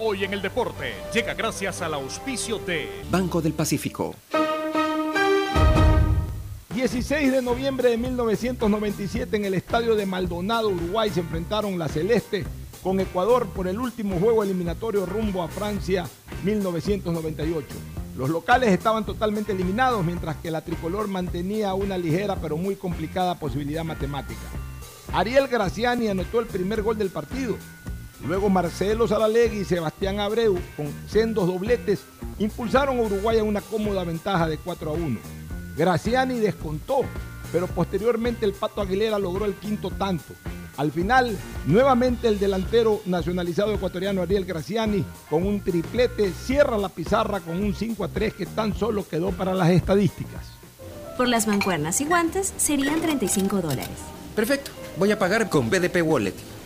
Hoy en el deporte llega gracias al auspicio de Banco del Pacífico. 16 de noviembre de 1997 en el estadio de Maldonado, Uruguay, se enfrentaron la Celeste con Ecuador por el último juego eliminatorio rumbo a Francia 1998. Los locales estaban totalmente eliminados, mientras que la tricolor mantenía una ligera pero muy complicada posibilidad matemática. Ariel Graciani anotó el primer gol del partido. Luego Marcelo Saralegui y Sebastián Abreu, con sendos dobletes, impulsaron a Uruguay a una cómoda ventaja de 4 a 1. Graciani descontó, pero posteriormente el Pato Aguilera logró el quinto tanto. Al final, nuevamente el delantero nacionalizado ecuatoriano Ariel Graciani, con un triplete, cierra la pizarra con un 5 a 3 que tan solo quedó para las estadísticas. Por las mancuernas y guantes serían 35 dólares. Perfecto. Voy a pagar con BDP Wallet.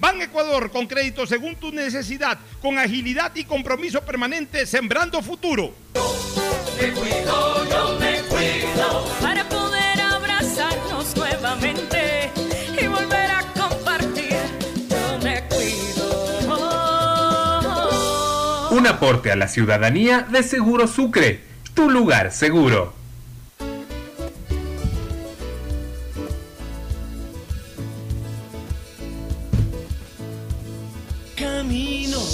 Ban Ecuador con crédito según tu necesidad, con agilidad y compromiso permanente, sembrando futuro. Me cuido, yo me cuido. Para poder abrazarnos nuevamente y volver a compartir. Yo me cuido. Un aporte a la ciudadanía de Seguro Sucre, tu lugar seguro.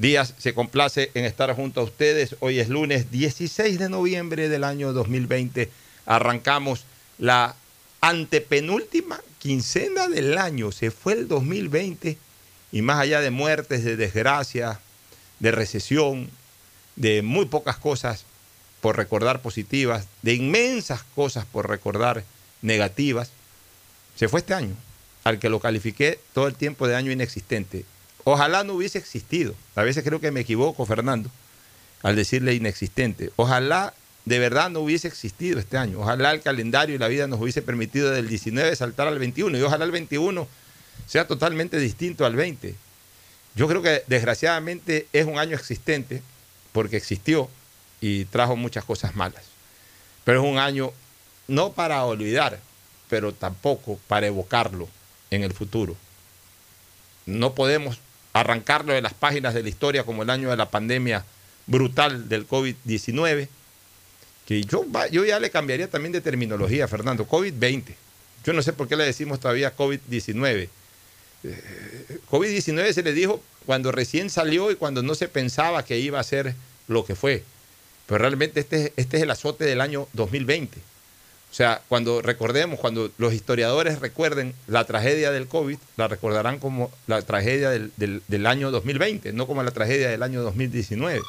días se complace en estar junto a ustedes. Hoy es lunes 16 de noviembre del año 2020. Arrancamos la antepenúltima quincena del año. Se fue el 2020 y más allá de muertes, de desgracia, de recesión, de muy pocas cosas por recordar positivas, de inmensas cosas por recordar negativas, se fue este año, al que lo califiqué todo el tiempo de año inexistente. Ojalá no hubiese existido. A veces creo que me equivoco, Fernando, al decirle inexistente. Ojalá de verdad no hubiese existido este año. Ojalá el calendario y la vida nos hubiese permitido del 19 saltar al 21 y ojalá el 21 sea totalmente distinto al 20. Yo creo que desgraciadamente es un año existente porque existió y trajo muchas cosas malas. Pero es un año no para olvidar, pero tampoco para evocarlo en el futuro. No podemos arrancarlo de las páginas de la historia como el año de la pandemia brutal del COVID-19, que yo, yo ya le cambiaría también de terminología, Fernando, COVID-20. Yo no sé por qué le decimos todavía COVID-19. Eh, COVID-19 se le dijo cuando recién salió y cuando no se pensaba que iba a ser lo que fue. Pero realmente este, este es el azote del año 2020. O sea, cuando recordemos, cuando los historiadores recuerden la tragedia del COVID, la recordarán como la tragedia del, del, año 2020, no como la tragedia del año 2019.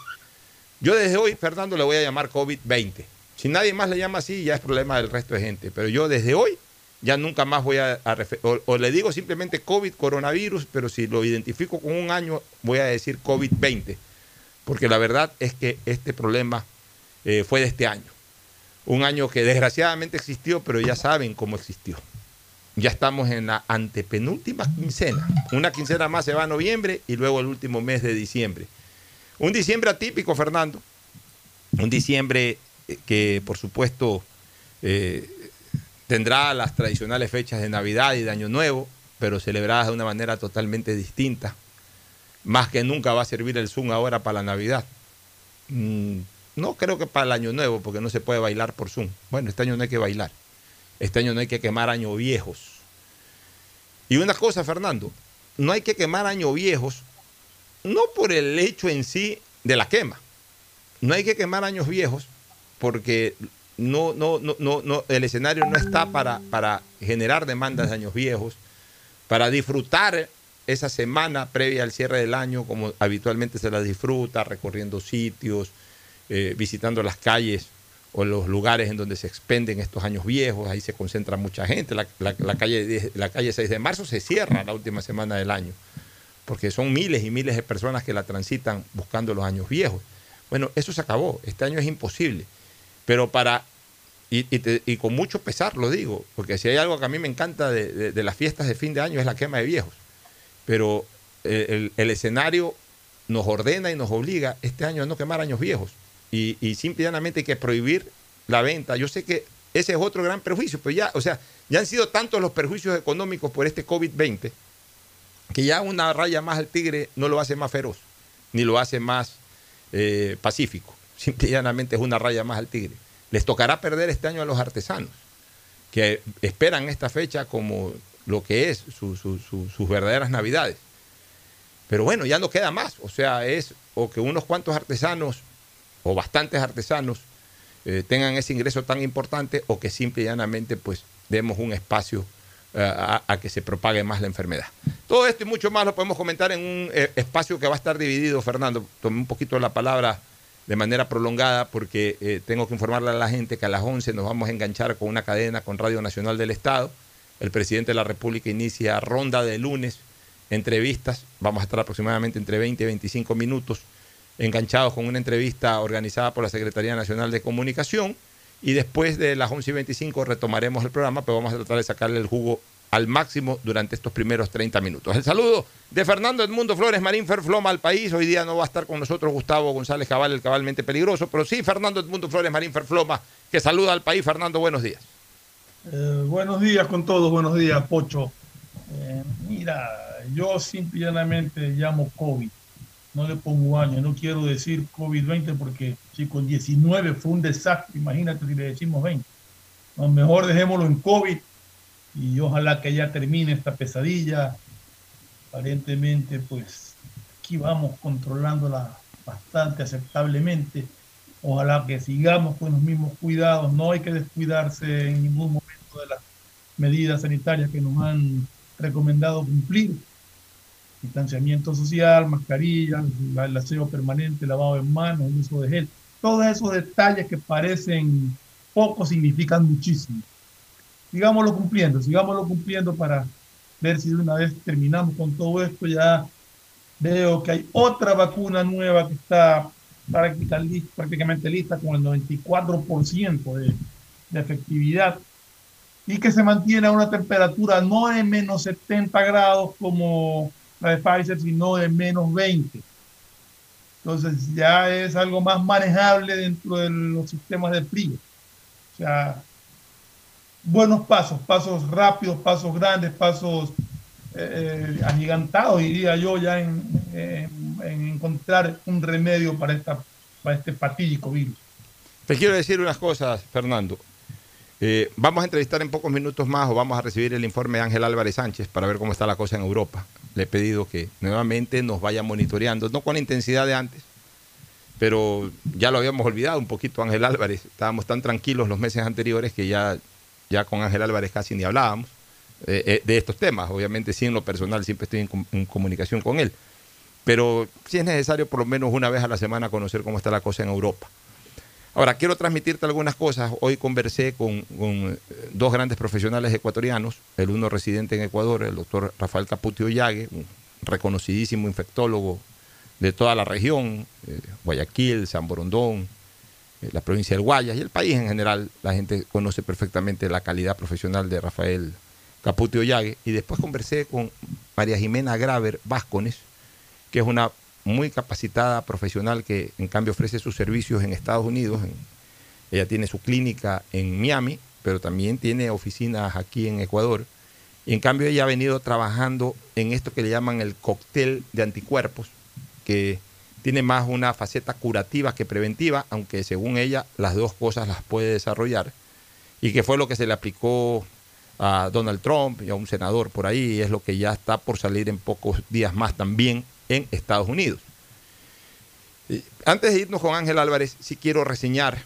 Yo desde hoy, Fernando, le voy a llamar COVID-20. Si nadie más le llama así, ya es problema del resto de gente. Pero yo desde hoy ya nunca más voy a, o, o, le digo simplemente COVID, coronavirus, pero si lo identifico con un año, voy a decir COVID-20 porque la verdad es que este problema eh, fue de este año. Un año que desgraciadamente existió, pero ya saben cómo existió. Ya estamos en la antepenúltima quincena. Una quincena más se va a noviembre y luego el último mes de diciembre. Un diciembre atípico, Fernando. Un diciembre eh, que, por supuesto, eh, tendrá las tradicionales fechas de Navidad y de Año Nuevo, pero celebradas de una manera totalmente distinta más que nunca va a servir el Zoom ahora para la Navidad. No creo que para el Año Nuevo, porque no se puede bailar por Zoom. Bueno, este año no hay que bailar. Este año no hay que quemar años viejos. Y una cosa, Fernando, no hay que quemar años viejos, no por el hecho en sí de la quema. No hay que quemar años viejos porque no, no, no, no, el escenario no está para, para generar demandas de años viejos, para disfrutar esa semana previa al cierre del año, como habitualmente se la disfruta, recorriendo sitios, eh, visitando las calles o los lugares en donde se expenden estos años viejos, ahí se concentra mucha gente. La, calle, la calle 6 de marzo se cierra la última semana del año, porque son miles y miles de personas que la transitan buscando los años viejos. Bueno, eso se acabó, este año es imposible, pero para, y, con mucho pesar lo digo, porque si hay algo que a mí me encanta de las fiestas de fin de año es la quema de viejos. Pero eh, el, escenario nos ordena y nos obliga este año a no quemar años viejos y, y simplemente hay que prohibir la venta. Yo sé que ese es otro gran perjuicio, pero ya, o sea, ya han sido tantos los perjuicios económicos por este COVID-20 que ya una raya más al tigre no lo hace más feroz, ni lo hace más eh, pacífico. Simplemente es una raya más al tigre. Les tocará perder este año a los artesanos, que esperan esta fecha como lo que es sus verdaderas navidades. Pero bueno, ya no queda más. O sea, es o que unos cuantos artesanos o bastantes artesanos eh, tengan ese ingreso tan importante o que simple y llanamente pues demos un espacio eh, a, que se propague más la enfermedad. Todo esto y mucho más lo podemos comentar en un eh, espacio que va a estar dividido, Fernando. Tomé un poquito la palabra de manera prolongada porque tengo que informarle a la gente que a las 11 nos vamos a enganchar con una cadena con Radio Nacional del Estado el presidente de la República inicia ronda de lunes, entrevistas, vamos a estar aproximadamente entre 20 y 25 minutos enganchados con una entrevista organizada por la Secretaría Nacional de Comunicación y después de las 11 y 25 retomaremos el programa, pero vamos a tratar de sacarle el jugo al máximo durante estos primeros 30 minutos. El saludo de Fernando Edmundo Flores Marín Ferfloma al país. Hoy día no va a estar con nosotros Gustavo González Cabal, el cabalmente peligroso, pero sí Fernando Edmundo Flores Marín Ferfloma, que saluda al país. Fernando, buenos días. Eh, buenos días con todos, buenos días, Pocho. Eh, mira, yo simplemente llamo COVID, no le pongo año, no quiero decir COVID-20 porque si con 19 fue un desastre, imagínate si le decimos 20. lo mejor dejémoslo en COVID y ojalá que ya termine esta pesadilla. Aparentemente, pues aquí vamos controlándola bastante aceptablemente. Ojalá que sigamos con los mismos cuidados. No hay que descuidarse en ningún momento de las medidas sanitarias que nos han recomendado cumplir. Distanciamiento social, mascarillas, el aseo permanente, lavado de manos, el uso de gel. Todos esos detalles que parecen poco significan muchísimo. Sigámoslo cumpliendo, sigámoslo cumpliendo para ver si de una vez terminamos con todo esto. Ya veo que hay otra vacuna nueva que está prácticamente lista con el 94% de, de efectividad y que se mantiene a una temperatura no de menos 70 grados como la de Pfizer, sino de menos 20. Entonces ya es algo más manejable dentro de los sistemas de frío. O sea, buenos pasos, pasos rápidos, pasos grandes, pasos eh, agigantados, diría yo, ya en, encontrar un remedio para, esta, para este patídico virus. Te quiero decir unas cosas, Fernando. Eh, vamos a entrevistar en pocos minutos más o vamos a recibir el informe de Ángel Álvarez Sánchez para ver cómo está la cosa en Europa. Le he pedido que nuevamente nos vaya monitoreando, no con la intensidad de antes, pero ya lo habíamos olvidado un poquito Ángel Álvarez. Estábamos tan tranquilos los meses anteriores que ya, ya con Ángel Álvarez casi ni hablábamos eh, eh, de estos temas. Obviamente sí en lo personal siempre estoy en, comunicación con él, pero sí es necesario por lo menos una vez a la semana conocer cómo está la cosa en Europa. Ahora, quiero transmitirte algunas cosas. Hoy conversé con, eh, dos grandes profesionales ecuatorianos, el uno residente en Ecuador, el doctor Rafael Caputio Yague, un reconocidísimo infectólogo de toda la región, eh, Guayaquil, San Borondón, eh, la provincia del Guayas y el país en general. La gente conoce perfectamente la calidad profesional de Rafael Caputio Yague. Y después conversé con María Jimena Graver Vázquez, que es una muy capacitada profesional que en cambio ofrece sus servicios en Estados Unidos. ella tiene su clínica en Miami, pero también tiene oficinas aquí en Ecuador. Y en cambio ella ha venido trabajando en esto que le llaman el cóctel de anticuerpos, que tiene más una faceta curativa que preventiva, aunque según ella las dos cosas las puede desarrollar, y que fue lo que se le aplicó a Donald Trump y a un senador por ahí, y es lo que ya está por salir en pocos días más también en Estados Unidos. Antes de irnos con Ángel Álvarez, sí quiero reseñar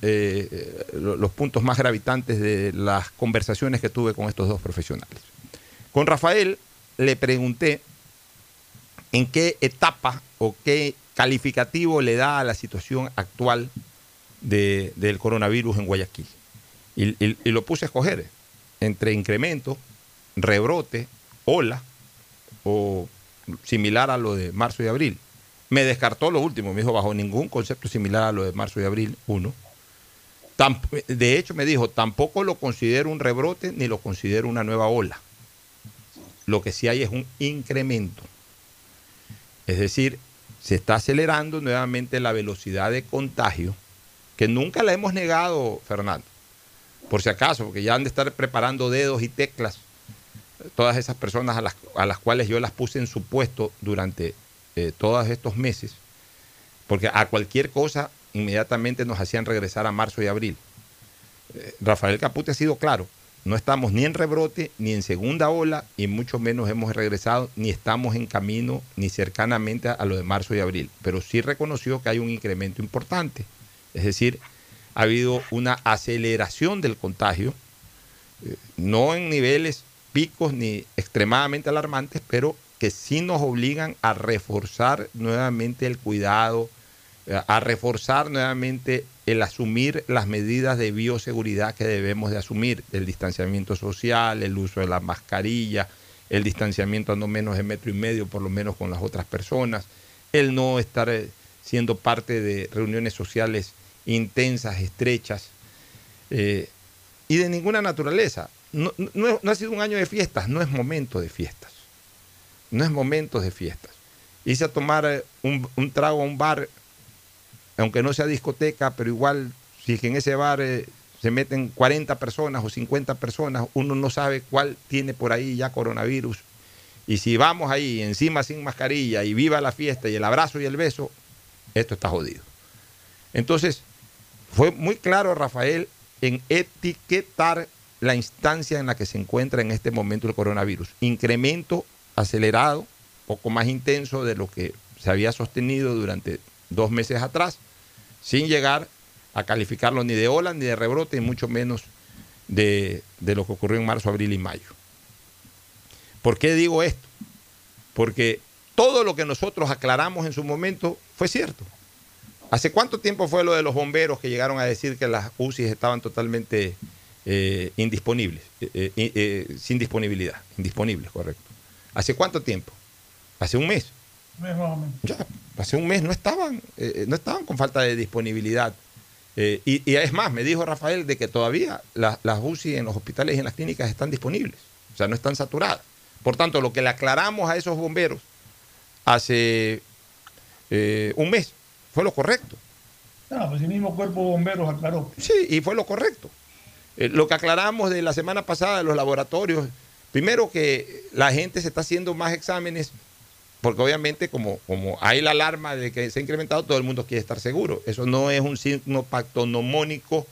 eh, los puntos más gravitantes de las conversaciones que tuve con estos dos profesionales. Con Rafael le pregunté en qué etapa o qué calificativo le da a la situación actual del coronavirus en Guayaquil. y, lo puse a escoger entre incremento, rebrote, ola o similar a lo de marzo y abril. Me descartó lo último, me dijo, bajo ningún concepto similar a lo de marzo y abril, uno. De hecho, me dijo, tampoco lo considero un rebrote ni lo considero una nueva ola. Lo que sí hay es un incremento. Es decir, se está acelerando nuevamente la velocidad de contagio, que nunca la hemos negado, Fernando. Por si acaso, porque ya han de estar preparando dedos y teclas todas esas personas a las, a las cuales yo las puse en su puesto durante eh, todos estos meses, porque a cualquier cosa inmediatamente nos hacían regresar a marzo y abril. Eh, Rafael Capute ha sido claro, no estamos ni en rebrote, ni en segunda ola, y mucho menos hemos regresado, ni estamos en camino, ni cercanamente a, lo de marzo y abril. Pero sí reconoció que hay un incremento importante. Es decir, ha habido una aceleración del contagio, eh, no en niveles picos ni extremadamente alarmantes, pero que sí nos obligan a reforzar nuevamente el cuidado, eh, a reforzar nuevamente el asumir las medidas de bioseguridad que debemos de asumir, el distanciamiento social, el uso de la mascarilla, el distanciamiento a no menos de metro y medio por lo menos con las otras personas, el no estar eh, siendo parte de reuniones sociales intensas, estrechas, eh, y de ninguna naturaleza no, ha sido un año de fiestas, no es momento de fiestas. No es momento de fiestas. Hice a tomar eh, un, trago a un bar, aunque no sea discoteca, pero igual, si en ese bar eh, se meten 40 personas o 50 personas, uno no sabe cuál tiene por ahí ya coronavirus. Y si vamos ahí encima sin mascarilla y viva la fiesta y el abrazo y el beso, esto está jodido. Entonces, fue muy claro Rafael en etiquetar la instancia en la que se encuentra en este momento el coronavirus. Incremento acelerado, poco más intenso de lo que se había sostenido durante dos meses atrás, sin llegar a calificarlo ni de ola ni de rebrote, y mucho menos de, de lo que ocurrió en marzo, abril y mayo. ¿Por qué digo esto? Porque todo lo que nosotros aclaramos en su momento fue cierto. ¿Hace cuánto tiempo fue lo de los bomberos que llegaron a decir que las UCI estaban totalmente eh, indisponibles, eh, eh, sin disponibilidad, indisponibles, correcto. ¿Hace cuánto tiempo? Hace un mes. hace un mes no estaban, no estaban con falta de disponibilidad. Y, es más, me dijo Rafael de que todavía las UCI en los hospitales y en las clínicas están disponibles, o sea, no están saturadas. Por tanto, lo que le aclaramos a esos bomberos hace un mes fue lo correcto. Ah, pues el mismo cuerpo de bomberos aclaró. Sí, y fue lo correcto. Eh, lo que aclaramos de la semana pasada de los laboratorios Primero que la gente se está haciendo más exámenes porque obviamente como, como hay la alarma de que se ha incrementado, todo el mundo quiere estar seguro. Eso no es un signo pactonomónico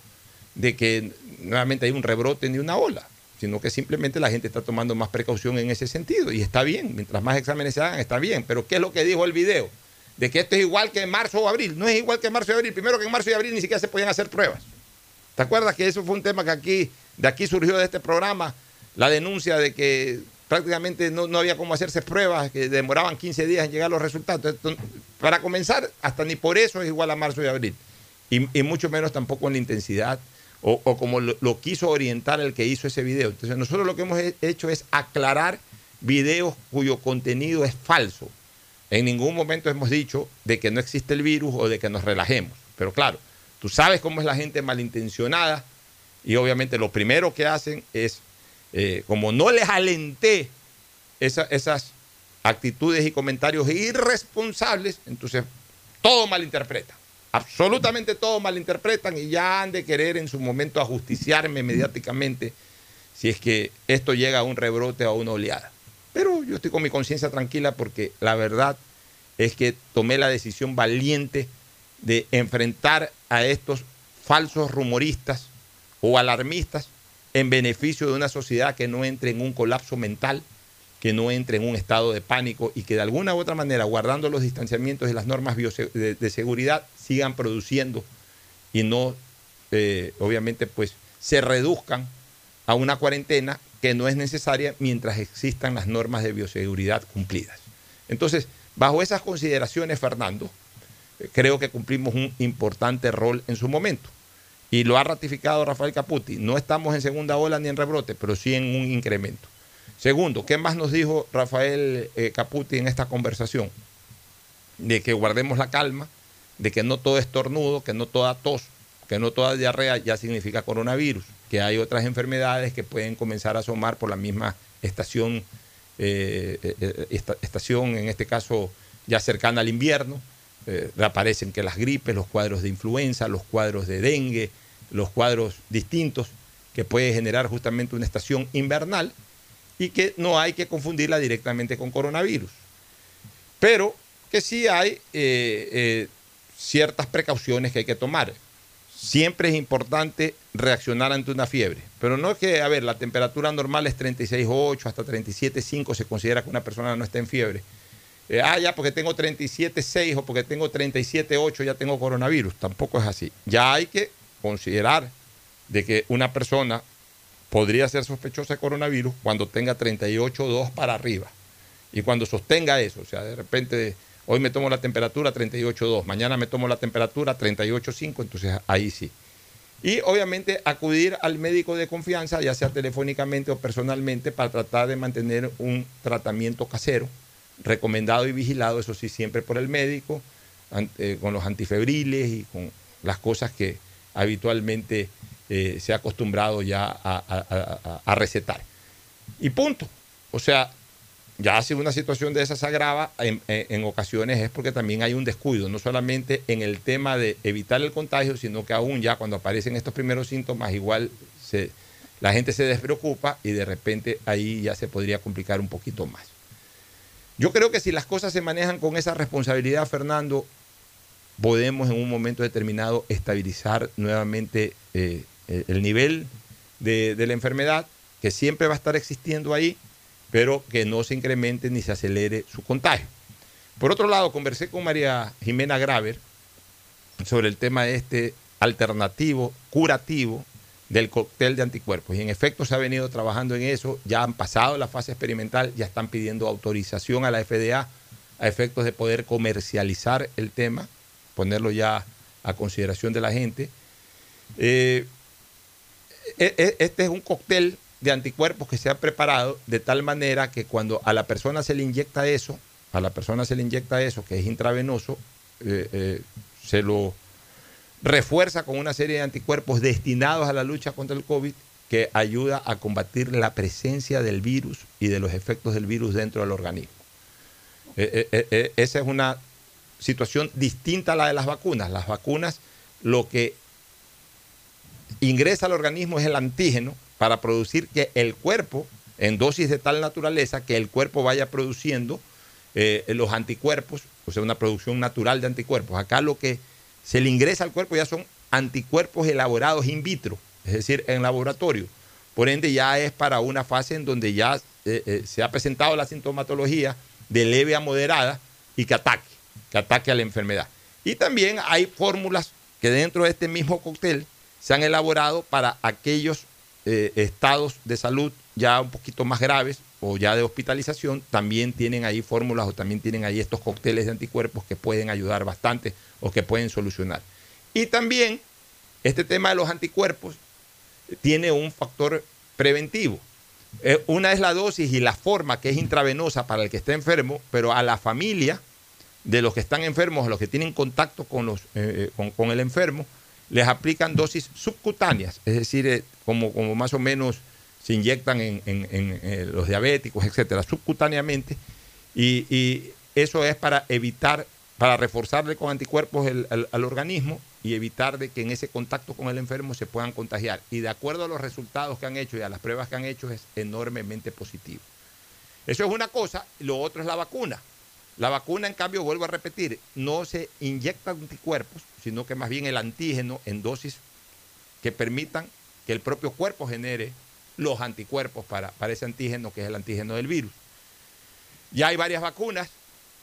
de que nuevamente hay un rebrote ni una ola, sino que simplemente la gente está tomando más precaución en ese sentido. Y está bien, mientras más exámenes se hagan, está bien. Pero ¿qué es lo que dijo el video? De que esto es igual que en marzo o abril. No es igual que en marzo y abril. Primero que en marzo y abril ni siquiera se podían hacer pruebas. ¿Te acuerdas que eso fue un tema que aquí, de aquí surgió de este programa, la denuncia de que prácticamente no, había cómo hacerse pruebas, que demoraban 15 días en llegar los resultados. para comenzar, hasta ni por eso es igual a marzo y abril. Y, mucho menos tampoco en la intensidad o, como lo, quiso orientar el que hizo ese video. Entonces nosotros lo que hemos hecho es aclarar videos cuyo contenido es falso. En ningún momento hemos dicho de que no existe el virus o de que nos relajemos. Pero claro, tú sabes cómo es la gente malintencionada y obviamente lo primero que hacen es eh, como no les alenté esas actitudes y comentarios irresponsables, entonces todo malinterpreta. Absolutamente todo malinterpretan y ya han de querer en su momento ajusticiarme mediáticamente si es que esto llega a un rebrote o a una oleada. Pero yo estoy con mi conciencia tranquila porque la verdad es que tomé la decisión valiente de enfrentar a estos falsos rumoristas o alarmistas en beneficio de una sociedad que no entre en un colapso mental, que no entre en un estado de pánico y que de alguna u otra manera, guardando los distanciamientos y las normas de, seguridad, sigan produciendo y no, eh, obviamente, pues se reduzcan a una cuarentena que no es necesaria mientras existan las normas de bioseguridad cumplidas. Entonces, bajo esas consideraciones, Fernando, creo que cumplimos un importante rol en su momento y lo ha ratificado Rafael Caputi. No estamos en segunda ola ni en rebrote, pero sí en un incremento. Segundo, ¿qué más nos dijo Rafael eh, Caputi en esta conversación? De que guardemos la calma, de que no todo estornudo, que no toda tos, que no toda diarrea ya significa coronavirus, que hay otras enfermedades que pueden comenzar a asomar por la misma estación, eh, eh, estación en este caso ya cercana al invierno, eh, reaparecen que las gripes, los cuadros de influenza, los cuadros de dengue, los cuadros distintos que puede generar justamente una estación invernal y que no hay que confundirla directamente con coronavirus. Pero que sí hay eh, eh, ciertas precauciones que hay que tomar. Siempre es importante reaccionar ante una fiebre, pero no es que, a ver, la temperatura normal es 36,8 hasta 37,5, se considera que una persona no está en fiebre eh, ah, ya porque tengo 37.6 o porque tengo 37.8 ya tengo coronavirus. Tampoco es así. Ya hay que considerar de que una persona podría ser sospechosa de coronavirus cuando tenga 38.2 para arriba. Y cuando sostenga eso, o sea, de repente hoy me tomo la temperatura 38.2, mañana me tomo la temperatura 38.5, entonces ahí sí. Y obviamente acudir al médico de confianza, ya sea telefónicamente o personalmente, para tratar de mantener un tratamiento casero recomendado y vigilado, eso sí, siempre por el médico, eh, con los antifebriles y con las cosas que habitualmente eh, se ha acostumbrado ya a, recetar. Y punto. O sea, ya si una situación de esa se agrava, en, ocasiones es porque también hay un descuido, no solamente en el tema de evitar el contagio, sino que aún ya cuando aparecen estos primeros síntomas, igual la gente se despreocupa y de repente ahí ya se podría complicar un poquito más. Yo creo que si las cosas se manejan con esa responsabilidad, Fernando, podemos en un momento determinado estabilizar nuevamente eh, el nivel de, la enfermedad, que siempre va a estar existiendo ahí, pero que no se incremente ni se acelere su contagio. Por otro lado, conversé con María Jimena Graver sobre el tema de este alternativo curativo del cóctel de anticuerpos. Y en efecto se ha venido trabajando en eso, ya han pasado la fase experimental, ya están pidiendo autorización a la FDA a efectos de poder comercializar el tema, ponerlo ya a consideración de la gente. Eh, e, e, este es un cóctel de anticuerpos que se ha preparado de tal manera que cuando a la persona se le inyecta eso, a la persona se le inyecta eso, que es intravenoso, eh, eh, se lo refuerza con una serie de anticuerpos destinados a la lucha contra el COVID que ayuda a combatir la presencia del virus y de los efectos del virus dentro del organismo. Eh, eh, eh, esa es una situación distinta a la de las vacunas. Las vacunas lo que ingresa al organismo es el antígeno para producir que el cuerpo en dosis de tal naturaleza que el cuerpo vaya produciendo los anticuerpos, o sea, una producción natural de anticuerpos. Acá lo que se le ingresa al cuerpo ya son anticuerpos elaborados in vitro, es decir, en laboratorio. Por ende, ya es para una fase en donde ya eh, eh, se ha presentado la sintomatología de leve a moderada y que ataque, que ataque a la enfermedad. Y también hay fórmulas que dentro de este mismo cóctel se han elaborado para aquellos eh, estados de salud ya un poquito más graves o ya de hospitalización, también tienen ahí fórmulas o también tienen ahí estos cócteles de anticuerpos que pueden ayudar bastante o que pueden solucionar. Y también este tema de los anticuerpos tiene un factor preventivo. Eh, una es la dosis y la forma que es intravenosa para el que está enfermo, pero a la familia de los que están enfermos, a los que tienen contacto con, los, eh, eh, con, el enfermo, les aplican dosis subcutáneas, es decir, como, como más o menos se inyectan en, los diabéticos, etcétera, subcutáneamente, y, eso es para evitar, para reforzarle con anticuerpos al organismo y evitar de que en ese contacto con el enfermo se puedan contagiar. Y de acuerdo a los resultados que han hecho y a las pruebas que han hecho es enormemente positivo. Eso es una cosa, lo otro es la vacuna. La vacuna, en cambio, vuelvo a repetir, no se inyecta anticuerpos, sino que más bien el antígeno en dosis que permitan que el propio cuerpo genere los anticuerpos para, para ese antígeno, que es el antígeno del virus. Ya hay varias vacunas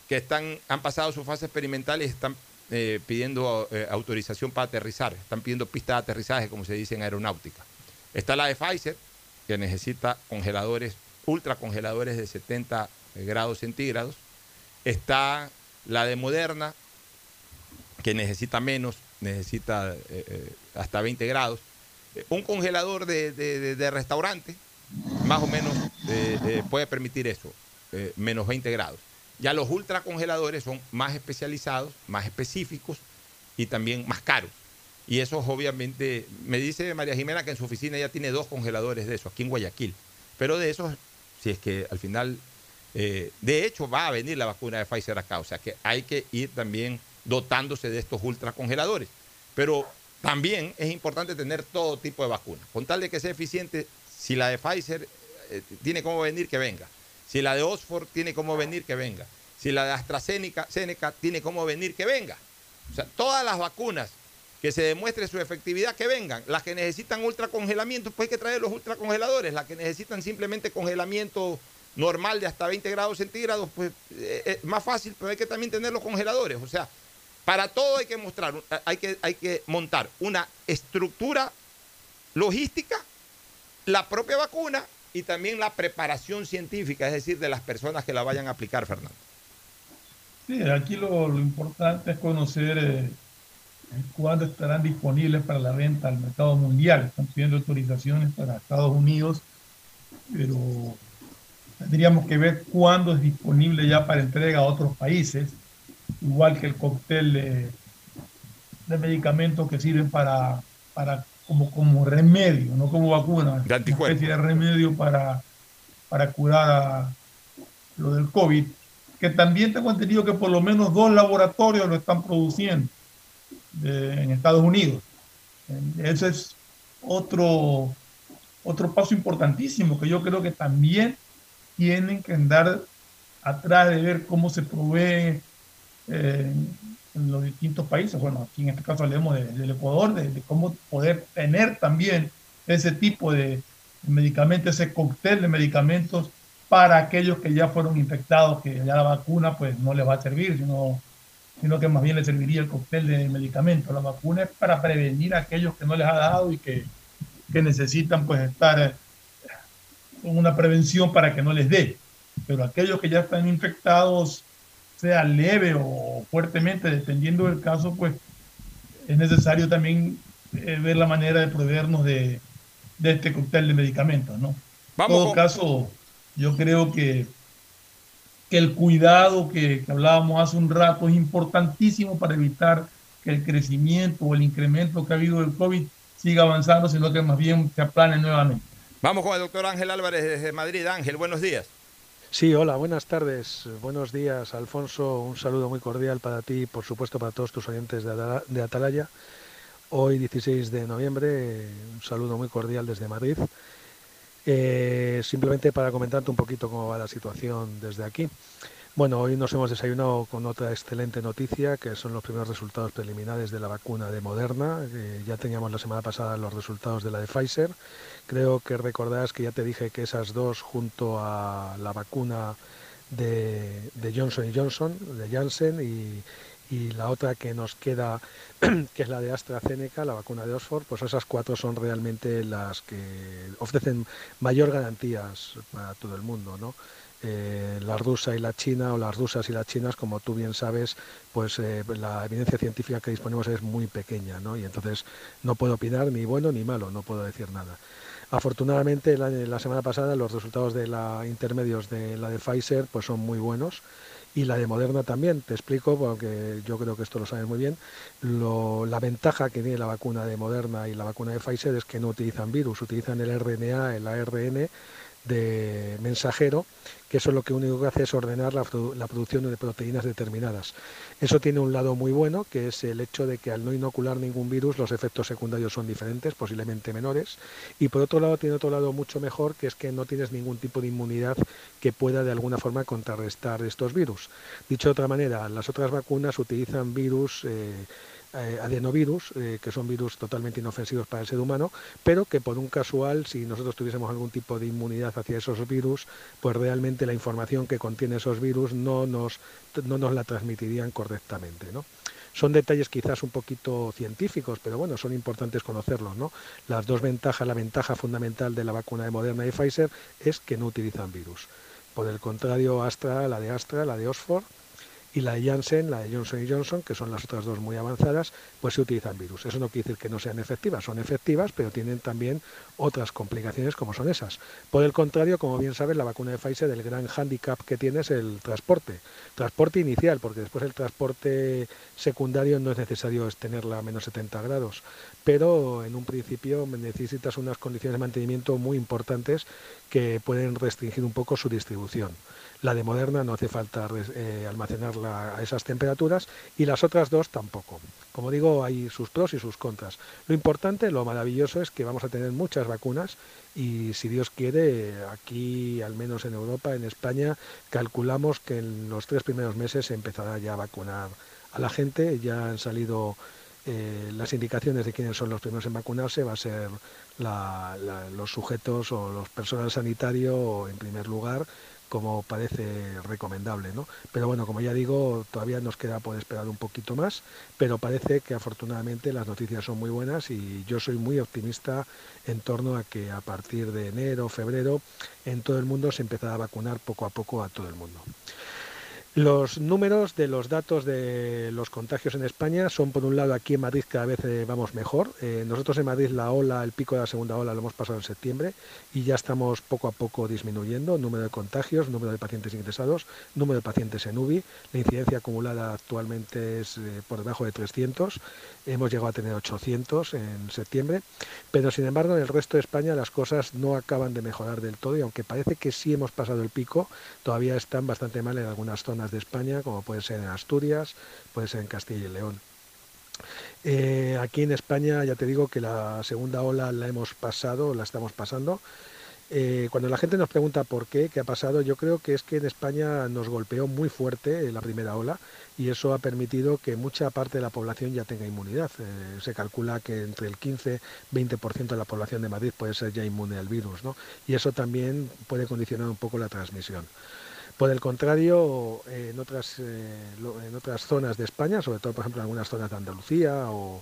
que están, han pasado su fase experimental y están eh, pidiendo eh, autorización para aterrizar, están pidiendo pistas de aterrizaje, como se dice en aeronáutica. Está la de Pfizer, que necesita congeladores, ultracongeladores de 70 grados centígrados. Está la de Moderna, que necesita menos, necesita eh, hasta 20 grados. Un congelador de, restaurante, más o menos, puede permitir eso, menos 20 grados. Ya los ultracongeladores son más especializados, más específicos y también más caros. Y eso obviamente, me dice María Jimena que en su oficina ya tiene dos congeladores de eso, aquí en Guayaquil. Pero de esos, si es que al final, eh, de hecho va a venir la vacuna de Pfizer acá, o sea que hay que ir también dotándose de estos ultracongeladores. Pero también es importante tener todo tipo de vacunas. Con tal de que sea eficiente, si la de Pfizer eh, tiene cómo venir, que venga. Si la de Oxford tiene cómo venir, que venga. Si la de AstraZeneca tiene cómo venir, que venga. O sea, todas las vacunas que se demuestre su efectividad, que vengan. Las que necesitan ultracongelamiento, pues hay que traer los ultracongeladores. Las que necesitan simplemente congelamiento normal de hasta 20 grados centígrados, pues eh, es más fácil, pero hay que también tener los congeladores. O sea, para todo hay que mostrar, hay que, hay que montar una estructura logística, la propia vacuna y también la preparación científica, es decir, de las personas que la vayan a aplicar, Fernando. Sí, aquí lo, importante es conocer eh, cuándo estarán disponibles para la venta al mercado mundial. Están pidiendo autorizaciones para Estados Unidos, pero tendríamos que ver cuándo es disponible ya para entrega a otros países, igual que el cóctel de, de medicamentos que sirven para, para como, como remedio, no como vacuna, de una especie de remedio para, para curar a lo del COVID, que también tengo entendido que por lo menos dos laboratorios lo están produciendo en Estados Unidos. Ese es otro, otro paso importantísimo que yo creo que también tienen que andar atrás de ver cómo se provee eh, en los distintos países. Bueno, aquí en este caso hablemos del Ecuador, de, cómo poder tener también ese tipo de medicamentos, ese cóctel de medicamentos para aquellos que ya fueron infectados, que ya la vacuna pues no les va a servir, sino, sino que más bien les serviría el cóctel de medicamentos. La vacuna es para prevenir a aquellos que no les ha dado y que, que necesitan pues estar con una prevención para que no les dé. Pero aquellos que ya están infectados sea leve o fuertemente, dependiendo del caso, pues es necesario también eh, ver la manera de proveernos de, este cóctel de medicamentos, ¿no? en todo caso, yo creo que, que el cuidado que, que, hablábamos hace un rato es importantísimo para evitar que el crecimiento o el incremento que ha habido del COVID siga avanzando, sino que más bien se aplane nuevamente. Vamos con el doctor Ángel Álvarez desde Madrid. Ángel, buenos días. Sí, hola, buenas tardes, buenos días, Alfonso. Un saludo muy cordial para ti y, por supuesto, para todos tus oyentes de Atalaya. Hoy, 16 de noviembre, un saludo muy cordial desde Madrid. Eh, simplemente para comentarte un poquito cómo va la situación desde aquí. Bueno, hoy nos hemos desayunado con otra excelente noticia, que son los primeros resultados preliminares de la vacuna de Moderna. ya teníamos la semana pasada los resultados de la de Pfizer. Creo que recordarás que ya te dije que esas dos, junto a la vacuna de, de Johnson Johnson, de Janssen, y, y la otra que nos queda, que es la de AstraZeneca, la vacuna de Oxford, pues esas cuatro son realmente las que ofrecen mayor garantías para todo el mundo, ¿no? Eh, la rusa y la china o las rusas y las chinas, como tú bien sabes, pues eh, la evidencia científica que disponemos es muy pequeña, ¿no? Y entonces no puedo opinar ni bueno ni malo, no puedo decir nada. Afortunadamente la, semana pasada los resultados de la intermedios de la de Pfizer pues son muy buenos y la de Moderna también. Te explico, porque yo creo que esto lo sabes muy bien. la ventaja que tiene la vacuna de Moderna y la vacuna de Pfizer es que no utilizan virus, utilizan el RNA, el ARN de mensajero, que eso lo que único que hace es ordenar la, producción de proteínas determinadas. Eso tiene un lado muy bueno, que es el hecho de que al no inocular ningún virus los efectos secundarios son diferentes, posiblemente menores, y por otro lado tiene otro lado mucho mejor, que es que no tienes ningún tipo de inmunidad que pueda de alguna forma contrarrestar estos virus. Dicho de otra manera, las otras vacunas utilizan virus eh, eh, adenovirus, eh, que son virus totalmente inofensivos para el ser humano, pero que por un casual, si nosotros tuviésemos algún tipo de inmunidad hacia esos virus, pues realmente la información que contiene esos virus no nos, no nos la transmitirían correctamente. ¿no? Son detalles quizás un poquito científicos, pero bueno, son importantes conocerlos. ¿no? Las dos ventajas, la ventaja fundamental de la vacuna de Moderna y Pfizer es que no utilizan virus. Por el contrario, Astra, la de Astra, la de Oxford, y la de Janssen, la de Johnson Johnson, que son las otras dos muy avanzadas, pues se utilizan virus. Eso no quiere decir que no sean efectivas, son efectivas, pero tienen también otras complicaciones como son esas. Por el contrario, como bien sabes, la vacuna de Pfizer, el gran hándicap que tiene es el transporte. Transporte inicial, porque después el transporte secundario no es necesario tenerla a menos 70 grados, pero en un principio necesitas unas condiciones de mantenimiento muy importantes que pueden restringir un poco su distribución. La de Moderna no hace falta eh, almacenarla a esas temperaturas y las otras dos tampoco. Como digo, hay sus pros y sus contras. Lo importante, lo maravilloso es que vamos a tener muchas vacunas y si Dios quiere, aquí, al menos en Europa, en España, calculamos que en los tres primeros meses se empezará ya a vacunar a la gente. Ya han salido eh, las indicaciones de quiénes son los primeros en vacunarse, va a ser los sujetos o los personal sanitario en primer lugar como parece recomendable, ¿no? Pero bueno, como ya digo, todavía nos queda por esperar un poquito más, pero parece que afortunadamente las noticias son muy buenas y yo soy muy optimista en torno a que a partir de enero, febrero, en todo el mundo se empezará a vacunar poco a poco a todo el mundo. Los números de los datos de los contagios en España son, por un lado, aquí en Madrid cada vez eh, vamos mejor. Eh, nosotros en Madrid la ola, el pico de la segunda ola lo hemos pasado en septiembre y ya estamos poco a poco disminuyendo. Número de contagios, número de pacientes ingresados, número de pacientes en UBI. La incidencia acumulada actualmente es eh, por debajo de 300. Hemos llegado a tener 800 en septiembre. Pero, sin embargo, en el resto de España las cosas no acaban de mejorar del todo y aunque parece que sí hemos pasado el pico, todavía están bastante mal en algunas zonas de España, como puede ser en Asturias, puede ser en Castilla y León. Eh, aquí en España ya te digo que la segunda ola la hemos pasado, la estamos pasando. Eh, cuando la gente nos pregunta por qué, qué ha pasado, yo creo que es que en España nos golpeó muy fuerte la primera ola y eso ha permitido que mucha parte de la población ya tenga inmunidad. Eh, se calcula que entre el 15-20% de la población de Madrid puede ser ya inmune al virus, ¿no? Y eso también puede condicionar un poco la transmisión. Por el contrario, en otras, eh, en otras zonas de España, sobre todo por ejemplo en algunas zonas de Andalucía o,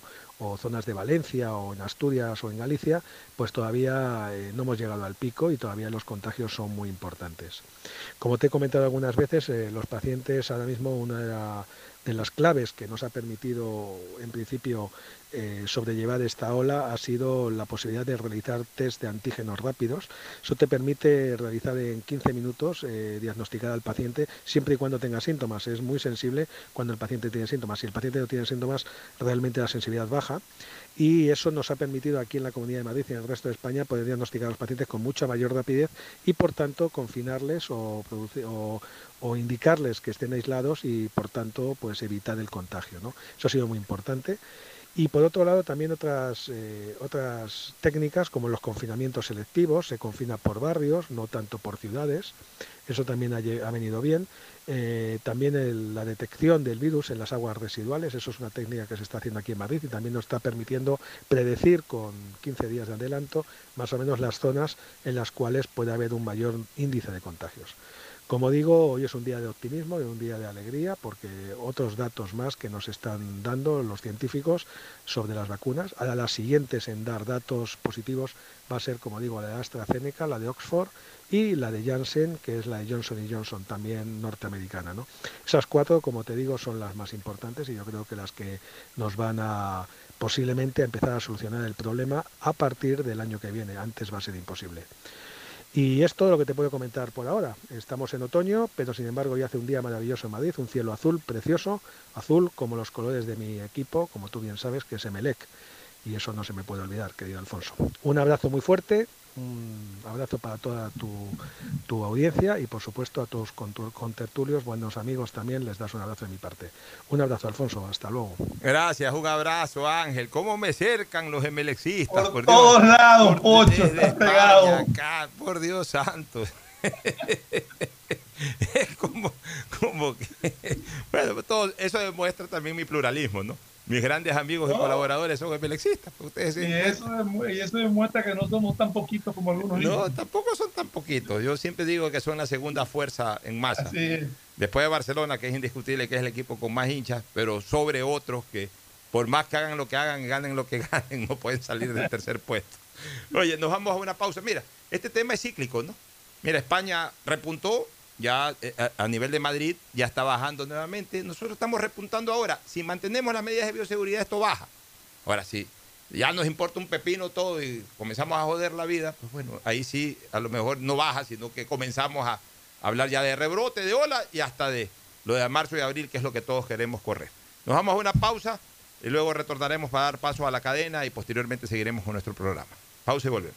zonas de Valencia o en Asturias o en Galicia, pues todavía eh, no hemos llegado al pico y todavía los contagios son muy importantes. Como te he comentado algunas veces, eh, los pacientes ahora mismo una de las claves que nos ha permitido en principio eh, sobrellevar esta ola ha sido la posibilidad de realizar test de antígenos rápidos. Eso te permite realizar en 15 minutos, eh, diagnosticar al paciente siempre y cuando tenga síntomas. Es muy sensible cuando el paciente tiene síntomas. Si el paciente no tiene síntomas, realmente la sensibilidad baja. Y eso nos ha permitido aquí en la Comunidad de Madrid y en el resto de España poder diagnosticar a los pacientes con mucha mayor rapidez y por tanto confinarles o, o, indicarles que estén aislados y por tanto pues evitar el contagio. ¿no? Eso ha sido muy importante Y por otro lado también otras, eh, otras técnicas como los confinamientos selectivos, se confina por barrios, no tanto por ciudades, eso también ha, venido bien. Eh, también la detección del virus en las aguas residuales, eso es una técnica que se está haciendo aquí en Madrid y también nos está permitiendo predecir con 15 días de adelanto más o menos las zonas en las cuales puede haber un mayor índice de contagios. Como digo, hoy es un día de optimismo y un día de alegría porque otros datos más que nos están dando los científicos sobre las vacunas. Ahora las siguientes en dar datos positivos va a ser, como digo, la de AstraZeneca, la de Oxford y la de Janssen, que es la de Johnson Johnson, también norteamericana. ¿no? Esas cuatro, como te digo, son las más importantes y yo creo que las que nos van a posiblemente empezar a solucionar el problema a partir del año que viene. Antes va a ser imposible. Y es todo lo que te puedo comentar por ahora. Estamos en otoño, pero sin embargo ya hace un día maravilloso en Madrid, un cielo azul precioso, azul como los colores de mi equipo, como tú bien sabes, que es Emelec. Y eso no se me puede olvidar, querido Alfonso. Un abrazo muy fuerte, un abrazo para toda tu, audiencia y por supuesto a tus contertulios, buenos amigos también, les das un abrazo de mi parte. Un abrazo, Alfonso, hasta luego. Gracias, un abrazo, Ángel. ¿Cómo me cercan los emelexistas? Por, todos lados, Pocho, acá, por Dios santo. es como, como que, bueno, todo eso demuestra también mi pluralismo, ¿no? Mis grandes amigos y colaboradores son emelexistas. Ustedes y, eso, y eso demuestra que no somos tan poquitos como algunos No, tampoco son tan poquitos. Yo siempre digo que son la segunda fuerza en masa. Después de Barcelona, que es indiscutible que es el equipo con más hinchas, pero sobre otros que por más que hagan lo que hagan, ganen lo que ganen, no pueden salir del tercer puesto. Oye, nos vamos a una pausa. Mira, este tema es cíclico, ¿no? Mira, España repuntó, ya eh, a nivel de Madrid ya está bajando nuevamente. Nosotros estamos repuntando ahora. Si mantenemos las medidas de bioseguridad, esto baja. Ahora sí, ya nos importa un pepino todo y comenzamos a joder la vida, pues bueno, ahí sí, a lo mejor no baja, sino que comenzamos a hablar ya de rebrote, de ola y hasta de lo de marzo y abril, que es lo que todos queremos correr. Nos vamos a una pausa y luego retornaremos para dar paso a la cadena y posteriormente seguiremos con nuestro programa. Pausa y volvemos.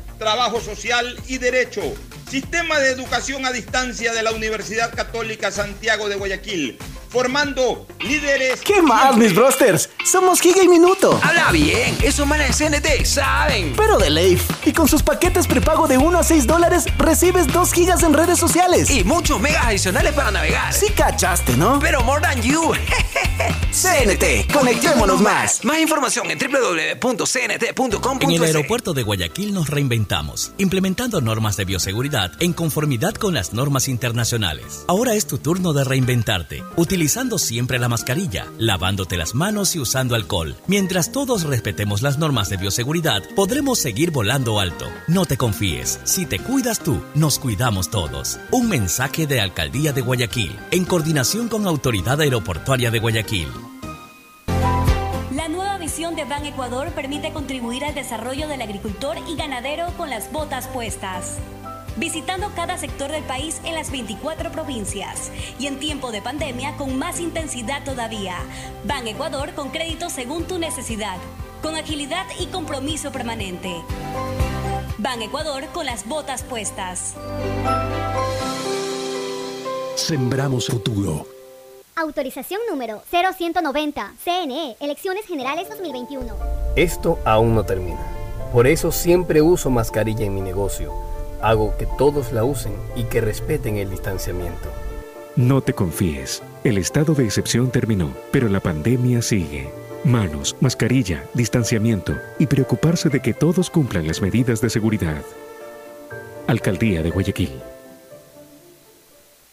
trabajo social y derecho. Sistema de Educación a Distancia de la Universidad Católica Santiago de Guayaquil formando líderes. ¿Qué más, mis brosters? Somos Giga y Minuto. Habla bien, esos manes de CNT saben. Pero de Leif. Y con sus paquetes prepago de 1 a 6 dólares, recibes 2 gigas en redes sociales. Y muchos megas adicionales para navegar. Sí cachaste, ¿no? Pero more than you. CNT, conectémonos más. Más información en www.cnt.com. En el aeropuerto de Guayaquil nos reinventamos, implementando normas de bioseguridad en conformidad con las normas internacionales. Ahora es tu turno de reinventarte. Utiliza utilizando siempre la mascarilla, lavándote las manos y usando alcohol. Mientras todos respetemos las normas de bioseguridad, podremos seguir volando alto. No te confíes, si te cuidas tú, nos cuidamos todos. Un mensaje de Alcaldía de Guayaquil, en coordinación con Autoridad Aeroportuaria de Guayaquil. La nueva visión de Ban Ecuador permite contribuir al desarrollo del agricultor y ganadero con las botas puestas visitando cada sector del país en las 24 provincias y en tiempo de pandemia con más intensidad todavía. Ban Ecuador con crédito según tu necesidad, con agilidad y compromiso permanente. Ban Ecuador con las botas puestas. Sembramos futuro. Autorización número 0190, CNE, Elecciones Generales 2021. Esto aún no termina. Por eso siempre uso mascarilla en mi negocio Hago que todos la usen y que respeten el distanciamiento. No te confíes. El estado de excepción terminó, pero la pandemia sigue. Manos, mascarilla, distanciamiento y preocuparse de que todos cumplan las medidas de seguridad. Alcaldía de Guayaquil.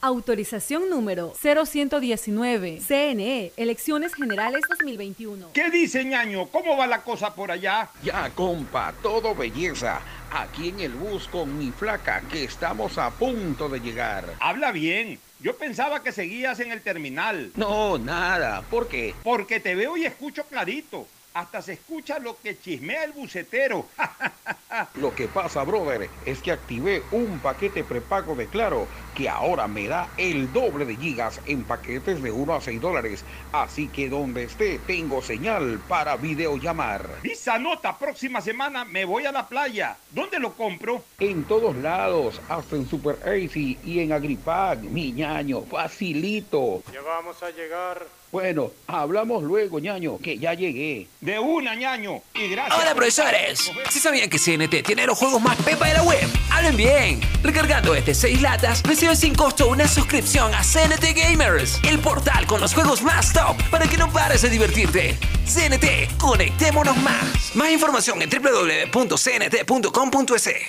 Autorización número 0119. CNE, Elecciones Generales 2021. ¿Qué dice ñaño? ¿Cómo va la cosa por allá? Ya, compa, todo belleza. Aquí en el bus con mi flaca, que estamos a punto de llegar. Habla bien. Yo pensaba que seguías en el terminal. No, nada. ¿Por qué? Porque te veo y escucho clarito. Hasta se escucha lo que chismea el bucetero. Lo que pasa, brother, es que activé un paquete prepago de Claro que ahora me da el doble de gigas en paquetes de 1 a 6 dólares. Así que donde esté tengo señal para videollamar. Visa nota, próxima semana me voy a la playa. ¿Dónde lo compro? En todos lados, hasta en Super Easy y en Agripack, mi ñaño, facilito. Ya vamos a llegar. Bueno, hablamos luego, ñaño, que ya llegué. De una, ñaño. Y gracias. Hola, profesores. ¿Sí sabían que CNT tiene los juegos más pepa de la web? ¡Hablen bien! Recargando este 6 latas, recibe sin costo una suscripción a CNT Gamers, el portal con los juegos más top para que no pares de divertirte. CNT, conectémonos más. Más información en www.cnt.com.es.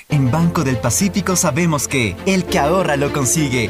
En Banco del Pacífico sabemos que el que ahorra lo consigue.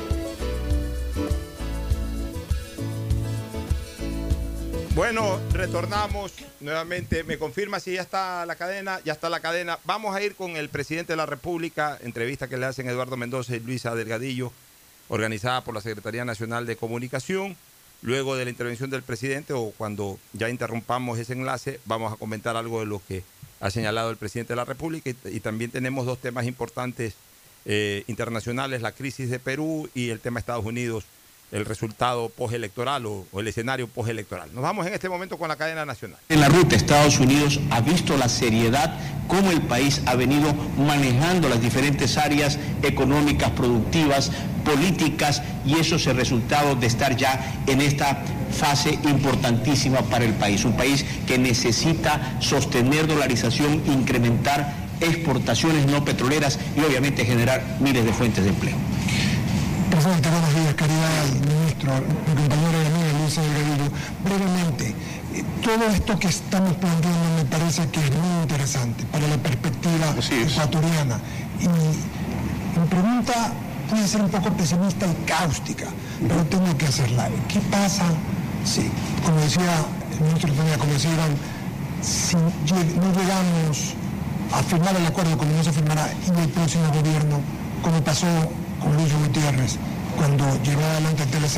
Bueno, retornamos nuevamente. ¿Me confirma si ya está la cadena? Ya está la cadena. Vamos a ir con el presidente de la República, entrevista que le hacen Eduardo Mendoza y Luisa Delgadillo, organizada por la Secretaría Nacional de Comunicación. Luego de la intervención del presidente o cuando ya interrumpamos ese enlace, vamos a comentar algo de lo que ha señalado el presidente de la República y, también tenemos dos temas importantes eh, internacionales, la crisis de Perú y el tema Estados Unidos el resultado postelectoral o, o el escenario postelectoral. Nos vamos en este momento con la cadena nacional. En la ruta Estados Unidos ha visto la seriedad cómo el país ha venido manejando las diferentes áreas económicas, productivas, políticas y eso es el resultado de estar ya en esta fase importantísima para el país. Un país que necesita sostener dolarización, incrementar exportaciones no petroleras y obviamente generar miles de fuentes de empleo. Presidente, querida ministro, mi compañera y amiga Luisa Delgadillo. Brevemente, eh, todo esto que estamos planteando me parece que es muy interesante para la perspectiva ecuatoriana. Y mi pregunta puede ser un poco pesimista y cáustica, pero tengo que hacerla. ¿Qué pasa si, como decía el ministro Tania, como decía Iván, si no llegamos a firmar el acuerdo como no se firmará en el próximo gobierno, como pasó con Luis Gutiérrez, cuando llegó adelante el TLC,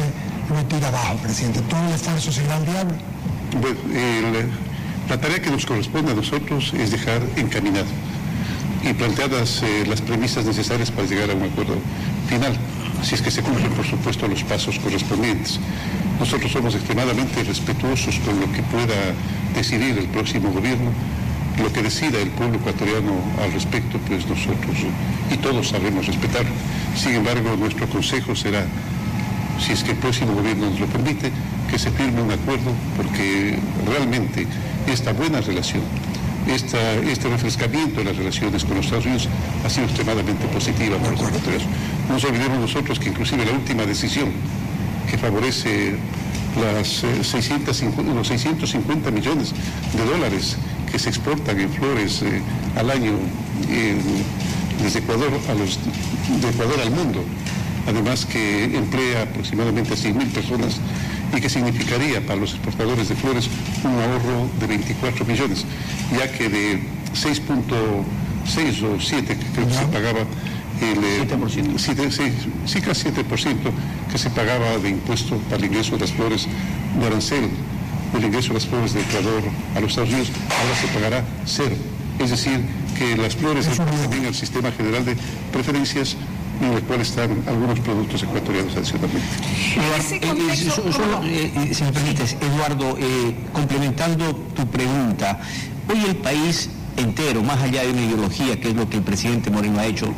lo tira abajo, presidente. Todo el esfuerzo será al diablo. Bueno, el- la tarea que nos corresponde a nosotros es dejar encaminado y planteadas eh, las premisas necesarias para llegar a un acuerdo final, si es que se cumplen, por supuesto, los pasos correspondientes. Nosotros somos extremadamente respetuosos con lo que pueda decidir el próximo gobierno, lo que decida el pueblo ecuatoriano al respecto, pues nosotros y todos sabemos respetarlo. Sin embargo, nuestro consejo será si es que el próximo gobierno nos lo permite, que se firme un acuerdo, porque realmente esta buena relación, este refrescamiento de las relaciones con los Estados Unidos ha sido extremadamente positiva para los ecuatorianos. No nos olvidemos nosotros que inclusive la última decisión que favorece las, eh, 650, los 650 millones de dólares que se exportan en flores eh, al año en desde Ecuador, a los, de Ecuador al mundo. Además que emplea aproximadamente a 100.000 personas y que significaría para los exportadores de flores un ahorro de 24 millones, ya que de 6.6 o 7 que creo que se pagaba el 7%. 7, sí, casi 7% que se pagaba de impuesto para el ingreso de las flores de arancel, el ingreso de las flores de Ecuador a los Estados Unidos, ahora se pagará cero. Es decir, que las flores también al sistema general de preferencias en el cual están algunos productos ecuatorianos adicionalmente. Eduardo, eh, eh, si me permites, Eduardo, eh, complementando tu pregunta, hoy el país entero, más allá de una ideología, que es lo que el presidente Moreno ha hecho,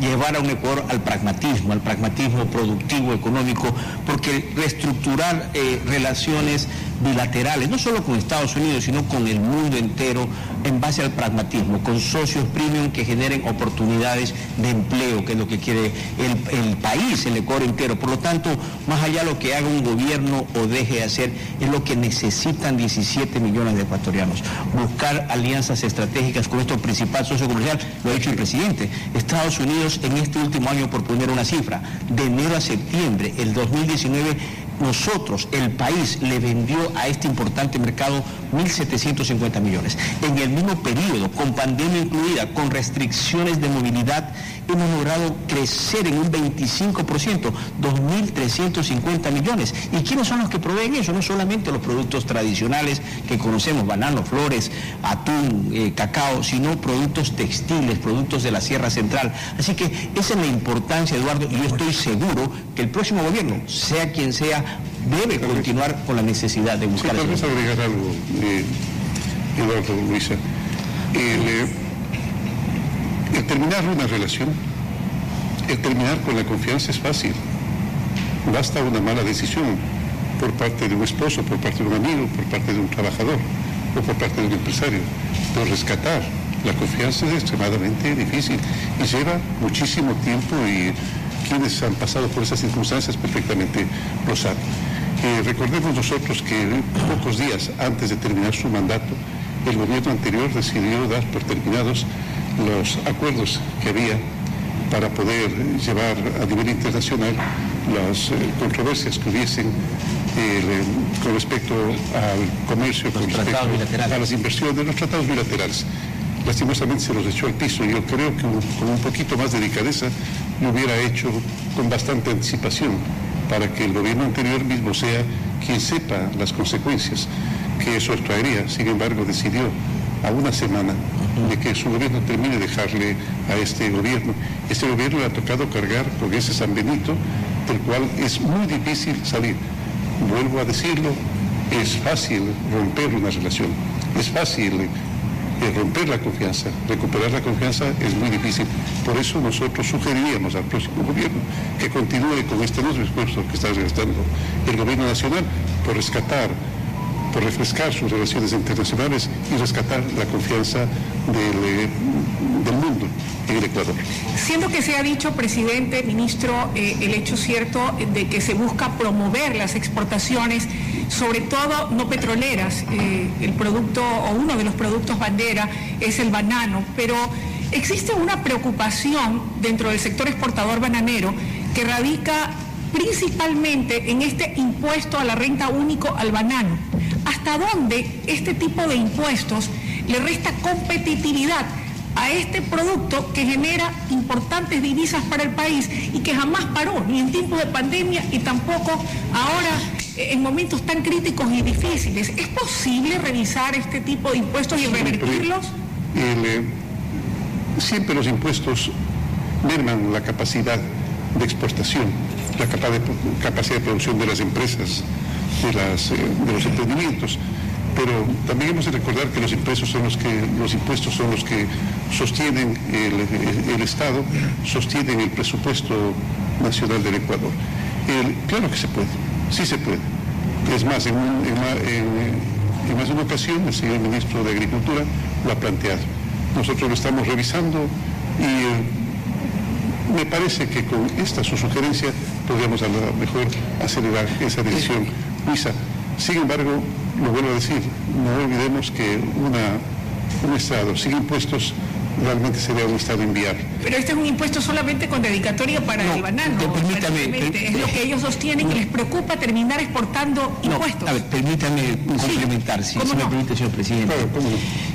llevar a un Ecuador al pragmatismo, al pragmatismo productivo, económico, porque reestructurar relaciones bilaterales, no solo con Estados Unidos, sino con el mundo entero, en base al pragmatismo, con socios premium que generen oportunidades de empleo, que es lo que quiere el, país, el Ecuador entero. Por lo tanto, más allá de lo que haga un gobierno o deje de hacer, es lo que necesitan 17 millones de ecuatorianos. Buscar alianzas estratégicas con nuestro principal socio comercial, lo ha dicho el presidente. Estados Unidos en este último año, por poner una cifra, de enero a septiembre, el 2019, nosotros, el país, le vendió a este importante mercado 1.750 millones. En el mismo periodo, con pandemia incluida, con restricciones de movilidad, hemos logrado crecer en un 25%, 2.350 millones. ¿Y quiénes son los que proveen eso? No solamente los productos tradicionales que conocemos, bananos, flores, atún, eh, cacao, sino productos textiles, productos de la Sierra Central. Así que esa es la importancia, Eduardo, y yo estoy seguro que el próximo gobierno, sea quien sea, debe continuar con la necesidad de buscar... Sí, tal agregar algo, eh, Eduardo, Luisa. Eh, el terminar una relación, el terminar con la confianza es fácil. Basta una mala decisión por parte de un esposo, por parte de un amigo, por parte de un trabajador o por parte de un empresario. Pero rescatar la confianza es extremadamente difícil y lleva muchísimo tiempo y quienes han pasado por esas circunstancias perfectamente lo saben. Eh, recordemos nosotros que pocos días antes de terminar su mandato, el gobierno anterior decidió dar por terminados los acuerdos que había para poder llevar a nivel internacional las eh, controversias que hubiesen eh, con respecto al comercio, con respecto a las inversiones, los tratados bilaterales. Lastimosamente se los echó al piso. Yo creo que con un poquito más de delicadeza lo hubiera hecho con bastante anticipación para que el gobierno anterior mismo sea quien sepa las consecuencias que eso traería. Sin embargo, decidió a una semana de que su gobierno termine de dejarle a este gobierno. Este gobierno le ha tocado cargar con ese San Benito, del cual es muy difícil salir. Vuelvo a decirlo, es fácil romper una relación, es fácil eh, romper la confianza, recuperar la confianza es muy difícil. Por eso nosotros sugeriríamos al próximo gobierno que continúe con este nuevo esfuerzo que está realizando el gobierno nacional por rescatar por refrescar sus relaciones internacionales y rescatar la confianza del, eh, del mundo en el Ecuador. Siendo que se ha dicho, presidente, ministro, eh, el hecho cierto de que se busca promover las exportaciones, sobre todo no petroleras, eh, el producto o uno de los productos bandera es el banano, pero existe una preocupación dentro del sector exportador bananero que radica principalmente en este impuesto a la renta único al banano hasta dónde este tipo de impuestos le resta competitividad a este producto que genera importantes divisas para el país y que jamás paró, ni en tiempos de pandemia y tampoco ahora en momentos tan críticos y difíciles. ¿Es posible revisar este tipo de impuestos y revertirlos? Eh, siempre los impuestos merman la capacidad de exportación, la capacidad de producción de las empresas eh, de los emprendimientos. Pero también hemos de recordar que los impuestos son los que, los impuestos son los que sostienen el, Estado, sostienen el presupuesto nacional del Ecuador. claro que se puede, sí se puede. Es más, en, más de una ocasión el señor ministro de Agricultura lo ha planteado. Nosotros lo estamos revisando y eh, me parece que con esta su sugerencia podríamos a lo mejor acelerar esa decisión Luisa. Sin embargo, lo vuelvo a decir, no olvidemos que una, un Estado sin impuestos realmente sería un Estado inviable. Pero este es un impuesto solamente con dedicatoria para el banano. permítame, aparentemente. es lo que ellos sostienen que les preocupa terminar exportando impuestos. A ver, permítame complementar, si, ¿Cómo si me no? permite, señor presidente.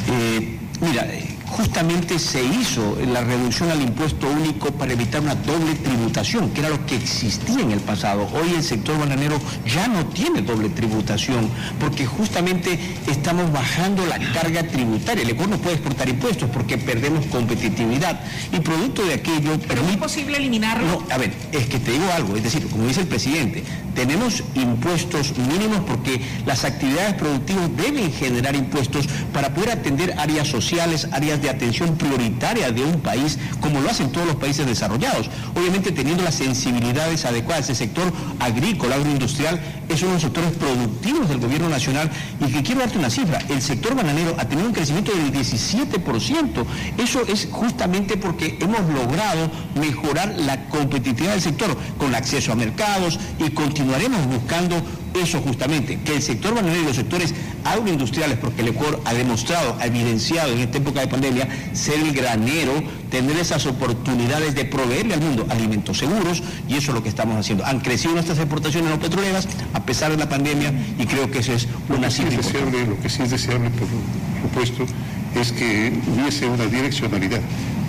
Eh, mira, eh, justamente se hizo la reducción al impuesto único para evitar una doble tributación, que era lo que existía en el pasado. Hoy el sector bananero ya no tiene doble tributación, porque justamente estamos bajando la carga tributaria. El Ecuador no puede exportar impuestos porque perdemos competitividad. Y producto de aquello... Pero es posible eliminarlo. No, a ver, es que te digo algo, es decir, como dice el presidente, tenemos impuestos mínimos porque las actividades productivas deben generar impuestos para poder atender áreas sociales, áreas de atención prioritaria de un país, como lo hacen todos los países desarrollados. Obviamente teniendo las sensibilidades adecuadas. El sector agrícola, agroindustrial, es uno de los sectores productivos del gobierno nacional y que quiero darte una cifra, el sector bananero ha tenido un crecimiento del 17%. Eso es justamente porque hemos logrado mejorar la competitividad del sector con acceso a mercados y continuaremos buscando eso justamente, que el sector bananero y los sectores agroindustriales, porque el Ecuador ha demostrado, ha evidenciado en esta época de pandemia ser el granero, tener esas oportunidades de proveerle al mundo alimentos seguros y eso es lo que estamos haciendo. Han crecido nuestras exportaciones no petroleras a pesar de la pandemia y creo que eso es una sí cifra deseable, lo que sí es deseable, por supuesto, es que hubiese una direccionalidad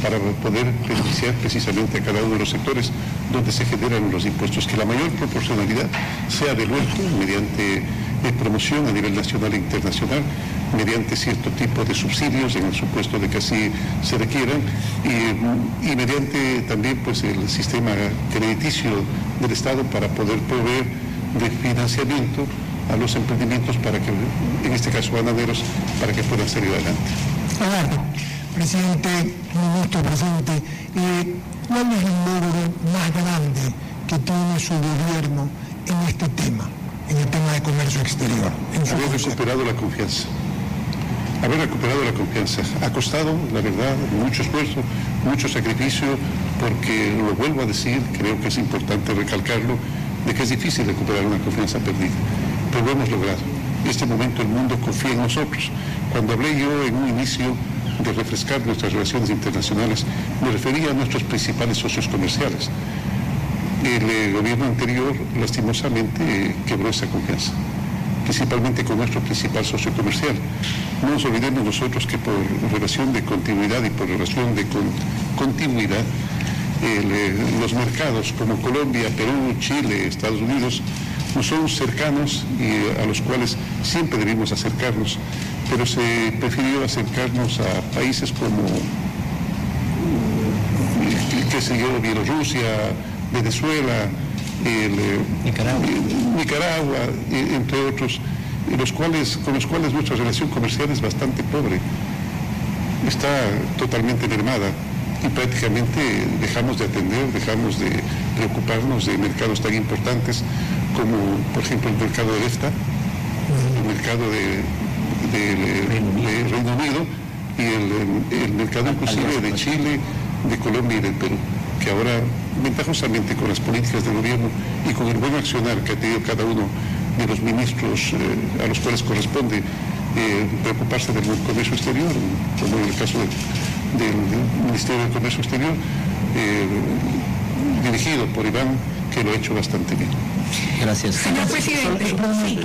para poder beneficiar precisamente a cada uno de los sectores donde se generan los impuestos, que la mayor proporcionalidad sea devuelto mediante eh, promoción a nivel nacional e internacional, mediante cierto tipo de subsidios en el supuesto de que así se requieran y, y mediante también pues el sistema crediticio del Estado para poder proveer de financiamiento a los emprendimientos para que, en este caso ganaderos, para que puedan salir adelante. Presidente, ministro presente, eh, ¿cuál es el logro más grande que tiene su gobierno en este tema, en el tema de comercio exterior? Haber recuperado la confianza. Haber recuperado la confianza. Ha costado, la verdad, mucho esfuerzo, mucho sacrificio, porque lo vuelvo a decir, creo que es importante recalcarlo, de que es difícil recuperar una confianza perdida. Pero lo hemos logrado. En este momento el mundo confía en nosotros. Cuando hablé yo en un inicio de refrescar nuestras relaciones internacionales, me refería a nuestros principales socios comerciales. El eh, gobierno anterior, lastimosamente, eh, quebró esa confianza, principalmente con nuestro principal socio comercial. No nos olvidemos nosotros que por relación de continuidad y por relación de con- continuidad, eh, los mercados como Colombia, Perú, Chile, Estados Unidos, nos son cercanos y a los cuales siempre debimos acercarnos, pero se prefirió acercarnos a países como qué sé yo, Bielorrusia, Venezuela, el, eh, eh, Nicaragua, eh, entre otros, los cuales, con los cuales nuestra relación comercial es bastante pobre. Está totalmente mermada y prácticamente dejamos de atender, dejamos de preocuparnos de mercados tan importantes como, por ejemplo, el mercado de EFTA, el mercado de, de- de Reino Unido y el, el mercado inclusive de Chile, de Colombia y del Perú, que ahora ventajosamente con las políticas del gobierno y con el buen accionar que ha tenido cada uno de los ministros eh, a los cuales corresponde eh, preocuparse del comercio exterior, como en el caso de- del Ministerio del Comercio Exterior, eh, dirigido por Iván, que lo ha hecho bastante bien. Gracias. Señor presidente, sí.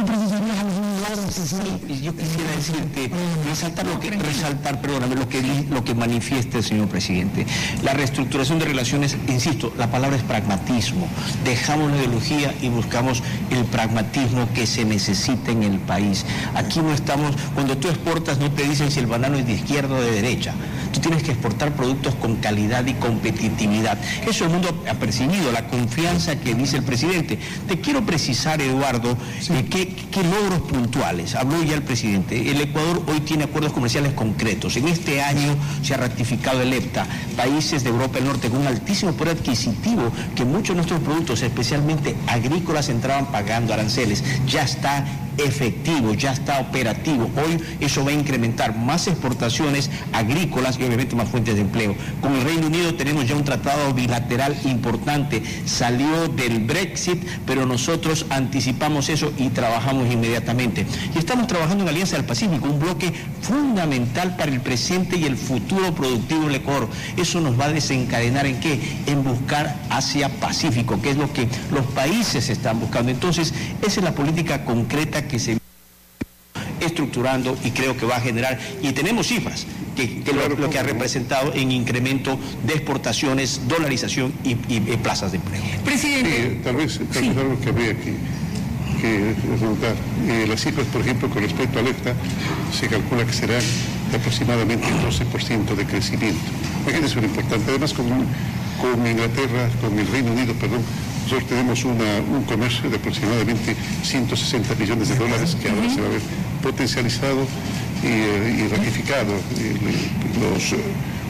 Yo quisiera decirte, resaltar lo que, resaltar, perdóname, lo que, lo que manifiesta el señor presidente. La reestructuración de relaciones, insisto, la palabra es pragmatismo. Dejamos la ideología y buscamos el pragmatismo que se necesita en el país. Aquí no estamos, cuando tú exportas no te dicen si el banano es de izquierda o de derecha. Tú tienes que exportar productos con calidad y competitividad. Eso el mundo ha percibido, la confianza que dice el presidente. Te quiero precisar, Eduardo, eh, qué, qué logros puntuales. Habló ya el presidente. El Ecuador hoy tiene acuerdos comerciales concretos. En este año se ha ratificado el EFTA. Países de Europa del Norte con un altísimo poder adquisitivo que muchos de nuestros productos, especialmente agrícolas, entraban pagando aranceles. Ya está efectivo, ya está operativo. Hoy eso va a incrementar más exportaciones agrícolas obviamente más fuentes de empleo. Con el Reino Unido tenemos ya un tratado bilateral importante. Salió del Brexit, pero nosotros anticipamos eso y trabajamos inmediatamente. Y estamos trabajando en Alianza del Pacífico, un bloque fundamental para el presente y el futuro productivo del Ecuador. Eso nos va a desencadenar en qué? En buscar hacia Pacífico, que es lo que los países están buscando. Entonces, esa es la política concreta que se estructurando y creo que va a generar, y tenemos cifras, que, que lo, lo, que ha representado en incremento de exportaciones, dolarización y, y, y plazas de empleo. Presidente. Sí, tal vez, tal vez algo que habría que, que preguntar. Eh, las cifras, por ejemplo, con respecto al EFTA, se calcula que será de aproximadamente 12% de crecimiento. Imagínense lo importante. Además, con, con Inglaterra, con el Reino Unido, perdón, nosotros tenemos una, un comercio de aproximadamente 160 millones de dólares que ahora se va a ver potencializado y, y ratificado eh, los,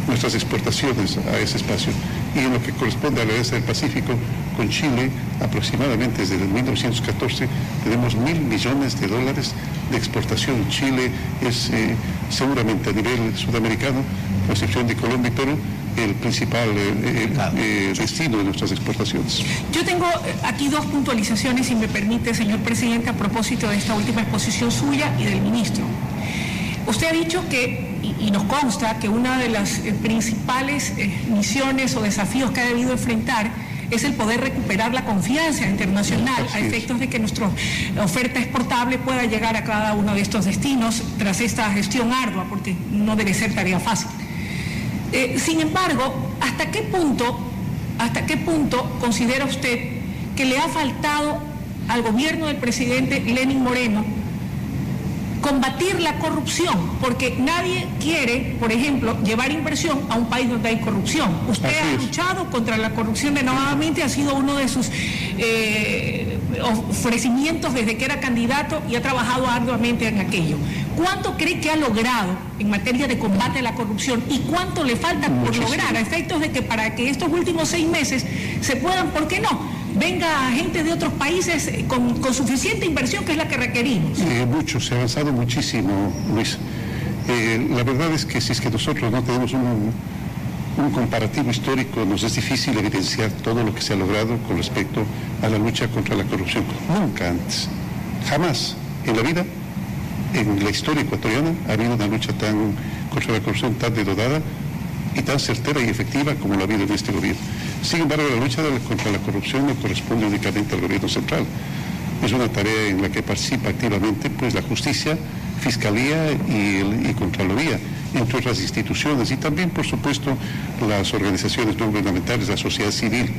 nuestras exportaciones a ese espacio. Y en lo que corresponde a la Alianza del Pacífico, con Chile, aproximadamente desde el 1914 tenemos mil millones de dólares de exportación. Chile es eh, seguramente a nivel sudamericano, con excepción de Colombia y Perú, el principal eh, eh, destino de nuestras exportaciones. Yo tengo aquí dos puntualizaciones, si me permite, señor presidente, a propósito de esta última exposición suya y del ministro. Usted ha dicho que, y, y nos consta, que una de las eh, principales eh, misiones o desafíos que ha debido enfrentar es el poder recuperar la confianza internacional a efectos de que nuestra oferta exportable pueda llegar a cada uno de estos destinos tras esta gestión ardua, porque no debe ser tarea fácil. Eh, sin embargo, ¿hasta qué punto, hasta qué punto considera usted que le ha faltado al gobierno del presidente Lenin Moreno combatir la corrupción? Porque nadie quiere, por ejemplo, llevar inversión a un país donde hay corrupción. Usted Así ha es. luchado contra la corrupción renovadamente, ha sido uno de sus eh, ofrecimientos desde que era candidato y ha trabajado arduamente en aquello. ¿Cuánto cree que ha logrado en materia de combate a la corrupción y cuánto le falta por lograr a efectos de que para que estos últimos seis meses se puedan, ¿por qué no? Venga gente de otros países con, suficiente inversión que es la que requerimos. Eh, mucho, se ha avanzado muchísimo, Luis. Eh, la verdad es que si es que nosotros no tenemos un, un comparativo histórico, nos es difícil evidenciar todo lo que se ha logrado con respecto a la lucha contra la corrupción. Nunca antes, jamás en la vida, en la historia ecuatoriana, ha habido una lucha tan contra la corrupción tan denodada y tan certera y efectiva como la ha habido en este gobierno. Sin embargo, la lucha contra la corrupción no corresponde únicamente al gobierno central. Es una tarea en la que participa activamente pues, la justicia, fiscalía y, y contraloría, entre otras instituciones, y también, por supuesto, las organizaciones no gubernamentales, la sociedad civil.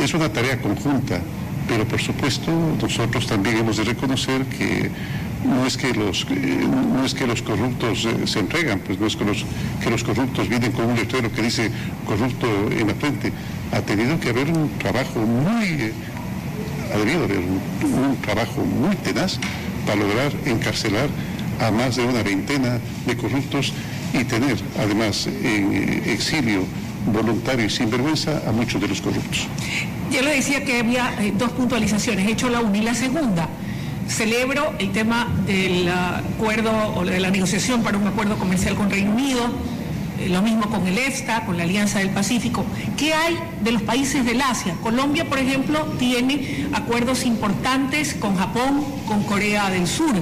Es una tarea conjunta, pero por supuesto nosotros también hemos de reconocer que no es que los, eh, no es que los corruptos eh, se entregan, pues no es que los, que los corruptos vienen con un letrero que dice corrupto en la frente. Ha tenido que haber un trabajo muy, eh, ha debido haber un, un trabajo muy tenaz para lograr encarcelar a más de una veintena de corruptos y tener además en exilio voluntario y sin vergüenza a muchos de los corruptos. Yo le decía que había dos puntualizaciones, he hecho la una y la segunda. Celebro el tema del acuerdo o de la negociación para un acuerdo comercial con Reino Unido, eh, lo mismo con el EFTA, con la Alianza del Pacífico. ¿Qué hay de los países del Asia? Colombia, por ejemplo, tiene acuerdos importantes con Japón, con Corea del Sur.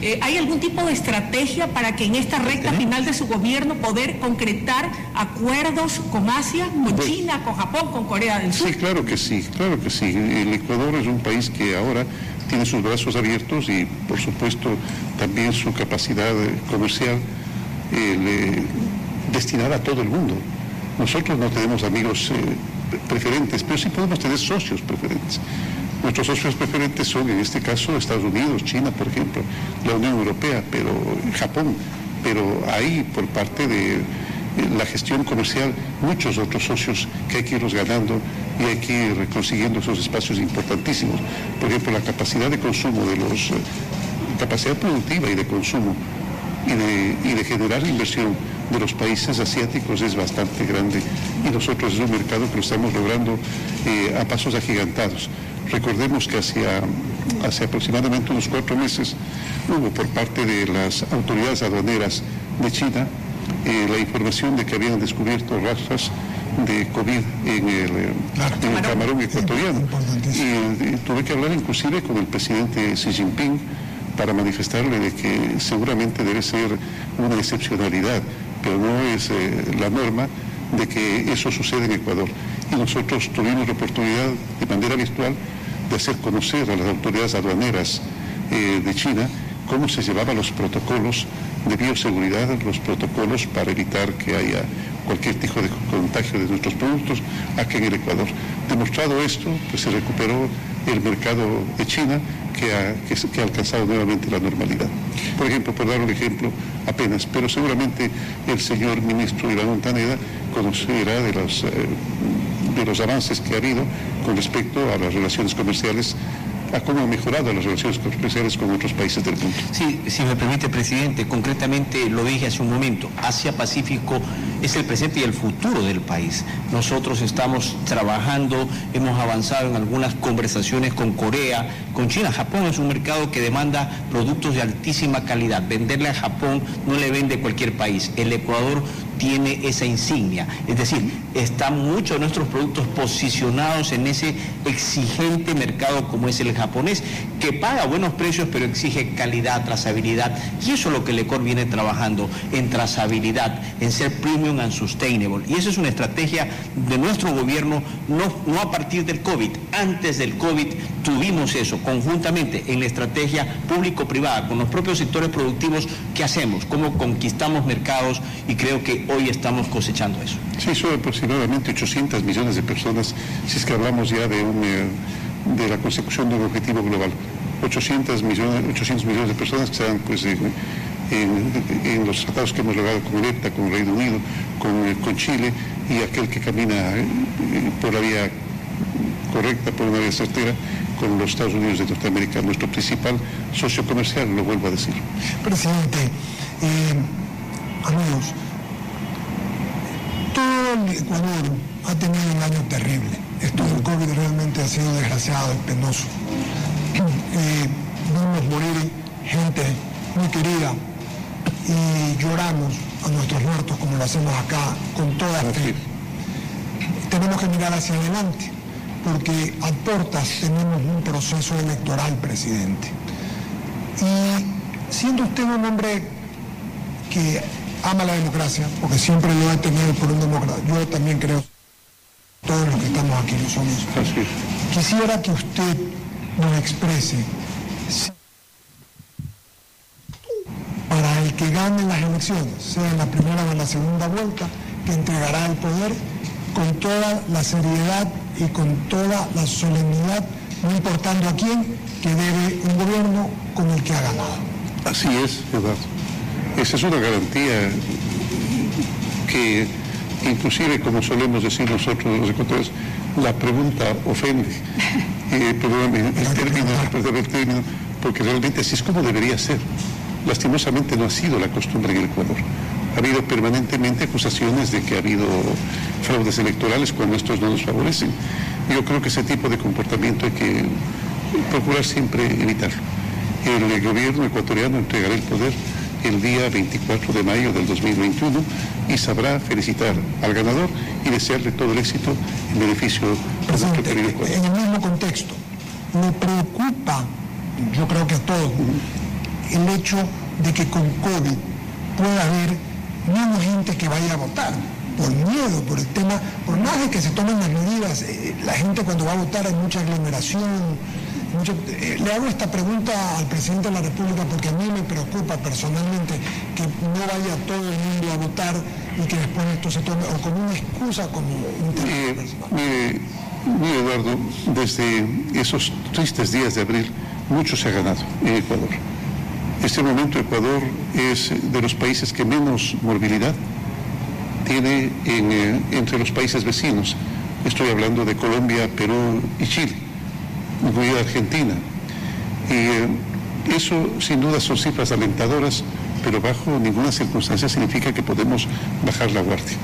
Eh, ¿Hay algún tipo de estrategia para que en esta recta final de su gobierno poder concretar acuerdos con Asia, con China, con Japón, con Corea del Sur? Sí, claro que sí, claro que sí. El Ecuador es un país que ahora tiene sus brazos abiertos y, por supuesto, también su capacidad eh, comercial eh, destinada a todo el mundo. Nosotros no tenemos amigos eh, preferentes, pero sí podemos tener socios preferentes. Nuestros socios preferentes son, en este caso, Estados Unidos, China, por ejemplo, la Unión Europea, pero Japón. Pero hay, por parte de la gestión comercial, muchos otros socios que hay que irlos ganando y hay que ir consiguiendo esos espacios importantísimos. Por ejemplo, la capacidad de consumo de los, eh, capacidad productiva y de consumo y de, generar inversión de los países asiáticos es bastante grande y nosotros es un mercado que lo estamos logrando eh, a pasos agigantados. Recordemos que hacia, hace aproximadamente unos cuatro meses hubo por parte de las autoridades aduaneras de China eh, la información de que habían descubierto rastros de COVID en el, en el Camarón ecuatoriano. Y, tuve que hablar inclusive con el presidente Xi Jinping para manifestarle de que seguramente debe ser una excepcionalidad, pero no es la norma de que eso sucede en Ecuador. Y nosotros tuvimos la oportunidad de manera virtual de hacer conocer a las autoridades aduaneras eh, de China cómo se llevaban los protocolos de bioseguridad, los protocolos para evitar que haya cualquier tipo de contagio de nuestros productos aquí en el Ecuador. Demostrado esto, pues se recuperó el mercado de China que ha, que, ha alcanzado nuevamente la normalidad. Por ejemplo, por dar un ejemplo apenas, pero seguramente el señor ministro Iván Montaneda conocerá de los, eh, de los avances que ha habido con respecto a las relaciones comerciales cómo han mejorado las relaciones comerciales con otros países del mundo. Sí, si me permite, presidente, concretamente lo dije hace un momento, Asia-Pacífico es el presente y el futuro del país. Nosotros estamos trabajando, hemos avanzado en algunas conversaciones con Corea, con China. Japón es un mercado que demanda productos de altísima calidad. Venderle a Japón no le vende cualquier país. El Ecuador tiene esa insignia. Es decir, están muchos de nuestros productos posicionados en ese exigente mercado como es el japonés, que paga buenos precios pero exige calidad, trazabilidad. Y eso es lo que el Ecor viene trabajando, en trazabilidad, en ser premium and sustainable. Y esa es una estrategia de nuestro gobierno, no, no a partir del COVID. Antes del COVID tuvimos eso conjuntamente en la estrategia público-privada, con los propios sectores productivos, ¿qué hacemos? ¿Cómo conquistamos mercados? Y creo que hoy estamos cosechando eso. Sí, son aproximadamente 800 millones de personas, si es que hablamos ya de, un, eh, de la consecución de un objetivo global. 800 millones, 800 millones de personas que están pues, en, los tratados que hemos logrado con EFTA, con Reino Unido, con, eh, con Chile y aquel que camina eh, por la vía correcta, por una vía certera, con los Estados Unidos de Norteamérica, nuestro principal socio comercial, lo vuelvo a decir. Presidente, amigos, todo el Ecuador ha tenido un año terrible. Esto del COVID realmente ha sido desgraciado y penoso. Eh, vimos morir gente muy querida y lloramos a nuestros muertos como lo hacemos acá con toda fe. Tenemos que mirar hacia adelante porque a portas tenemos un proceso electoral, presidente. Y siendo usted un hombre que ama la democracia, porque siempre lo ha tenido por un demócrata. Yo también creo, todos los que estamos aquí lo somos. Quisiera que usted nos exprese para el que gane las elecciones, sea en la primera o en la segunda vuelta, que entregará el poder con toda la seriedad y con toda la solemnidad, no importando a quién, que debe un gobierno con el que ha ganado. Así es, Eduardo. Esa es una garantía que inclusive, como solemos decir nosotros los ecuatorianos, la pregunta ofende. Eh, perdóname el término, el término, porque realmente así es como debería ser. Lastimosamente no ha sido la costumbre en el Ecuador. Ha habido permanentemente acusaciones de que ha habido fraudes electorales cuando estos no nos favorecen. Yo creo que ese tipo de comportamiento hay que procurar siempre evitarlo. El gobierno ecuatoriano entregará el poder el día 24 de mayo del 2021 y sabrá felicitar al ganador y desearle todo el éxito en beneficio de nuestro En el mismo contexto, me preocupa, yo creo que a todos, el hecho de que con COVID pueda haber menos gente que vaya a votar por miedo, por el tema, por más de que se tomen las medidas, eh, la gente cuando va a votar hay mucha aglomeración, eh, le hago esta pregunta al presidente de la República porque a mí me preocupa personalmente que no vaya todo el mundo a votar y que después esto se tome o como una excusa como un mire, mire, Eduardo, desde esos tristes días de abril, mucho se ha ganado en Ecuador. Este momento Ecuador es de los países que menos morbilidad tiene eh, entre los países vecinos. Estoy hablando de Colombia, Perú y Chile incluida Argentina. Y eh, eso sin duda son cifras alentadoras, pero bajo ninguna circunstancia significa que podemos bajar la guardia.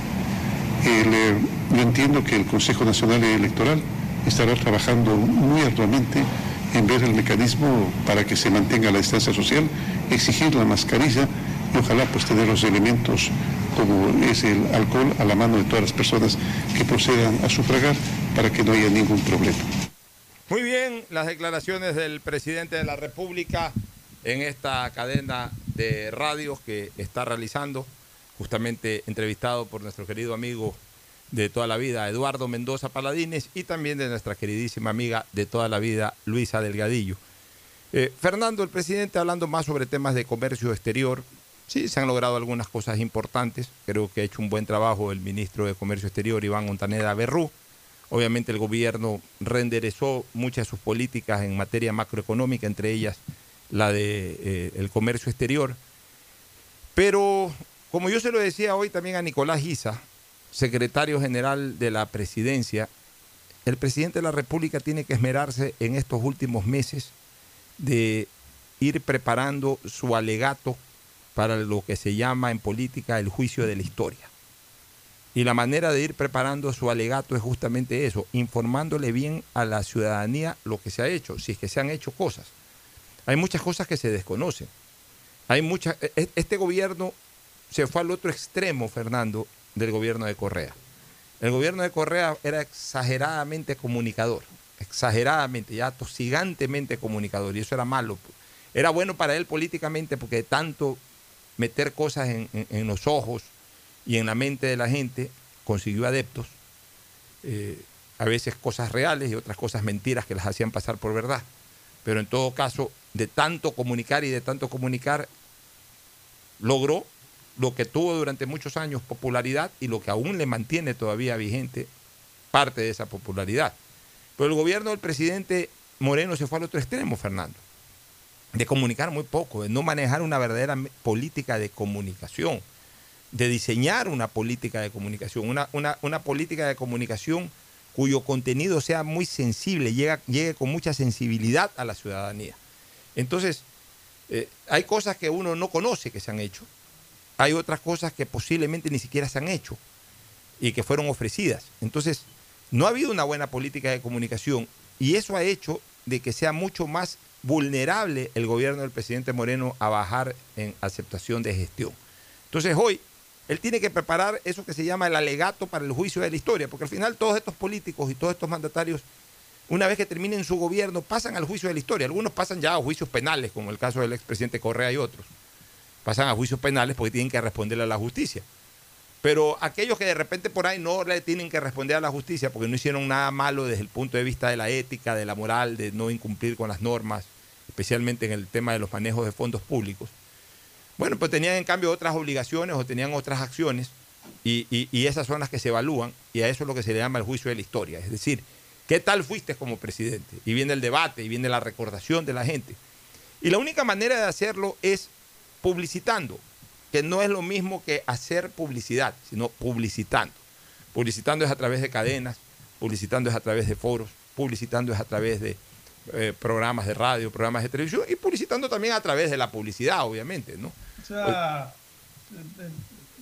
Eh, yo entiendo que el Consejo Nacional Electoral estará trabajando muy arduamente en ver el mecanismo para que se mantenga la distancia social, exigir la mascarilla y ojalá pues tener los elementos como es el alcohol a la mano de todas las personas que procedan a sufragar para que no haya ningún problema. Muy bien, las declaraciones del presidente de la República en esta cadena de radios que está realizando, justamente entrevistado por nuestro querido amigo de toda la vida, Eduardo Mendoza Paladines, y también de nuestra queridísima amiga de toda la vida, Luisa Delgadillo. Eh, Fernando, el presidente, hablando más sobre temas de comercio exterior, sí, se han logrado algunas cosas importantes. Creo que ha hecho un buen trabajo el ministro de Comercio Exterior, Iván Montaneda Berrú. Obviamente el gobierno renderezó muchas de sus políticas en materia macroeconómica, entre ellas la de eh, el comercio exterior. Pero, como yo se lo decía hoy también a Nicolás Giza, secretario general de la presidencia, el presidente de la República tiene que esmerarse en estos últimos meses de ir preparando su alegato para lo que se llama en política el juicio de la historia. Y la manera de ir preparando su alegato es justamente eso, informándole bien a la ciudadanía lo que se ha hecho, si es que se han hecho cosas. Hay muchas cosas que se desconocen. Hay muchas, e, e, este gobierno se fue al otro extremo, Fernando, del gobierno de Correa. El gobierno de Correa era exageradamente comunicador, exageradamente, ya tosigantemente comunicador, y eso era malo. Era bueno para él políticamente porque tanto meter cosas en, los ojos y en la mente de la gente consiguió adeptos, eh, a veces cosas reales y otras cosas mentiras que las hacían pasar por verdad. Pero en todo caso, de tanto comunicar y de tanto comunicar, logró lo que tuvo durante muchos años popularidad y lo que aún le mantiene todavía vigente parte de esa popularidad. Pero el gobierno del presidente Moreno se fue al otro extremo, Fernando, de comunicar muy poco, de no manejar una verdadera política de comunicación, de diseñar una política de comunicación, una, una, política de comunicación cuyo contenido sea muy sensible, llegue con mucha sensibilidad a la ciudadanía. Entonces, eh, hay cosas que uno no conoce que se han hecho, hay otras cosas que posiblemente ni siquiera se han hecho y que fueron ofrecidas. Entonces, no ha habido una buena política de comunicación y eso ha hecho de que sea mucho más vulnerable el gobierno del presidente Moreno a bajar en aceptación de gestión. Entonces hoy él tiene que preparar eso que se llama el alegato para el juicio de la historia, porque al final todos estos políticos y todos estos mandatarios, una vez que terminen su gobierno, pasan al juicio de la historia. Algunos pasan ya a juicios penales, como el caso del expresidente Correa y otros pasan a juicios penales porque tienen que responderle a la justicia. Pero aquellos que de repente por ahí no le tienen que responder a la justicia porque no hicieron nada malo desde el punto de vista de la ética, de la moral, de no incumplir con las normas, especialmente en el tema de los manejos de fondos públicos. Bueno, pues tenían en cambio otras obligaciones o tenían otras acciones y, y esas son las que se evalúan y a eso es lo que se le llama el juicio de la historia. Es decir, ¿qué tal fuiste como presidente? Y viene el debate y viene la recordación de la gente. Y la única manera de hacerlo es publicitando, que no es lo mismo que hacer publicidad, sino publicitando. Publicitando es a través de cadenas, publicitando es a través de foros, publicitando es a través de eh, programas de radio, programas de televisión y publicitando también a través de la publicidad, obviamente, ¿no? Sea, eh, eh,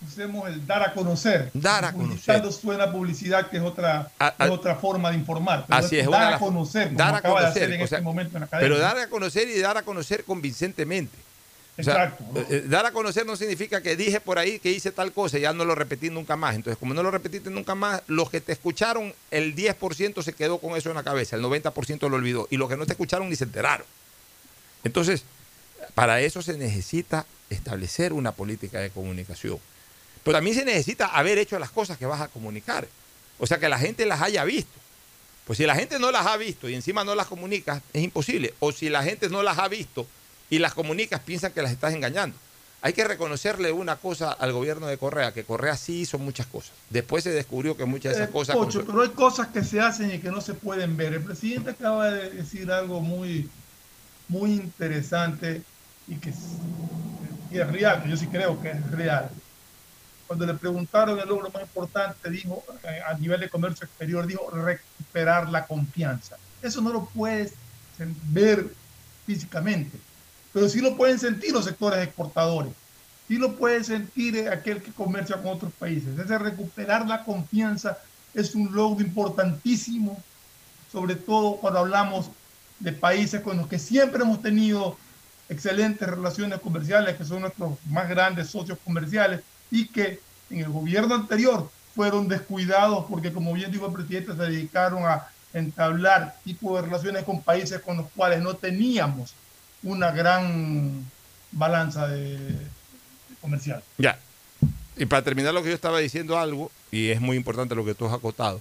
usemos el dar a conocer. Dar a conocer. suena publicidad, que es otra, otra forma de informar. así es, dar a conocer, dar a conocer, en este momento en la Pero dar a conocer y dar a conocer convincentemente. Exacto. Eh, eh, dar a conocer no significa que dije por ahí que hice tal cosa y ya no lo repetí nunca más. Entonces, como no lo repetiste nunca más, los que te escucharon, el 10% se quedó con eso en la cabeza, el 90% lo olvidó. Y los que no te escucharon ni se enteraron. Entonces, para eso se necesita establecer una política de comunicación. Pero también se necesita haber hecho las cosas que vas a comunicar. O sea, que la gente las haya visto. Pues si la gente no las ha visto y encima no las comunica, es imposible. O si la gente no las ha visto y las comunicas, piensan que las estás engañando. Hay que reconocerle una cosa al gobierno de Correa, que Correa sí hizo muchas cosas. Después se descubrió que muchas de esas eh, cosas... pero hay cosas que se hacen y que no se pueden ver. El presidente acaba de decir algo muy, muy interesante y que es real, que yo sí creo que es real. Cuando le preguntaron el logro más importante, dijo, eh, a nivel de comercio exterior, dijo recuperar la confianza. Eso no lo puedes ver físicamente pero sí lo pueden sentir los sectores exportadores, sí lo puede sentir aquel que comercia con otros países. Ese recuperar la confianza es un logro importantísimo, sobre todo cuando hablamos de países con los que siempre hemos tenido excelentes relaciones comerciales, que son nuestros más grandes socios comerciales y que en el gobierno anterior fueron descuidados porque, como bien dijo el presidente, se dedicaron a entablar tipo de relaciones con países con los cuales no teníamos una gran balanza de, comercial. Ya. Y para terminar lo que yo estaba diciendo algo, y es muy importante lo que tú has acotado.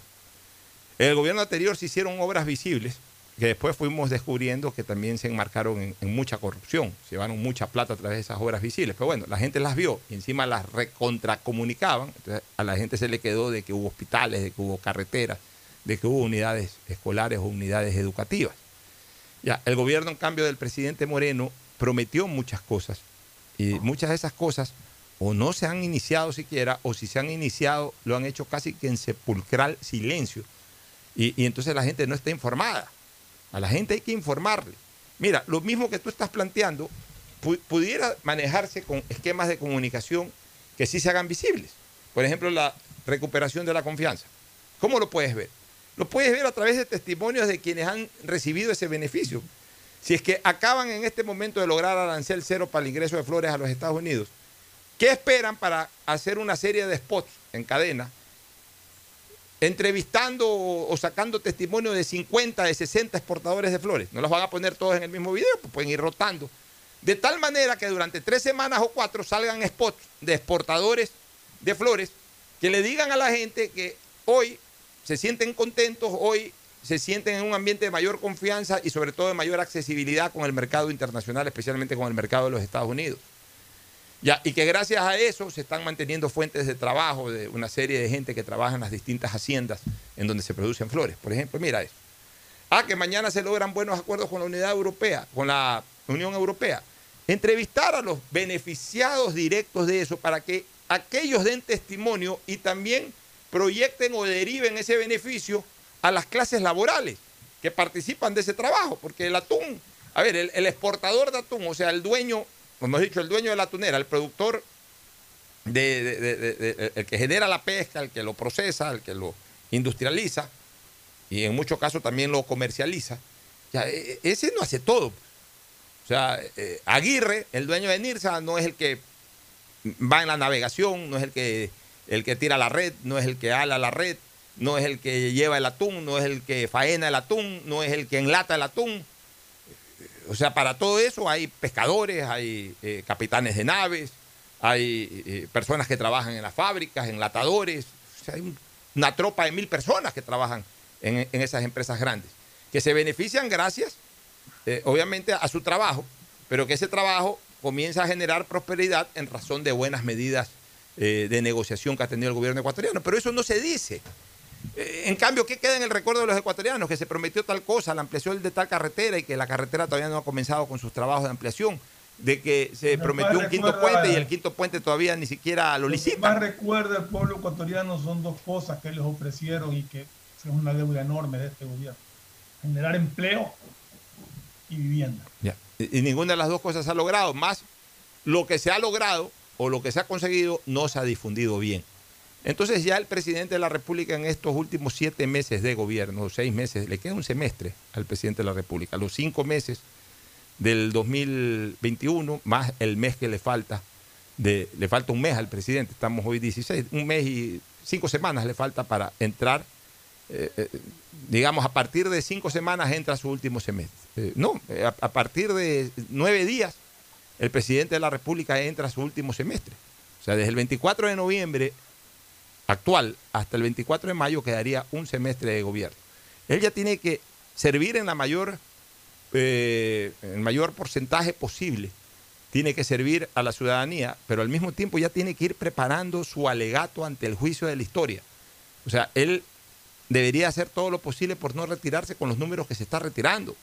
En el gobierno anterior se hicieron obras visibles que después fuimos descubriendo que también se enmarcaron en, mucha corrupción, llevaron mucha plata a través de esas obras visibles. Pero bueno, la gente las vio y encima las recontracomunicaban. Entonces a la gente se le quedó de que hubo hospitales, de que hubo carreteras, de que hubo unidades escolares o unidades educativas. Ya, el gobierno, en cambio, del presidente Moreno prometió muchas cosas y muchas de esas cosas o no se han iniciado siquiera o si se han iniciado lo han hecho casi que en sepulcral silencio. y entonces la gente no está informada. A la gente hay que informarle. Mira, lo mismo que tú estás planteando pudiera manejarse con esquemas de comunicación que sí se hagan visibles. Por ejemplo, la recuperación de la confianza. ¿Cómo lo puedes ver? Lo puedes ver a través de testimonios de quienes han recibido ese beneficio. Si es que acaban en este momento de lograr arancel cero para el ingreso de flores a los Estados Unidos, ¿qué esperan para hacer una serie de spots en cadena entrevistando o sacando testimonio de 50, de 60 exportadores de flores. No los van a poner todos en el mismo video, pues pueden ir rotando. De tal manera que durante tres semanas o cuatro salgan spots de exportadores de flores que le digan a la gente que hoy se sienten contentos, hoy se sienten en un ambiente de mayor confianza y sobre todo de mayor accesibilidad con el mercado internacional, especialmente con el mercado de los Estados Unidos. Y que gracias a eso se están manteniendo fuentes de trabajo de una serie de gente que trabaja en las distintas haciendas en donde se producen flores. Por ejemplo, mira eso. Ah, que mañana se logran buenos acuerdos con la Unidad Europea, con la Unión Europea. Entrevistar a los beneficiados directos de eso para que aquellos den testimonio y también proyecten o deriven ese beneficio a las clases laborales que participan de ese trabajo. Porque el atún, a ver, el, el exportador de atún, o sea, el dueño como hemos dicho, el dueño de la tunera, el productor, de, el que genera la pesca, el que lo procesa, el que lo industrializa y en muchos casos también lo comercializa, e, e, ese no hace todo. O sea, eh, Aguirre, el dueño de NIRSA, no es el que va en la navegación, no es el que, el que tira la red, no es el que ala la red, no es el que lleva el atún, no es el que faena el atún, no es el que enlata el atún o sea, para todo eso hay pescadores, hay eh, capitanes de naves, hay eh, personas que trabajan en las fábricas, enlatadores, o sea, hay una tropa de mil personas que trabajan en, esas empresas grandes, que se benefician gracias, eh, obviamente, a su trabajo, pero que ese trabajo comienza a generar prosperidad en razón de buenas medidas de negociación que ha tenido el gobierno ecuatoriano. Pero eso no se dice. En cambio, ¿qué queda en el recuerdo de los ecuatorianos? Que se prometió tal cosa, la ampliación de tal carretera y que la carretera todavía no ha comenzado con sus trabajos de ampliación. De que se prometió un quinto puente y el quinto puente todavía ni siquiera lo licita. Lo que más recuerda el pueblo ecuatoriano son dos cosas que les ofrecieron y que es una deuda enorme de este gobierno. Generar empleo y vivienda. Y, y ninguna de las dos cosas se ha logrado. Más lo que se ha logrado o lo que se ha conseguido no se ha difundido bien. Entonces ya el presidente de la República en estos últimos siete meses de gobierno, seis meses, le queda un semestre al presidente de la República, los cinco meses del 2021, más el mes que le falta, de, le falta un mes al presidente, estamos hoy 16, un mes y cinco semanas le falta para entrar, eh, eh, digamos, a partir de cinco semanas entra su último semestre. Eh, no, a, partir de nueve días, el presidente de la República entra a su último semestre. O sea, desde el 24 de noviembre actual hasta el 24 de mayo quedaría un semestre de gobierno. Él ya tiene que servir en la mayor, eh, el mayor porcentaje posible. Tiene que servir a la ciudadanía, pero al mismo tiempo ya tiene que ir preparando su alegato ante el juicio de la historia. O sea, él debería hacer todo lo posible por no retirarse con los números que se está retirando.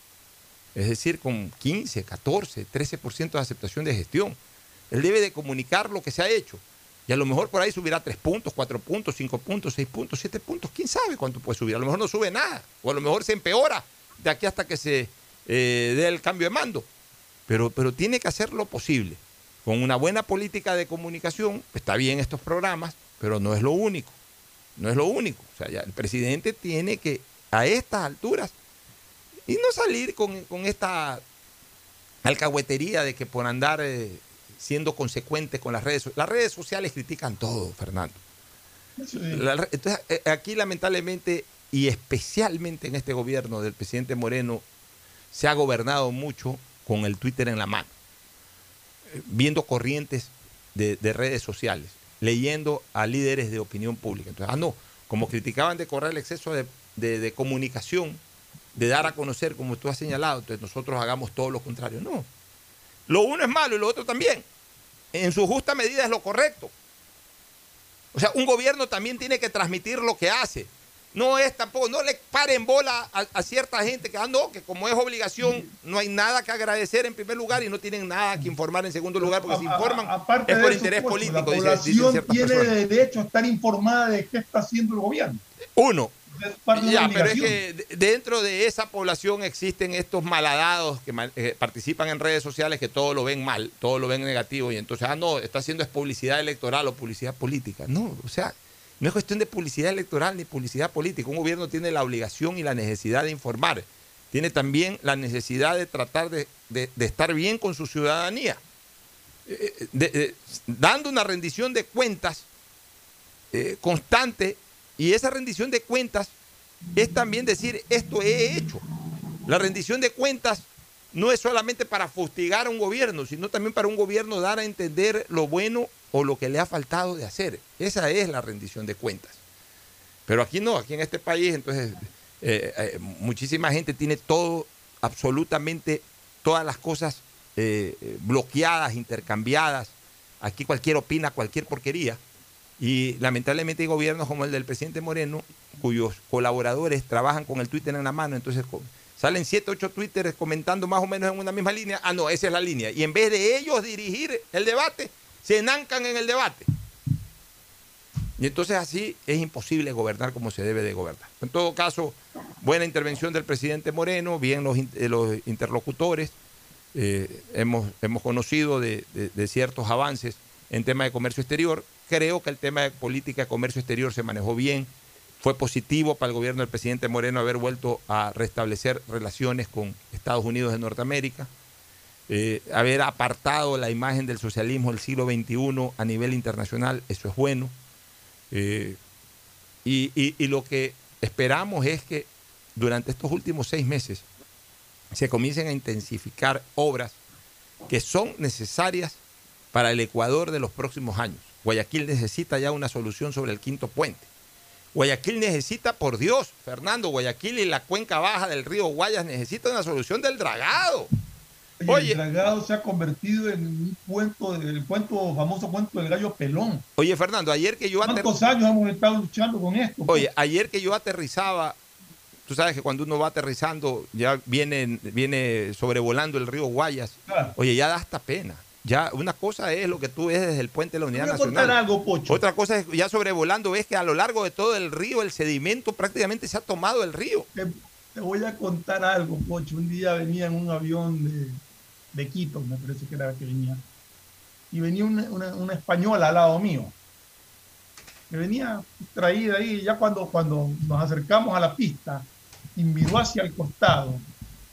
Es decir, con 15, 14, 13% de aceptación de gestión. Él debe de comunicar lo que se ha hecho y a lo mejor por ahí subirá 3 puntos, 4 puntos, 5 puntos, 6 puntos, 7 puntos. ¿Quién sabe cuánto puede subir? A lo mejor no sube nada. O a lo mejor se empeora de aquí hasta que se eh, dé el cambio de mando. Pero, pero tiene que hacer lo posible. Con una buena política de comunicación, está bien estos programas, pero no es lo único. No es lo único. O sea, ya el presidente tiene que, a estas alturas, y no salir con, esta alcahuetería de que por andar... Eh, siendo consecuentes con las redes sociales. Las redes sociales critican todo, Fernando. La- entonces, eh, aquí lamentablemente, y especialmente en este gobierno del presidente Moreno, se ha gobernado mucho con el Twitter en la mano, eh, viendo corrientes de, de redes sociales, leyendo a líderes de opinión pública. Entonces, ah, no, como criticaban de correr el exceso de, de- de comunicación, de dar a conocer, como tú has señalado, entonces nosotros hagamos todo lo contrario. No. Lo uno es malo y lo otro también. En su justa medida es lo correcto. O sea, un gobierno también tiene que transmitir lo que hace. No es tampoco, no le paren bola a, a cierta gente que, ah, no, que como es obligación, no hay nada que agradecer en primer lugar y no tienen nada que informar en segundo lugar, porque si informan es por eso, interés Pocho, político, La dice- población tiene personas. derecho a estar informada de qué está haciendo el gobierno. Uno. Parte Ya, pero es que de- dentro de esa población existen estos malhadados que eh, participan en redes sociales que todo lo ven mal, todo lo ven negativo y entonces, ah, no, está haciendo es publicidad electoral o publicidad política. No, o sea, no es cuestión de publicidad electoral ni publicidad política. Un gobierno tiene la obligación y la necesidad de informar. Tiene también la necesidad de tratar de, de- de estar bien con su ciudadanía. Eh, eh, de- dando una rendición de cuentas eh, constante y esa rendición de cuentas es también decir, esto he hecho. La rendición de cuentas no es solamente para fustigar a un gobierno, sino también para un gobierno dar a entender lo bueno o lo que le ha faltado de hacer. Esa es la rendición de cuentas. Pero aquí no, aquí en este país, entonces, eh, eh, muchísima gente tiene todo, absolutamente todas las cosas eh, bloqueadas, intercambiadas. Aquí cualquiera opina cualquier porquería. Y lamentablemente hay gobiernos como el del presidente Moreno, cuyos colaboradores trabajan con el Twitter en la mano, entonces salen siete, ocho Twitters comentando más o menos en una misma línea. Ah, no, esa es la línea. Y en vez de ellos dirigir el debate, se enancan en el debate. Y entonces así es imposible gobernar como se debe de gobernar. En todo caso, buena intervención del presidente Moreno, bien los, eh, los interlocutores. Eh, hemos, hemos conocido de, de- de ciertos avances en tema de comercio exterior. Creo que el tema de política de comercio exterior se manejó bien. Fue positivo para el gobierno del presidente Moreno haber vuelto a restablecer relaciones con Estados Unidos de Norteamérica, eh, haber apartado la imagen del socialismo del siglo XXI a nivel internacional, eso es bueno. Eh, y, lo que esperamos es que durante estos últimos seis meses se comiencen a intensificar obras que son necesarias para el Ecuador de los próximos años. Guayaquil necesita ya una solución sobre el quinto puente. Guayaquil necesita, por Dios, Fernando, Guayaquil y la cuenca baja del río Guayas necesitan una solución del dragado. Oye, el dragado se ha convertido en un cuento, el cuento, famoso cuento del gallo pelón. Oye, Fernando, ayer que yo ¿Cuántos años hemos estado luchando con esto? Oye, ayer que yo aterrizaba, tú sabes que cuando uno va aterrizando ya viene, viene sobrevolando el río Guayas. Claro. Oye, ya da hasta pena. Ya una cosa es lo que tú ves desde el puente de la Unidad Te voy a Nacional. contar algo, Pocho. Otra cosa es ya sobrevolando ves que a lo largo de todo el río el sedimento prácticamente se ha tomado el río. Te, te voy a contar algo, Pocho. Un día venía en un avión de, de Quito, me parece que era que venía, y venía una, una- una española al lado mío. Que venía traída ahí, ya cuando, cuando nos acercamos a la pista, y miró hacia el costado.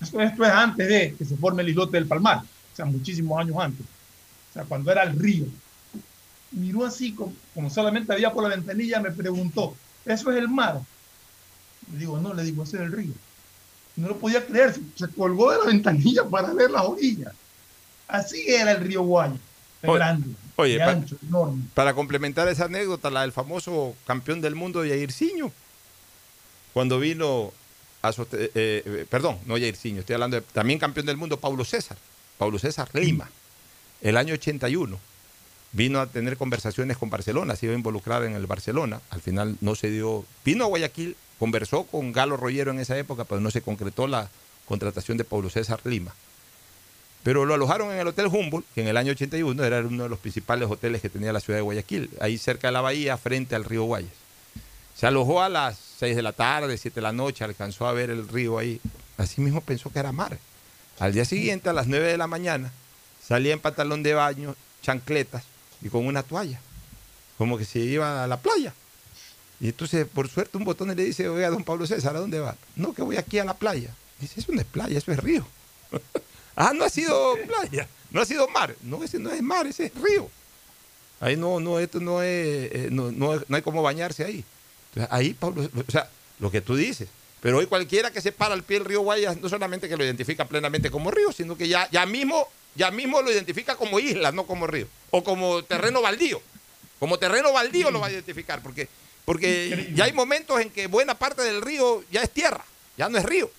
Esto, esto es antes de que se forme el islote del Palmar, o sea, muchísimos años antes. O sea, cuando era el río. Miró así, como, como solamente había por la ventanilla, me preguntó, ¿eso es el mar? Le digo, no, le digo, ese es el río. No lo podía creer, se, colgó de la ventanilla para ver las orillas. Así era el río Guaya, Oye, grande, Oye, de pa- ancho, enorme. para complementar esa anécdota, la del famoso campeón del mundo Jairzinho, cuando vino a soste- eh, eh, perdón, no Jairzinho, estoy hablando de también campeón del mundo, Paulo César, Paulo César Lima, el año 81, vino a tener conversaciones con Barcelona, se iba a involucrar en el Barcelona, al final no se dio, vino a Guayaquil, conversó con Galo Rollero en esa época, pero no se concretó la contratación de Paulo César Lima. Pero lo alojaron en el Hotel Humboldt, que en el año 81 era uno de los principales hoteles que tenía la ciudad de Guayaquil, ahí cerca de la bahía, frente al río Guayas. Se alojó a las 6 de la tarde, 7 de la noche, alcanzó a ver el río ahí. Así mismo pensó que era mar. Al día siguiente, a las 9 de la mañana, salía en pantalón de baño, chancletas y con una toalla, como que se iba a la playa. Y entonces, por suerte, un botón le dice, oiga, don Pablo César, ¿a dónde va? No, que voy aquí a la playa. Dice, eso no es playa, eso es río. Ah, no ha sido playa, no ha sido mar. No, ese no es mar, ese es río. Ahí no, no, esto no es, eh, no, no, no hay cómo bañarse ahí. Entonces, ahí, Pablo, o sea, lo que tú dices. Pero hoy cualquiera que se para al pie del río Guayas, no solamente que lo identifica plenamente como río, sino que ya, ya, mismo, ya mismo lo identifica como isla, no como río. O como terreno baldío. Como terreno baldío lo va a identificar, porque, porque ya hay momentos en que buena parte del río ya es tierra, ya no es río.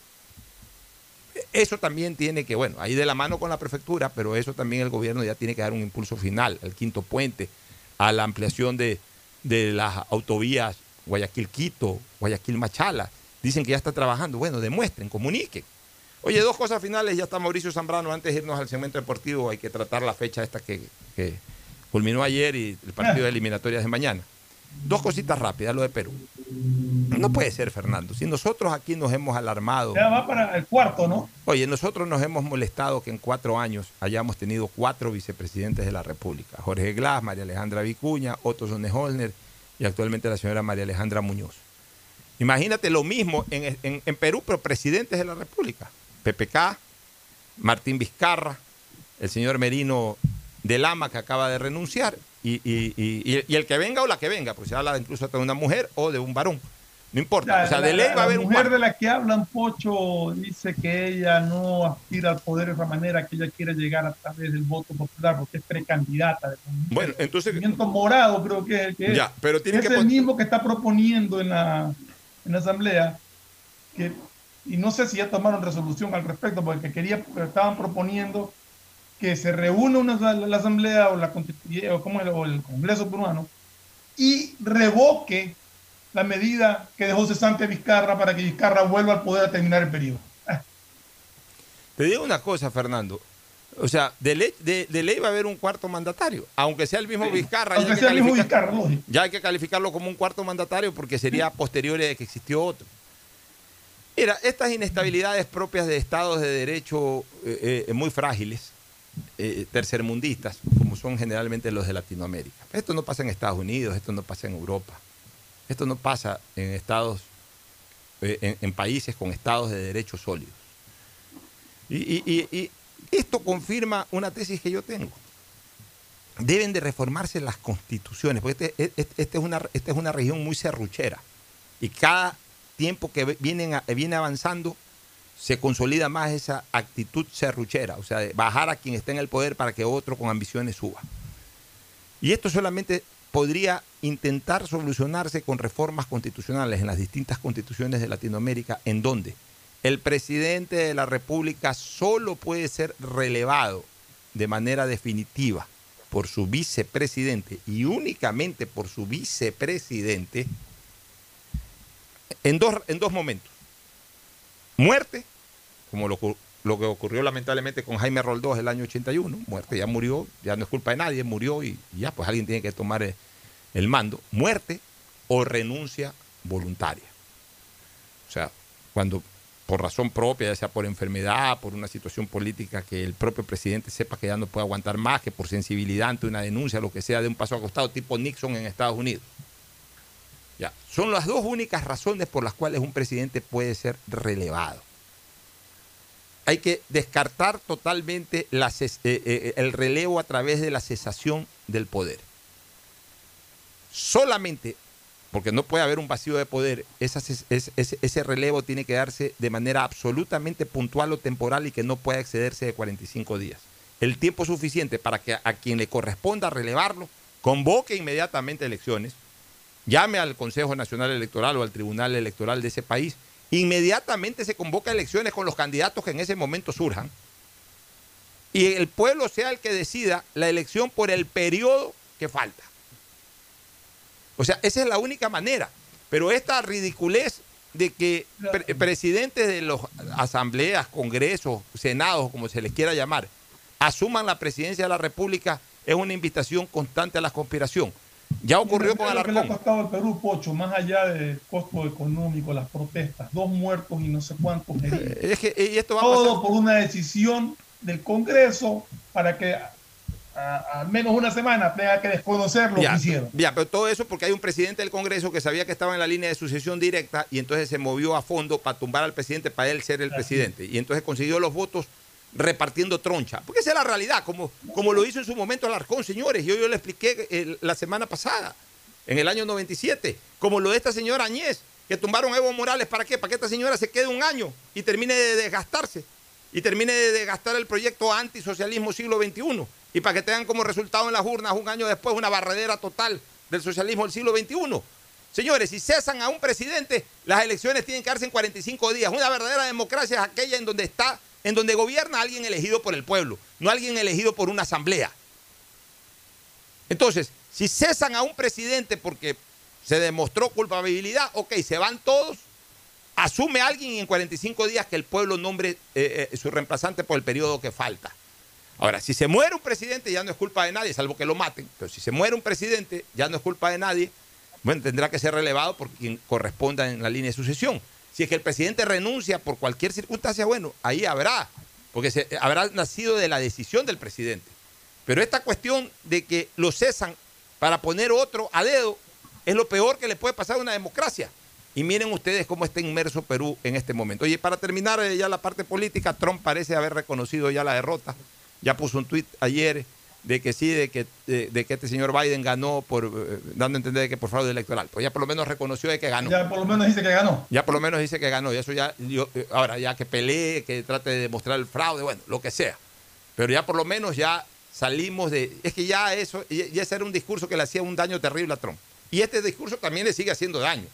Eso también tiene que, bueno, ahí de la mano con la prefectura, pero eso también el gobierno ya tiene que dar un impulso final al quinto puente, a la ampliación de, de las autovías Guayaquil-Quito, Guayaquil-Machala. Dicen que ya está trabajando. Bueno, demuestren, comuniquen. Oye, dos cosas finales. Ya está Mauricio Zambrano. Antes de irnos al segmento deportivo, hay que tratar la fecha esta que, que culminó ayer y el partido de eliminatorias de mañana. Dos cositas rápidas, lo de Perú. No puede ser, Fernando. Si nosotros aquí nos hemos alarmado. Ya va para el cuarto, ¿no? Oye, nosotros nos hemos molestado que en cuatro años hayamos tenido cuatro vicepresidentes de la República: Jorge Glass, María Alejandra Vicuña, Otto Sonne-Holner y actualmente la señora María Alejandra Muñoz. Imagínate lo mismo en, en, en Perú, pero presidentes de la República: PPK, Martín Vizcarra, el señor Merino de Lama, que acaba de renunciar, y, y, y, y, el que venga o la que venga, pues se habla incluso de una mujer o de un varón. No importa. La, o sea, la, de ley va a haber la un mujer de la que hablan, Pocho, dice que ella no aspira al poder de esa manera, que ella quiere llegar a través del voto popular, porque es precandidata. De bueno, entonces. Movimiento morado, creo que es el que ya, es. Pero tiene es que el mismo que está proponiendo en la, en la asamblea, que, y no sé si ya tomaron resolución al respecto, porque quería, estaban proponiendo que se reúna una, la, asamblea o, la, o, como el, o el Congreso peruano y revoque la medida que dejó cesante a Vizcarra para que Vizcarra vuelva al poder a terminar el periodo. Te digo una cosa, Fernando. O sea, de ley, de, de ley va a haber un cuarto mandatario, aunque sea el mismo sí. Vizcarra. Aunque sea el mismo Vizcarra, lógico. Ya hay que calificarlo como un cuarto mandatario porque sería sí. posterior de que existió otro. Mira, estas inestabilidades propias de estados de derecho eh, eh, muy frágiles, eh, tercermundistas, como son generalmente los de Latinoamérica. Esto no pasa en Estados Unidos, esto no pasa en Europa, esto no pasa en estados, eh, en, en, países con estados de derecho sólidos. Y, y, y, esto confirma una tesis que yo tengo. Deben de reformarse las constituciones, porque este, este, este es una, esta es una región muy serruchera. Y cada tiempo que vienen a, viene avanzando, se consolida más esa actitud serruchera, o sea, de bajar a quien está en el poder para que otro con ambiciones suba. Y esto solamente podría intentar solucionarse con reformas constitucionales en las distintas constituciones de Latinoamérica, en donde el presidente de la República solo puede ser relevado de manera definitiva por su vicepresidente y únicamente por su vicepresidente en dos, en dos momentos. Muerte como lo, que ocurrió lamentablemente con Jaime Roldós el año 81, muerte, ya murió, ya no es culpa de nadie, murió y ya pues alguien tiene que tomar el, el mando, muerte o renuncia voluntaria. O sea, cuando por razón propia, ya sea por enfermedad, por una situación política que el propio presidente sepa que ya no puede aguantar más, que por sensibilidad ante una denuncia, lo que sea, de un paso acostado tipo Nixon en Estados Unidos. Ya, son las dos únicas razones por las cuales un presidente puede ser relevado hay que descartar totalmente la, eh, eh, el relevo a través de la cesación del poder. Solamente, porque no puede haber un vacío de poder, ese, relevo tiene que darse de manera absolutamente puntual o temporal y que no pueda excederse de 45 días. El tiempo suficiente para que a quien le corresponda relevarlo convoque inmediatamente elecciones, llame al Consejo Nacional Electoral o al Tribunal Electoral de ese país inmediatamente se convoca elecciones con los candidatos que en ese momento surjan y el pueblo sea el que decida la elección por el periodo que falta. O sea, esa es la única manera. Pero esta ridiculez de que pre presidentes de las asambleas, congresos, senados, como se les quiera llamar, asuman la presidencia de la República es una invitación constante a la conspiración. Ya ocurrió con Alarcón. le ha costado al Perú, Pocho, más allá del costo económico, las protestas, dos muertos y no sé cuántos heridos. Es que, y esto va Todo a pasar... por una decisión del Congreso para que al menos una semana tenga que desconocer lo ya, que hicieron. Ya, pero todo eso porque hay un presidente del Congreso que sabía que estaba en la línea de sucesión directa y entonces se movió a fondo para tumbar al presidente, para él ser el Así. presidente. Y entonces consiguió los votos repartiendo troncha. Porque esa es la realidad, como, como lo hizo en su momento Alarcón, señores. Yo, yo le expliqué eh, la semana pasada, en el año 97, como lo de esta señora Añez, que tumbaron a Evo Morales, ¿para qué? Para que esta señora se quede un año y termine de desgastarse y termine de desgastar el proyecto antisocialismo siglo XXI y para que tengan como resultado en las urnas un año después una barredera total del socialismo del siglo XXI. Señores, si cesan a un presidente, las elecciones tienen que darse en 45 días. Una verdadera democracia es aquella en donde está, en donde gobierna alguien elegido por el pueblo, no alguien elegido por una asamblea. Entonces, si cesan a un presidente porque se demostró culpabilidad, ok, se van todos, asume alguien y en 45 días que el pueblo nombre eh, eh, su reemplazante por el periodo que falta. Ahora, si se muere un presidente ya no es culpa de nadie, salvo que lo maten, pero si se muere un presidente ya no es culpa de nadie, bueno, tendrá que ser relevado por quien corresponda en la línea de sucesión. Si es que el presidente renuncia por cualquier circunstancia, bueno, ahí habrá, porque se, habrá nacido de la decisión del presidente. Pero esta cuestión de que lo cesan para poner otro a dedo es lo peor que le puede pasar a una democracia. Y miren ustedes cómo está inmerso Perú en este momento. Oye, para terminar eh, ya la parte política, Trump parece haber reconocido ya la derrota. Ya puso un tuit ayer de que sí, de que, de, que este señor Biden ganó por eh, dando a entender que por fraude electoral. Pues ya por lo menos reconoció de que ganó. Ya por lo menos dice que ganó. Ya por lo menos dice que ganó. Y eso ya, eh, ahora ya que pelee, que trate de demostrar el fraude, bueno, lo que sea. Pero ya por lo menos ya salimos de. Es que ya eso, ya ese era un discurso que le hacía un daño terrible a Trump. Y este discurso también le sigue haciendo daño.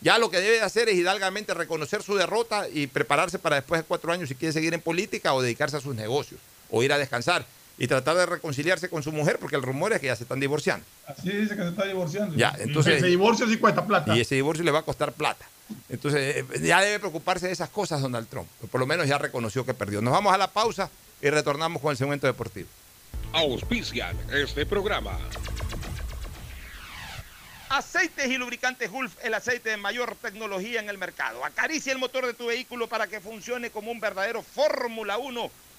Ya lo que debe hacer es hidalgamente reconocer su derrota y prepararse para después de cuatro años si quiere seguir en política o dedicarse a sus negocios o ir a descansar y tratar de reconciliarse con su mujer porque el rumor es que ya se están divorciando. Así dice que se está divorciando. Ya, entonces, ese divorcio sí cuesta plata. Y ese divorcio le va a costar plata. Entonces eh, ya debe preocuparse de esas cosas Donald Trump. Por lo menos ya reconoció que perdió. Nos vamos a la pausa y retornamos con el segmento deportivo. Auspician este programa. Aceites y lubricantes Gulf, el aceite de mayor tecnología en el mercado. Acaricia el motor de tu vehículo para que funcione como un verdadero Fórmula 1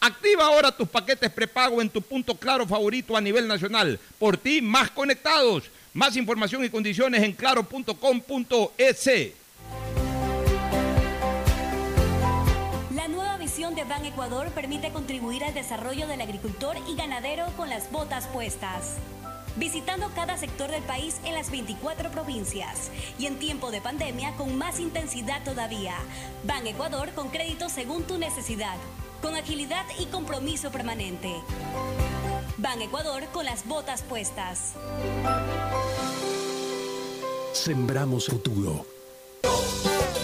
Activa ahora tus paquetes prepago en tu punto claro favorito a nivel nacional. Por ti, más conectados. Más información y condiciones en claro.com.es. de Ban Ecuador permite contribuir al desarrollo del agricultor y ganadero con las botas puestas. Visitando cada sector del país en las 24 provincias y en tiempo de pandemia con más intensidad todavía. Ban Ecuador con crédito según tu necesidad, con agilidad y compromiso permanente. Ban Ecuador con las botas puestas. Sembramos futuro.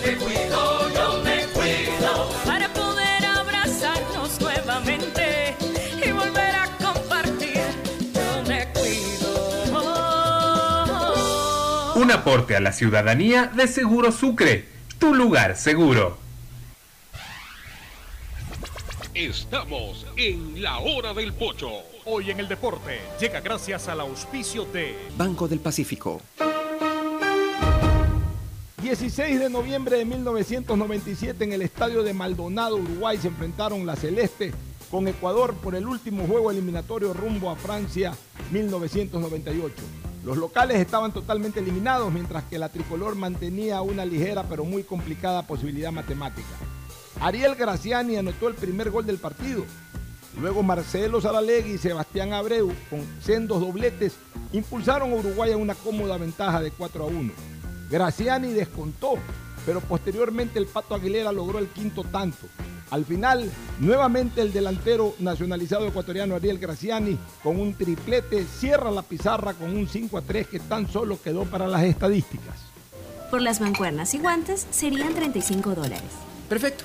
me cuido, yo me cuido. Para y volver a compartir. Yo me cuido. Un aporte a la ciudadanía de Seguro Sucre, tu lugar seguro. Estamos en la hora del pocho. Hoy en el deporte llega gracias al auspicio de Banco del Pacífico. 16 de noviembre de 1997 en el estadio de Maldonado, Uruguay, se enfrentaron la Celeste con Ecuador por el último juego eliminatorio rumbo a Francia 1998. Los locales estaban totalmente eliminados, mientras que la tricolor mantenía una ligera pero muy complicada posibilidad matemática. Ariel Graciani anotó el primer gol del partido. Luego Marcelo Saralegui y Sebastián Abreu, con sendos dobletes, impulsaron a Uruguay a una cómoda ventaja de 4 a 1. Graciani descontó, pero posteriormente el Pato Aguilera logró el quinto tanto. Al final, nuevamente el delantero nacionalizado ecuatoriano Ariel Graciani, con un triplete, cierra la pizarra con un 5 a 3 que tan solo quedó para las estadísticas. Por las mancuernas y guantes serían 35 dólares. Perfecto.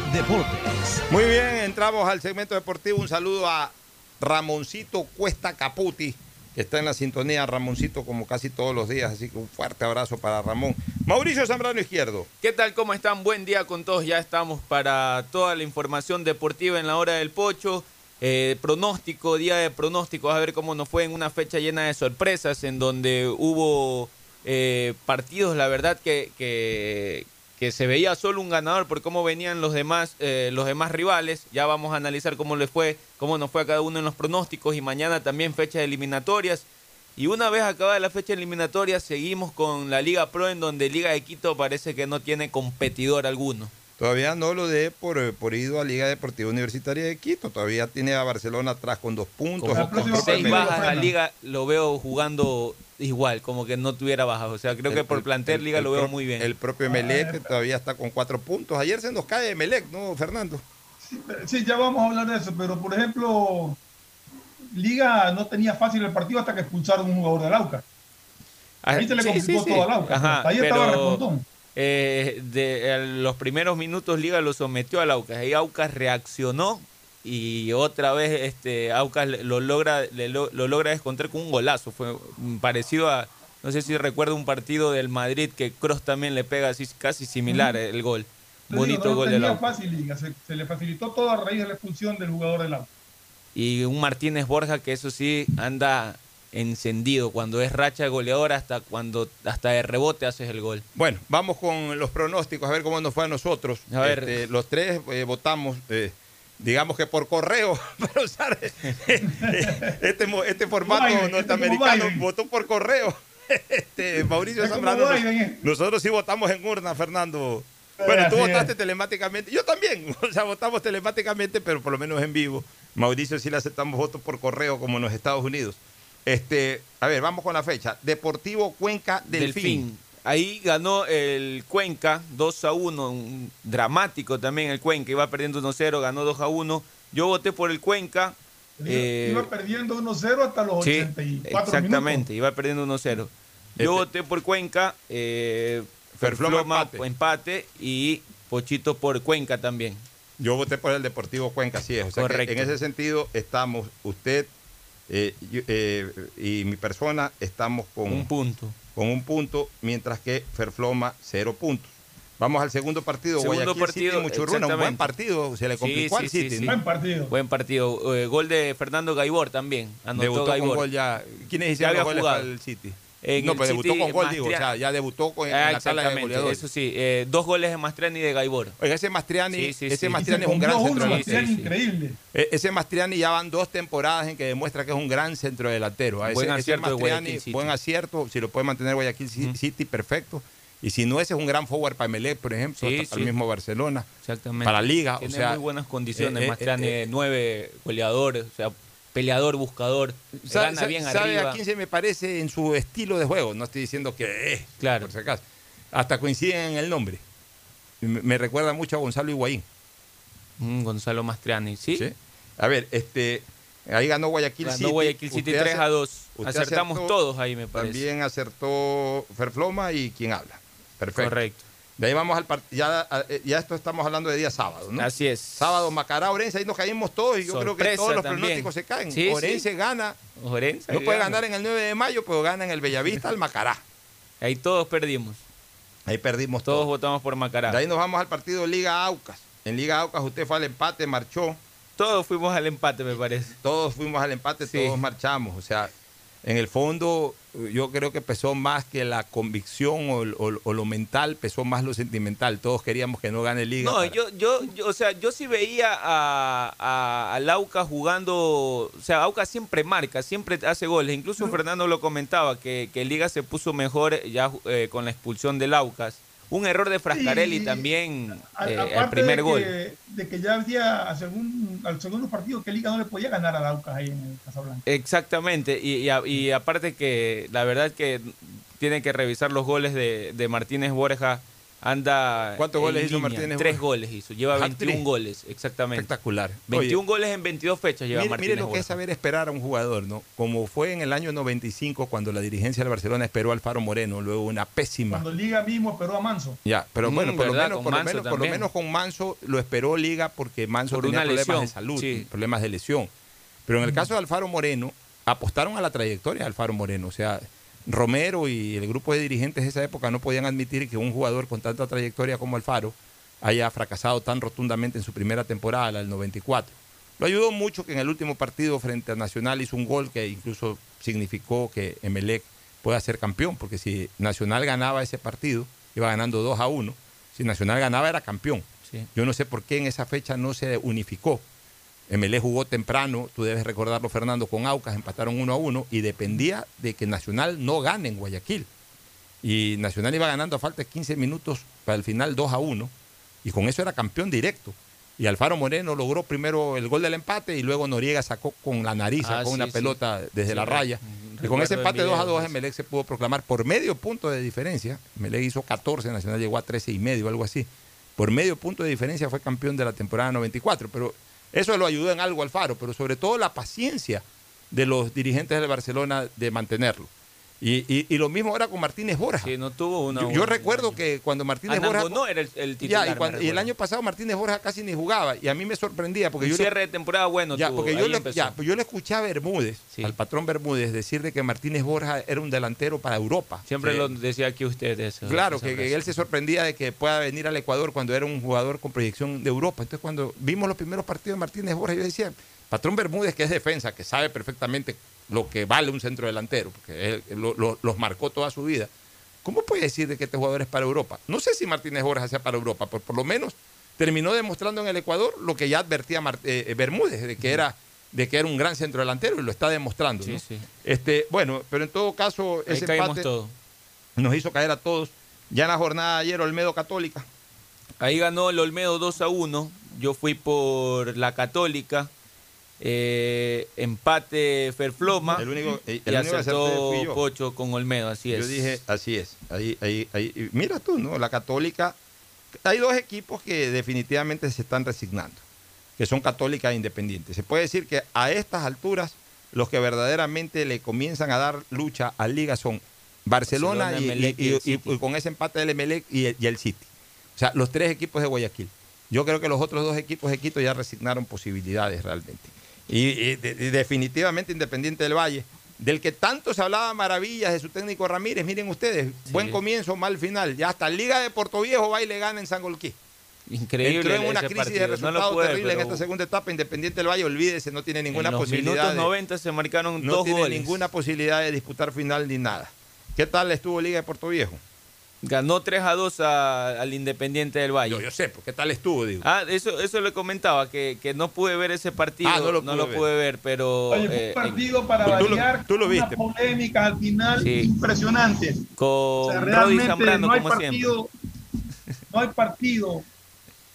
Deportes. Muy bien, entramos al segmento deportivo. Un saludo a Ramoncito Cuesta Caputi, que está en la sintonía. Ramoncito, como casi todos los días, así que un fuerte abrazo para Ramón. Mauricio Zambrano Izquierdo. ¿Qué tal? ¿Cómo están? Buen día con todos. Ya estamos para toda la información deportiva en la hora del pocho. Eh, pronóstico, día de pronósticos, a ver cómo nos fue en una fecha llena de sorpresas, en donde hubo eh, partidos, la verdad que, que, que se veía solo un ganador por cómo venían los demás, eh, los demás rivales. Ya vamos a analizar cómo les fue, cómo nos fue a cada uno en los pronósticos y mañana también fechas eliminatorias. Y una vez acabada la fecha eliminatoria, seguimos con la Liga Pro, en donde Liga de Quito parece que no tiene competidor alguno. Todavía no lo dé por, eh, por ido a Liga Deportiva Universitaria de Quito. Todavía tiene a Barcelona atrás con dos puntos. Como con seis bajas la Liga lo veo jugando igual, como que no tuviera bajas. O sea, creo que por plantel Liga lo veo muy bien. El propio Emelec todavía está con cuatro puntos. Ayer se nos cae Emelec, ¿no, Fernando? Sí, ya vamos a hablar de eso, pero por ejemplo, Liga no tenía fácil el partido hasta que expulsaron un jugador del Auca. Ahí se le Sí, complicó sí, sí. todo al Auca. Ajá, Ahí estaba pero, recontón. eh, de eh, los primeros minutos Liga lo sometió al Aucas. Ahí Aucas reaccionó y otra vez este Aucas lo logra le lo, lo logra descontar con un golazo. Fue parecido a no sé si recuerda un partido del Madrid que Cross también le pega así casi similar el gol. Te Bonito digo, no gol del tenía Aucas. fácil Liga, se, se le facilitó todo a raíz de la expulsión del jugador del Auca. Y un Martínez Borja que eso sí anda encendido cuando es racha de goleador hasta cuando hasta de rebote haces el gol. Bueno, vamos con los pronósticos, a ver cómo nos fue a nosotros. A ver. Este, los tres eh, votamos, eh, digamos que por correo, para usar este, mo- este formato Biden, este norteamericano, Biden. votó por correo. Este, Mauricio Zambrano. Biden, eh. nosotros sí votamos en urna, Fernando. Bueno, tú votaste telemáticamente, yo también, o sea, votamos telemáticamente, pero por lo menos en vivo. Mauricio sí le aceptamos votos por correo como en los Estados Unidos. Este, a ver, vamos con la fecha. Deportivo Cuenca Delfín. Ahí ganó el Cuenca 2 a 1, un dramático también el Cuenca, iba perdiendo 1-0, ganó 2 a 1. Yo voté por el Cuenca. eh, Iba perdiendo 1-0 hasta los sí, 84 exactamente, minutos. iba perdiendo 1-0. Yo voté por Cuenca, eh, Ferfloma Ferfloma empate. empate. y Pochito por Cuenca también. Yo voté por el Deportivo Cuenca, así es. O sea que Correcto. en ese sentido estamos, usted eh, yo- eh, y mi persona estamos con Un punto. Con un punto, mientras que Ferfloma cero puntos. Vamos al segundo partido, Segundo Guayaquil City partido, Muchurruna, un buen partido, se le complicó sí, al sí, City. sí. ¿no? Buen partido. Eh, gol de Fernando Gaibor también. Anotó Debutó con Gaibor. gol ya. ¿Quiénes hicieron los goles para el City? En no, pues debutó City, con gol, digo, o sea, ya debutó con, en Ah, la tabla de goleadores. Eso sí, eh, dos goles de Mastriani y de Gaibor. Oiga, ese Mastriani, Sí, sí, ese sí. Mastriani es un gran centro delantero. Mastriani, increíble. Eh, Ese Mastriani ya van dos temporadas en que demuestra que es un gran centro delantero. A Buen ese, ese acierto de Mastriani, buen acierto, si lo puede mantener Guayaquil Ci- City, perfecto. Y si no, ese es un gran forward para Emelec, por ejemplo, Sí, hasta para el mismo Barcelona. Exactamente. Para Liga, Tiene o sea. muy buenas condiciones. eh, eh, Mastriani, eh, nueve goleadores, o sea, peleador, buscador. Gana bien ¿Sabe arriba. a quién se me parece en su estilo de juego? No estoy diciendo que es, claro. por si acaso. Hasta coinciden en el nombre. Me, me recuerda mucho a Gonzalo Higuaín. Mm, Gonzalo Mastriani, ¿sí? A ver, este, ahí ganó Guayaquil Ganó City. Guayaquil City Usted 3 a 2. usted Acertamos acertó, todos ahí, me parece. También acertó Ferfloma y quien habla. Perfecto. Correcto. De ahí vamos al partido. Ya, eh, ya esto estamos hablando de día sábado, ¿no? Así es. Sábado, Macará, Orense, ahí nos caímos todos y yo creo que todos los también. pronósticos se caen. Sí, Orense sí. gana. Orense no puede gana. ganar en el 9 de mayo, pero gana en el Bellavista al Macará. Ahí todos perdimos. Ahí perdimos Todos todo. votamos por Macará. De ahí nos vamos al partido Liga Aucas. En Liga Aucas usted fue al empate, marchó. Todos fuimos al empate, me parece. Todos fuimos al empate, Sí. todos marchamos. O sea, en el fondo yo creo que pesó más que la convicción o, o- o lo mental, pesó más lo sentimental. Todos queríamos que no gane Liga. No, para- yo, yo, yo, o sea, yo sí veía a, a, al Aucas jugando, o sea, Aucas siempre marca, siempre hace goles. Incluso Fernando lo comentaba, que, que Liga se puso mejor ya eh, con la expulsión del Aucas. Un error de Frascarelli Y- también, A- eh, aparte el primer de gol. que, de que ya había al segundo, al segundo partido que Liga no le podía ganar a Aucas ahí en el Casablanca. Exactamente, y, y a- y aparte que la verdad que tienen que revisar los goles de, de Martínez Borja. Anda. ¿Cuántos en goles hizo Martínez Tres goles hizo, lleva Hat-trick. 21 goles, exactamente. Espectacular. 21 Oye, goles en 22 fechas lleva Mire, Martínez mire lo que es saber esperar a un jugador, ¿no? Como fue en el año 95 cuando la dirigencia del Barcelona esperó a Alfaro Moreno, luego una pésima. Cuando Liga mismo esperó a Manso. Ya, pero Mm, bueno, por lo, menos, Con por, lo Manso menos, por lo también. menos con Manso lo esperó Liga porque Manso Por tenía una problemas lesión, de salud, sí. problemas de lesión. Pero Mm. en el caso de Alfaro Moreno, apostaron a la trayectoria de Alfaro Moreno. O sea, Romero y el grupo de dirigentes de esa época no podían admitir que un jugador con tanta trayectoria como Alfaro haya fracasado tan rotundamente en su primera temporada, la del 94. Lo ayudó mucho que en el último partido frente a Nacional hizo un gol que incluso significó que Emelec pueda ser campeón, porque si Nacional ganaba ese partido, iba ganando 2 a 1. Si Nacional ganaba, era campeón. Sí. Yo no sé por qué en esa fecha no se unificó. Emelec jugó temprano, tú debes recordarlo, Fernando, con Aucas, empataron 1 a 1 y dependía de que Nacional no gane en Guayaquil. Y Nacional iba ganando a falta de 15 minutos para el final 2 a 1 y con eso era campeón directo. Y Alfaro Moreno logró primero el gol del empate y luego Noriega sacó con la nariz, Ah, sí, una sí. pelota desde Sí, la raya. Y con ese empate 2 a video, 2 sí. Emelec se pudo proclamar por medio punto de diferencia. Emelec hizo 14, Nacional llegó a 13 y medio, algo así. Por medio punto de diferencia fue campeón de la temporada 94. Pero eso lo ayudó en algo Alfaro, pero sobre todo la paciencia de los dirigentes del Barcelona de mantenerlo. Y, y- y lo mismo ahora con Martínez Borja. Sí, no tuvo una. Yo, yo recuerdo que cuando Martínez Borja. no era el, el Ya, titular. y, me cuando- y el año pasado Martínez Borja casi ni jugaba. Y a mí me sorprendía porque Un yo. le- cierre de temporada bueno ya, tuvo, porque yo le, ya, pues yo le escuché a Bermúdez, al patrón Bermúdez, decir de que Martínez Borja era un delantero para Europa. Siempre lo decía aquí usted eso. Claro, que, que él se sorprendía de que pueda venir al Ecuador cuando era un jugador con proyección de Europa. Entonces, cuando vimos los primeros partidos de Martínez Borja, yo decía, Patrón Bermúdez, que es defensa, que sabe perfectamente lo que vale un centro delantero, porque él lo- lo- los marcó toda su vida. ¿Cómo puede decir de que este jugador es para Europa? No sé si Martínez Borja sea para Europa, pero por lo menos terminó demostrando en el Ecuador lo que ya advertía eh, eh, Bermúdez, de que era de que era un gran centro delantero y lo está demostrando. Sí, ¿no? sí. Este, bueno, pero en todo caso, Ahí ese caímos empate todos. nos hizo caer a todos. Ya en la jornada de ayer, Olmedo Católica. Ahí ganó el Olmedo 2 a 1. Yo fui por la Católica. Eh, empate Ferfloma. El único- el y único que acerté acertó fui yo. Pocho con Olmedo, así es. Yo dije, así es. Ahí, ahí, ahí. y Mira tú, ¿no? La Católica. Hay dos equipos que definitivamente se están resignando, que son Católica e Independiente. Se puede decir que a estas alturas los que verdaderamente le comienzan a dar lucha a Liga son Barcelona, Barcelona, y, y- y el y- y con ese empate del Emelec y el, y el City. O sea, los tres equipos de Guayaquil. Yo creo que los otros dos equipos de Quito ya resignaron posibilidades realmente. Y, y de- y definitivamente Independiente del Valle, del que tanto se hablaba maravillas de su técnico Ramírez, miren ustedes, buen comienzo, mal final. Ya hasta Liga de Puerto Viejo va y le gana en San Golquí. Increíble Entró en una crisis partido. de No resultados terrible en esta segunda etapa. Independiente del Valle, olvídese, no tiene ninguna en los posibilidad. minutos de- 90 se marcaron no dos tiene goles. ninguna posibilidad de disputar final ni nada. ¿Qué tal estuvo Liga de Puerto Viejo? Ganó 3 a 2 a- al Independiente del Valle. Yo, yo sé, pues, ¿qué tal estuvo? Digo. Ah, eso, eso le comentaba, que, que no pude ver ese partido. Ah, no lo no lo pude pude ver, pero. Oye, fue eh, un partido para tú lo- variar, tú lo unas viste. polémicas al final Sí. impresionantes. con O sea, realmente Zambrano, no hay como siempre. partido, no hay partido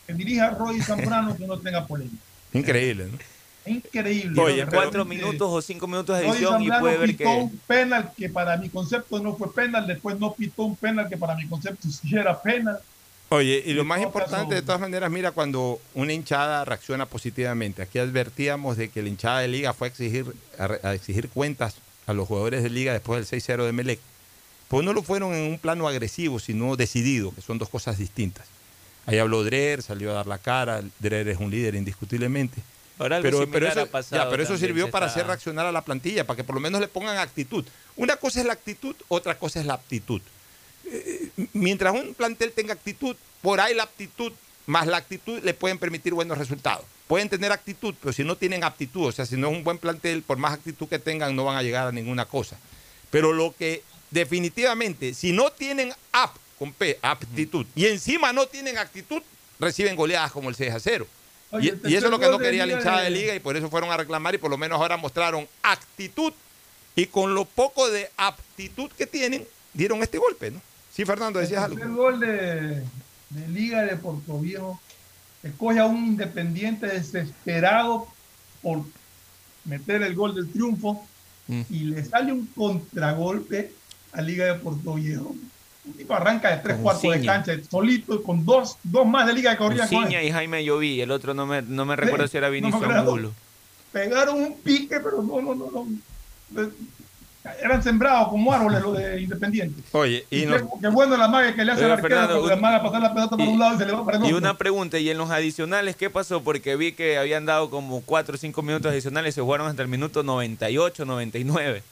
que dirija Roy Zambrano que no tenga polémica. Increíble, ¿no? Es increíble. Oye, ¿no? Cuatro Realmente, minutos o cinco minutos de edición y puede ver pitó que. un penal que para mi concepto no fue penal, después no pitó un penal que para mi concepto sí era penal. Oye, y lo más importante de todas maneras, mira, cuando una hinchada reacciona positivamente, aquí advertíamos de que la hinchada de Liga fue a exigir, a, a exigir cuentas a los jugadores de Liga después del 6-0 de Melec, pues no lo fueron en un plano agresivo, sino decidido, que son dos cosas distintas. Ahí habló Dreher, salió a dar la cara, Dreher es un líder indiscutiblemente. Ahora algo Pero, pero eso, ya, pero eso sirvió para está- hacer reaccionar a la plantilla, para que por lo menos le pongan actitud. Una cosa es la actitud, otra cosa es la aptitud. eh, mientras un plantel tenga actitud, por ahí la aptitud más la actitud le pueden permitir buenos resultados. Pueden tener actitud, pero si no tienen aptitud, o sea, si no es un buen plantel, por más actitud que tengan, no van a llegar a ninguna cosa. Pero lo que definitivamente, si no tienen ap con P, aptitud, y encima no tienen actitud, reciben goleadas como el 6 a 0. Oye, Y, el y eso es lo que no quería hinchada de liga y por eso fueron a reclamar y por lo menos ahora mostraron actitud y con lo poco de aptitud que tienen, dieron este golpe, ¿no? Sí, Fernando, decías el algo. tercer gol de, de Liga de Puerto Viejo escoge a un independiente desesperado por meter el gol del triunfo Mm. y le sale un contragolpe a Liga de Puerto Viejo. Un tipo arranca de tres cuartos de cancha, solito, con dos, dos más de Liga que corrían con él. Y Jaime Lloví, el otro no me, no me recuerdo si era no acuerdo. Angulo. Pegaron un pique, pero no, no, no, no. Eran sembrados como árboles los de Independiente. Oye, y Y nos- qué, bueno la magia que le hace al arquero, Fernando, porque la un- maga pasar la pelota para un lado y se le va para el Y una pregunta, ¿y en los adicionales qué pasó? Porque vi que habían dado como 4 o 5 minutos adicionales, se jugaron hasta el minuto 98, 99.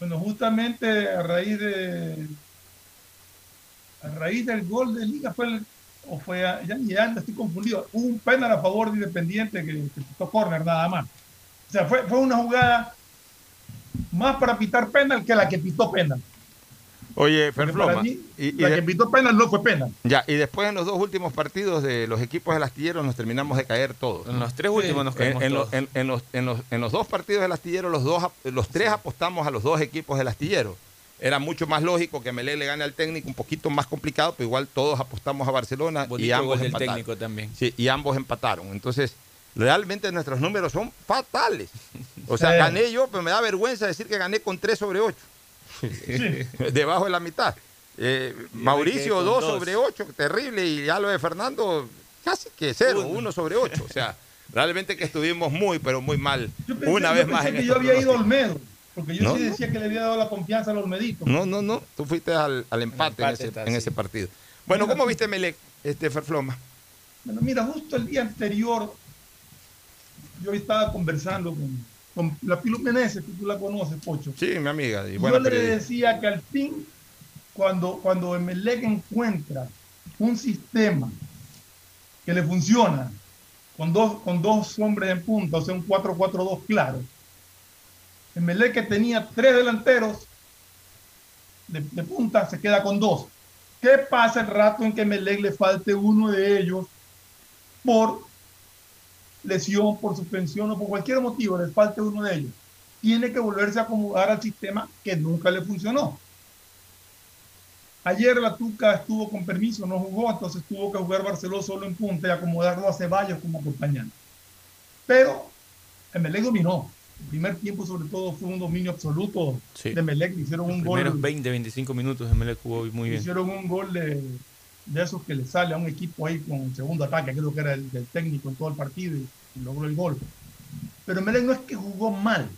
Bueno, justamente a raíz de a raíz del gol de Liga fue el, o fue a- ya, ya estoy confundido, hubo un penal a favor de Independiente que, que pitó córner nada más. O sea, fue, fue una jugada más para pitar penal que la que pitó penal. Oye, Ferfloma, para mí, y, y la de- que pitó penal no fue penal. ya, y después en los dos últimos partidos de los equipos del astillero nos terminamos de caer todos. En los tres últimos nos En, caímos en los- todos. en- en los, en los- en los dos partidos del astillero, los, dos, los tres apostamos a los dos equipos del astillero. Era mucho más lógico que Melé le gane al técnico, un poquito más complicado, pero igual todos apostamos a Barcelona y ambos empataron. técnico también. Sí, y ambos empataron. Entonces, realmente nuestros números son fatales. O sea, Sí. gané yo, pero me da vergüenza decir que gané con 3 sobre 8. Debajo de la mitad. Eh, Mauricio con 2 dos. sobre 8, terrible. Y ya lo de Fernando, casi que 0, 1 sobre 8. O sea, realmente que estuvimos muy, pero muy mal. Yo pensé, una yo vez pensé más en que yo había ido a pronóstico. Porque yo No, sí no. decía que le había dado la confianza al Olmedito. No, no, no. Tú fuiste al, al empate, en, ese, en partido. Bueno, ¿cómo viste Melec, este Ferfloma? Bueno, mira, justo el día anterior, yo estaba conversando con, con la Pilu Meneses, que tú la conoces, Pocho. Sí, mi amiga. Y yo le periodista. decía que al fin, cuando, cuando Emelec encuentra un sistema que le funciona, con dos, con dos hombres en punta, o sea, un 4-4-2 claro, Emelec que tenía tres delanteros de, punta, se queda con dos. ¿Qué pasa el rato en que Emelec le falte uno de ellos por lesión, por suspensión o por cualquier motivo, les falte uno de ellos? Tiene que volverse a acomodar al sistema que nunca le funcionó. Ayer la Tuca estuvo con permiso, no jugó, entonces tuvo que jugar Barceló solo en punta y acomodarlo a Ceballos como acompañante. Pero Emelec dominó. Primer tiempo, sobre todo, fue un dominio absoluto Sí. de Emelec. Le Hicieron un Primeros gol 20, 25 minutos de Melec jugó muy bien. Hicieron un gol de, de esos que le sale a un equipo ahí con segundo ataque, creo que era el del técnico en todo el partido y, y logró el gol. Pero Melec no es que jugó mal,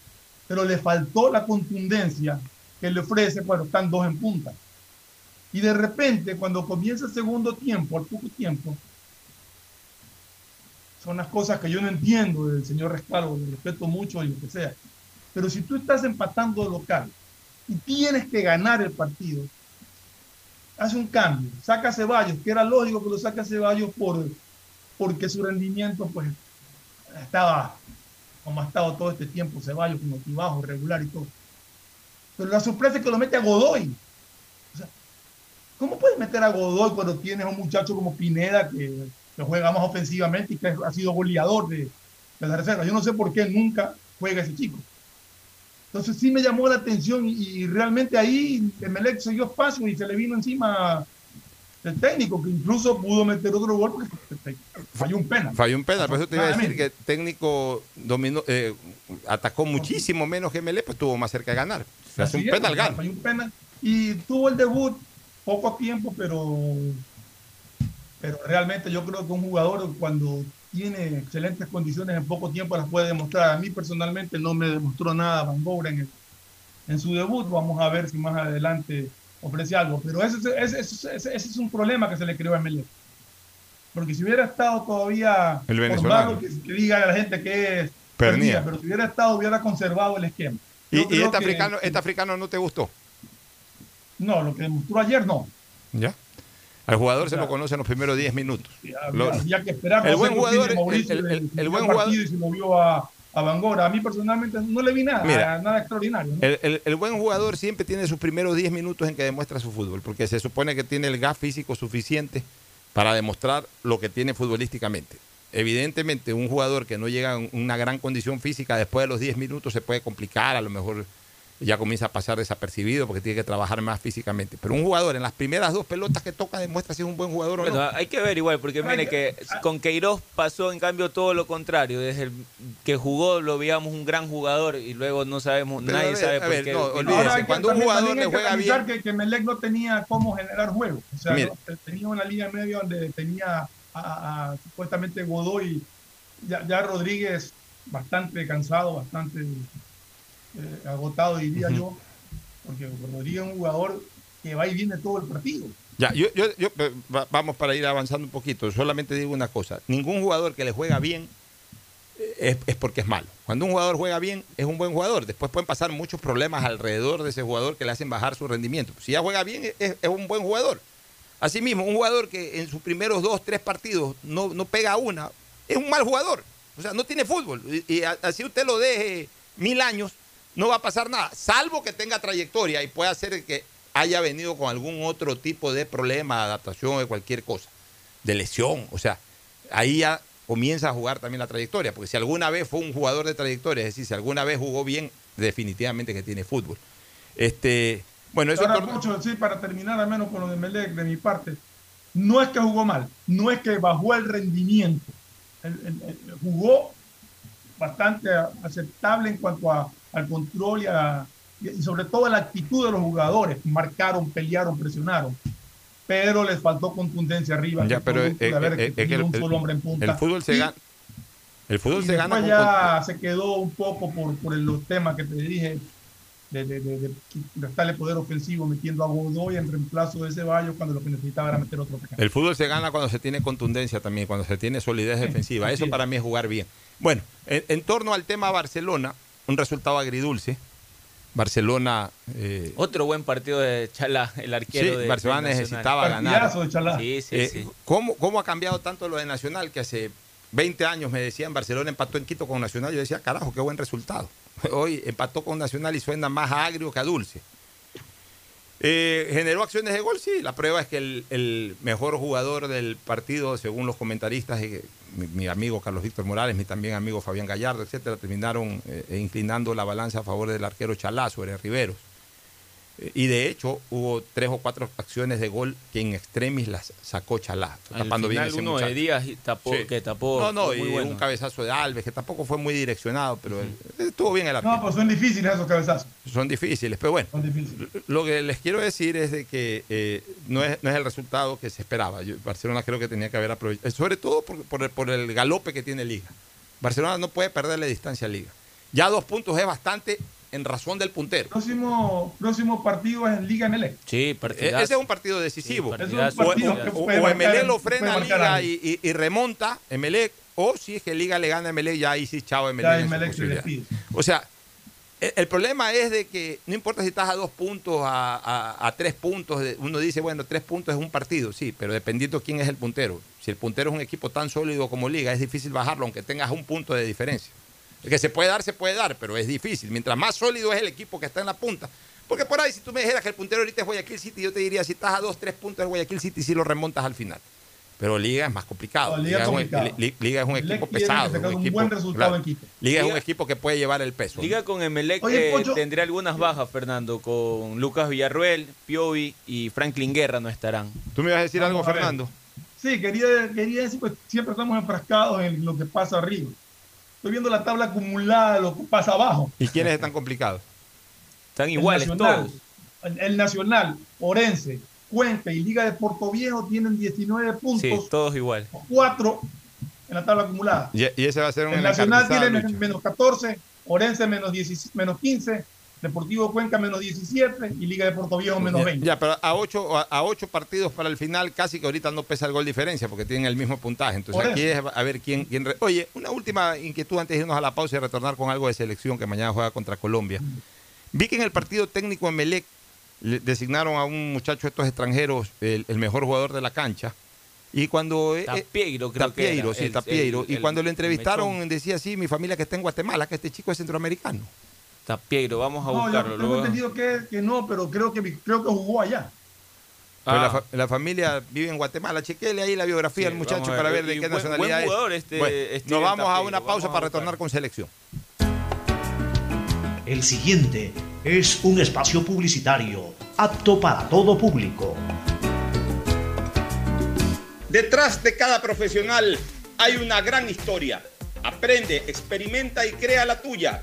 pero le faltó la contundencia que le ofrece cuando están dos en punta. Y de repente, cuando comienza el segundo tiempo, al poco tiempo, son las cosas que yo no entiendo del señor Rescalvo, lo respeto mucho y lo que sea. Pero si tú estás empatando local y tienes que ganar el partido, hace un cambio, saca a Ceballos, que era lógico que lo saque a Ceballos por, porque su rendimiento pues estaba como ha estado todo este tiempo Ceballos con altibajo, regular y todo. Pero la sorpresa es que lo mete a Godoy. O sea, ¿cómo puedes meter a Godoy cuando tienes a un muchacho como Pineda que, que juega más ofensivamente y que ha sido goleador de, de la reserva? Yo no sé por qué nunca juega ese chico. Entonces sí me llamó la atención y, y realmente ahí Emelec se dio espacio y se le vino encima el técnico, que incluso pudo meter otro gol porque falló un penal. Falló un penal, por eso te iba a decir que el técnico dominó, eh, atacó muchísimo menos que Melé, pues estuvo más cerca de ganar. Se hace un penal, gana. falló un penal. Y tuvo el debut poco tiempo, pero, pero realmente yo creo que un jugador cuando tiene excelentes condiciones en poco tiempo las puede demostrar. A mí personalmente no me demostró nada Van Gogh en, el- en su debut. Vamos a ver si más adelante ofrece algo. Pero ese, es- ese, ese- es un problema que se le creó a Melec. Porque si hubiera estado todavía El venezolano. que, que diga a la gente que es Pernía. pero si hubiera estado, hubiera conservado el esquema. Y, Yo y creo este, que- africano, este africano no te gustó. no, lo que demostró ayer no. ¿Ya? Al jugador se Ya. lo conoce en los primeros 10 minutos. Había que esperar. el buen jugador, el- buen jugador- y si lo vio a, a Bangora. A mí personalmente no le vi nada, Mira. nada extraordinario. ¿no? El, el- el buen jugador siempre tiene sus primeros 10 minutos en que demuestra su fútbol, porque se supone que tiene el gas físico suficiente para demostrar lo que tiene futbolísticamente. Evidentemente, un jugador que no llega a una gran condición física después de los 10 minutos se puede complicar, a lo mejor ya comienza a pasar desapercibido porque tiene que trabajar más físicamente. Pero un jugador en las primeras dos pelotas que toca demuestra si es un buen jugador o Bueno, no. hay que ver igual, porque mire que con Queiroz pasó en cambio todo lo contrario. Desde el que jugó lo veíamos un gran jugador y luego no sabemos, Pero a nadie ver, sabe por ver, qué. no, olvídese, cuando un jugador le juega bien- Que, que Melec no tenía cómo generar juego. O sea, no- tenía una liga media donde tenía a, a- a, supuestamente Godoy, ya, ya Rodríguez bastante cansado, bastante eh, agotado, diría yo, porque Rodríguez es un jugador que va y viene todo el partido. Ya, yo, yo, yo- eh, va- vamos para ir avanzando un poquito. Solamente digo una cosa. Ningún jugador que le juega bien eh, es, es porque es malo. Cuando un jugador juega bien, es un buen jugador. Después pueden pasar muchos problemas alrededor de ese jugador que le hacen bajar su rendimiento. Si ya juega bien, es, es un buen jugador. Asimismo, un jugador que en sus primeros dos, tres partidos no, no pega una, es un mal jugador. O sea, no tiene fútbol. Y, así usted lo deje mil años, no va a pasar nada. Salvo que tenga trayectoria y pueda ser que haya venido con algún otro tipo de problema, de adaptación, de cualquier cosa, de lesión. O sea, ahí ya comienza a jugar también la trayectoria. Porque si alguna vez fue un jugador de trayectoria, es decir, si alguna vez jugó bien, definitivamente que tiene fútbol. Este, bueno, eso Ahora, Pocho, sí, para terminar al menos con lo de Melec, de mi parte, no es que jugó mal, no es que bajó el rendimiento. El- el- el- jugó bastante aceptable en cuanto a- al control y, a- y sobre todo a la actitud de los jugadores. Marcaron, pelearon, presionaron. Pero les faltó contundencia arriba. Ya, pero eh, eh, eh, es que tenido el, un solo hombre en punta. el fútbol se gana. El fútbol y se gana después con- ya se quedó un poco por, por los temas que te dije de, de, de, de gastarle poder ofensivo metiendo a Godoy en reemplazo de Ceballos cuando lo que necesitaba era meter otro atacante. El fútbol se gana cuando se tiene contundencia también, cuando se tiene solidez defensiva. Eso es. para mí es jugar bien. Bueno, en, en torno al tema Barcelona, un resultado agridulce. Barcelona. eh, Otro buen partido de Chalá, el arquero Sí, de Barcelona de necesitaba ganar. Sí, sí, Eh, sí. ¿cómo, cómo ha cambiado tanto lo de Nacional que hace 20 años me decían Barcelona empató en Quito con Nacional? Yo decía, carajo, qué buen resultado. Hoy empató con Nacional y suena más agrio que a dulce. Eh, ¿Generó acciones de gol? Sí, la prueba es que el, el mejor jugador del partido, según los comentaristas, mi, mi amigo Carlos Víctor Morales, mi también amigo Fabián Gallardo, etcétera, terminaron eh, inclinando la balanza a favor del arquero Chalá sobre Riveros. Eh, Y de hecho hubo tres o cuatro acciones de gol que en extremis las sacó Chalá. Al tapando bien final ese uno muchacho. de Díaz y tapó, Sí. que tapó. No, no, y bueno. un cabezazo de Alves, que tampoco fue muy direccionado, pero estuvo bien el arquero. No, pues son difíciles esos cabezazos. Son difíciles, pero bueno. Son difíciles. Lo que les quiero decir es de que eh, no, es, no es el resultado que se esperaba. Yo- Barcelona creo que tenía que haber aprovechado, sobre todo por, por el, por el galope que tiene Liga. Barcelona no puede perderle distancia a Liga. Ya dos puntos es bastante en razón del puntero. Próximo, próximo partido es en Liga Melec. Sí, E- partidazo. Ese es un partido decisivo. Sí, Es un partidazo. o, partido o- Emelec lo frena a Liga y, y- y remonta Emelec, o si es que Liga le gana a Emelec, ya ahí sí, chao Emelec. O sea, el, el problema es de que no importa si estás a dos puntos, a, a- a tres puntos, de- uno dice, bueno, tres puntos es un partido, sí, pero dependiendo quién es el puntero. Si el puntero es un equipo tan sólido como Liga, es difícil bajarlo, aunque tengas un punto de diferencia. El que se puede dar, se puede dar, pero es difícil. Mientras más sólido es el equipo que está en la punta. Porque por ahí, si tú me dijeras que el puntero ahorita es Guayaquil City, yo te diría, si estás a dos, tres puntos de Guayaquil City, sí lo remontas al final. Pero Liga es más complicado. No, Liga es es un, complicado. Li- Liga es un Melec equipo pesado. sacar un equipo- buen resultado claro. en Quito. Liga es un equipo que puede llevar el peso. Liga con Emelec Oye, eh, tendría algunas bajas, Fernando, con Lucas Villarruel, Piovi y Franklin Guerra no estarán. ¿Tú me ibas a decir Vamos algo, a. Fernando? Sí, quería, quería decir, pues siempre estamos enfrascados en lo que pasa arriba. Estoy viendo la tabla acumulada lo que pasa abajo. ¿Y quiénes están complicados? Están El iguales Nacional, todos. El, el Nacional, Orense, Cuenca y Liga de Puerto Viejo tienen 19 Sí, puntos, todos igual. 4 en la tabla acumulada. Y, y ese va a ser un El Nacional tiene menos 14, Orense menos, 10 menos 15, Deportivo Cuenca menos 17 y Liga de Puerto Viejo menos Ya, 20. ya, pero a ocho, a, a ocho partidos para el final, casi que ahorita no pesa el gol diferencia porque tienen el mismo puntaje. Entonces aquí es a ver quién, quién. re- Oye, una última inquietud antes de irnos a la pausa y retornar con algo de selección que mañana juega contra Colombia. Vi que en el partido técnico en Melec le designaron a un muchacho de estos extranjeros el, el mejor jugador de la cancha. Y cuando... eh, Tapieiro, creo que Tapieiro, era, sí, el- Tapieiro. el- y el- cuando lo entrevistaron decía así, mi familia que está en Guatemala, que este chico es centroamericano. Tapieiro, vamos a No, yo buscarlo. tengo luego. entendido que, que no, pero creo que, creo que jugó allá. Pero Ah. la, fa- la familia vive en Guatemala. Chequele ahí la biografía Sí, del muchacho para ver. de Y qué buen- nacionalidad buen es. jugador este Bueno, nos vamos a una pausa para retornar con selección. El siguiente es un espacio publicitario apto para todo público. Detrás de cada profesional hay una gran historia. Aprende, experimenta y crea la tuya.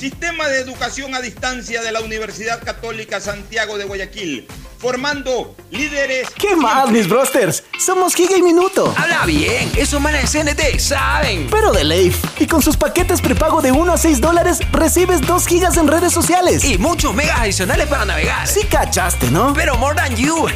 Sistema de educación a distancia de la Universidad Católica Santiago de Guayaquil, formando líderes. ¿Qué más, mis brosters? Somos Giga y Minuto. Habla bien, esos manes de CNT saben. Pero de Leif. Y con sus paquetes prepago de 1 a 6 dólares, recibes 2 gigas en redes sociales. Y muchos megas adicionales para navegar. Sí cachaste, ¿no? Pero more than you.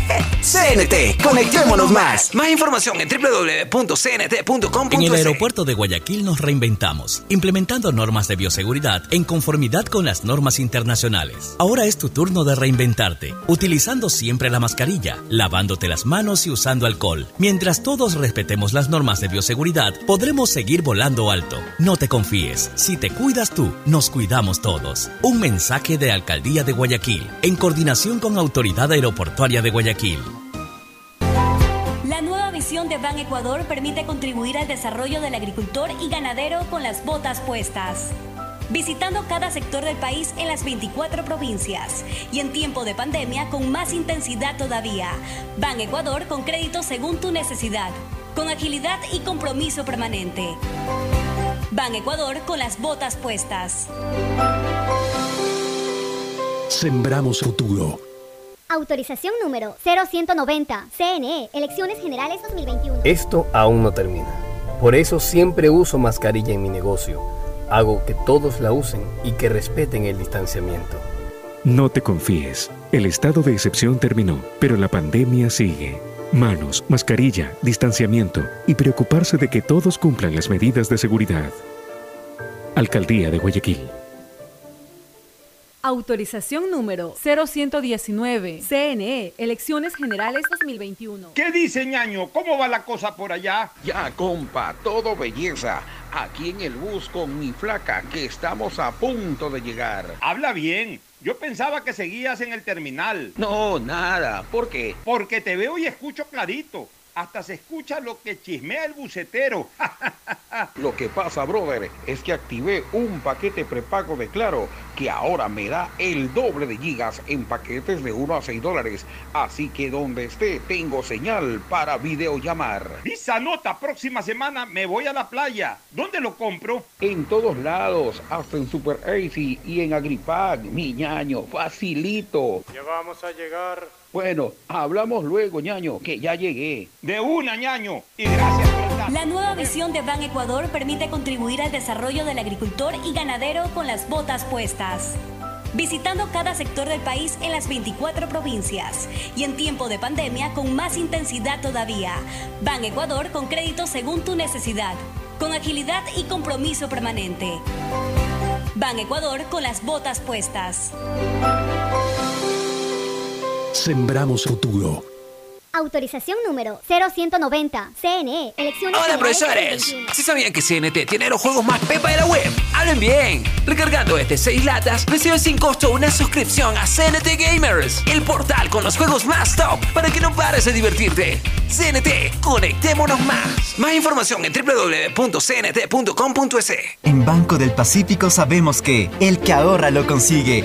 CNT, conectémonos más. Más información en www.cnt.com.es. En el aeropuerto de Guayaquil nos reinventamos, implementando normas de bioseguridad en conformidad con las normas internacionales. Ahora es tu turno de reinventarte, utilizando siempre la mascarilla, lavándote las manos y usando alcohol. Mientras todos respetemos las normas de bioseguridad, podremos seguir volando alto. No te confíes, si te cuidas tú, nos cuidamos todos. Un mensaje de Alcaldía de Guayaquil, en coordinación con Autoridad Aeroportuaria de Guayaquil. La nueva visión de Ban Ecuador permite contribuir al desarrollo del agricultor y ganadero con las botas puestas. Visitando cada sector del país en las 24 provincias y en tiempo de pandemia con más intensidad todavía. Ban Ecuador con crédito según tu necesidad, con agilidad y compromiso permanente. Ban Ecuador con las botas puestas. Sembramos futuro. Autorización número 0190. CNE, Elecciones Generales 2021. Esto aún no termina. Por eso siempre uso mascarilla en mi negocio. Hago que todos la usen y que respeten el distanciamiento. No te confíes. El estado de excepción terminó, pero la pandemia sigue. Manos, mascarilla, distanciamiento y preocuparse de que todos cumplan las medidas de seguridad. Alcaldía de Guayaquil. Autorización número 0119. CNE, Elecciones Generales 2021. ¿Qué dice ñaño? ¿Cómo va la cosa por allá? Ya, compa, todo belleza. Aquí en el bus con mi flaca, que estamos a punto de llegar. Habla bien. Yo pensaba que seguías en el terminal. No, nada. ¿Por qué? Porque te veo y escucho clarito. Hasta se escucha lo que chismea el bucetero. Lo que pasa, brother, es que activé un paquete prepago de Claro que ahora me da el doble de gigas en paquetes de 1 a 6 dólares. Así que donde esté tengo señal para videollamar. Visa nota, próxima semana me voy a la playa. ¿Dónde lo compro? En todos lados, hasta en Super Easy y en Agripag, mi ñaño, facilito. Ya vamos a llegar. Bueno, hablamos luego, ñaño, que ya llegué. De una, ñaño. Y gracias por estar. La nueva visión de Ban Ecuador permite contribuir al desarrollo del agricultor y ganadero con las botas puestas. Visitando cada sector del país en las 24 provincias y en tiempo de pandemia con más intensidad todavía. Ban Ecuador con crédito según tu necesidad, con agilidad y compromiso permanente. Ban Ecuador con las botas puestas. Sembramos futuro. Autorización número 0190. CNE, Elecciones Hola profesores, 2021. ¿sí sabían que CNT tiene los juegos más pepa de la web? Hablen bien, recargando este 6 latas, reciben sin costo una suscripción a CNT Gamers, el portal con los juegos más top para que no pares de divertirte. CNT, conectémonos más. Más información en www.cnt.com.es. En Banco del Pacífico sabemos que el que ahorra lo consigue.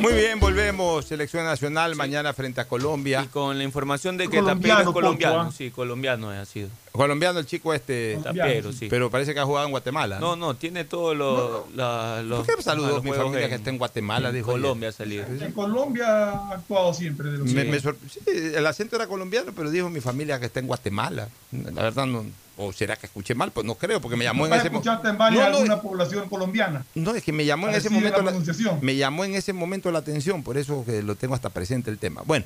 Muy bien, volvemos. Selección nacional mañana frente a Colombia. Y con la información de que Colombiano, Tapero es colombiano. ¿ah? Sí, colombiano ha sido. Colombiano el chico este. Tapero, sí. Pero parece que ha jugado en Guatemala. No, no, tiene todos los. la- los ¿Por qué saludó los mi familia en- que está en Guatemala? en Dijo. Colombia ha salido. En Colombia ha actuado siempre de los Me- me sor- sí, el acento era colombiano, pero dijo mi familia que está en Guatemala. La verdad no. O será que escuché mal, pues no creo, porque me llamó en ese momento. escuchaste en varias No, no, alguna población colombiana. No, es que me llamó en ese momento la, me llamó en ese momento la atención, por eso que lo tengo hasta presente el tema. Bueno,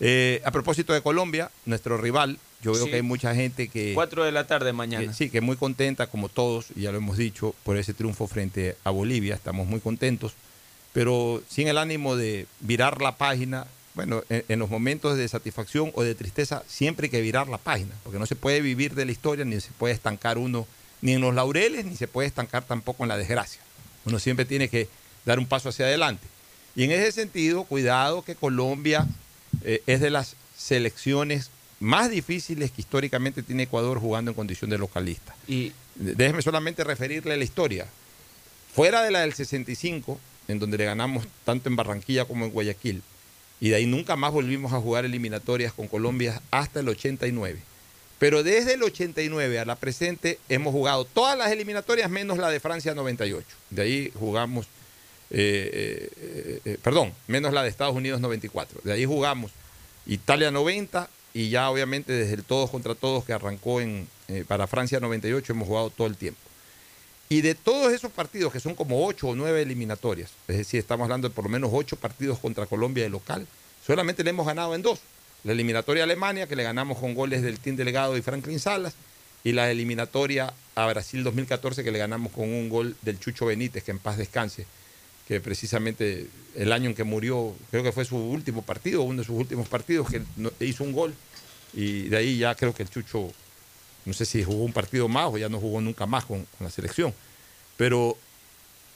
eh, a propósito de Colombia, nuestro rival, yo veo Sí. que hay mucha gente que, 4 de la tarde mañana. que sí, que muy contenta como todos, y ya lo hemos dicho, por ese triunfo frente a Bolivia, estamos muy contentos, pero sin el ánimo de virar la página. Bueno, en, en los momentos de satisfacción o de tristeza siempre hay que virar la página, porque no se puede vivir de la historia, ni se puede estancar uno ni en los laureles, ni se puede estancar tampoco en la desgracia. Uno siempre tiene que dar un paso hacia adelante. Y en ese sentido, cuidado que Colombia eh, es de las selecciones más difíciles que históricamente tiene Ecuador jugando en condición de localista. Y Déjeme solamente referirle la historia. Fuera de la del 65, en donde le ganamos tanto en Barranquilla como en Guayaquil, y de ahí nunca más volvimos a jugar eliminatorias con Colombia hasta el 89. Pero desde el 89 a la presente hemos jugado todas las eliminatorias menos la de Francia 98. De ahí jugamos, eh, eh, eh, perdón, menos la de Estados Unidos 94. De ahí jugamos Italia 90 y ya obviamente desde el todos contra todos que arrancó en, para Francia 98 hemos jugado todo el tiempo. Y de todos esos partidos, que son como ocho o nueve eliminatorias, es decir, estamos hablando de por lo menos ocho partidos contra Colombia de local, solamente le hemos ganado en dos. La eliminatoria a Alemania, que le ganamos con goles del Team Delegado y Franklin Salas, y la eliminatoria a Brasil 2014, que le ganamos con un gol del Chucho Benítez, que en paz descanse, que precisamente el año en que murió, creo que fue su último partido, uno de sus últimos partidos, que hizo un gol, y de ahí ya creo que el Chucho no sé si jugó un partido más o ya no jugó nunca más con, con la selección. Pero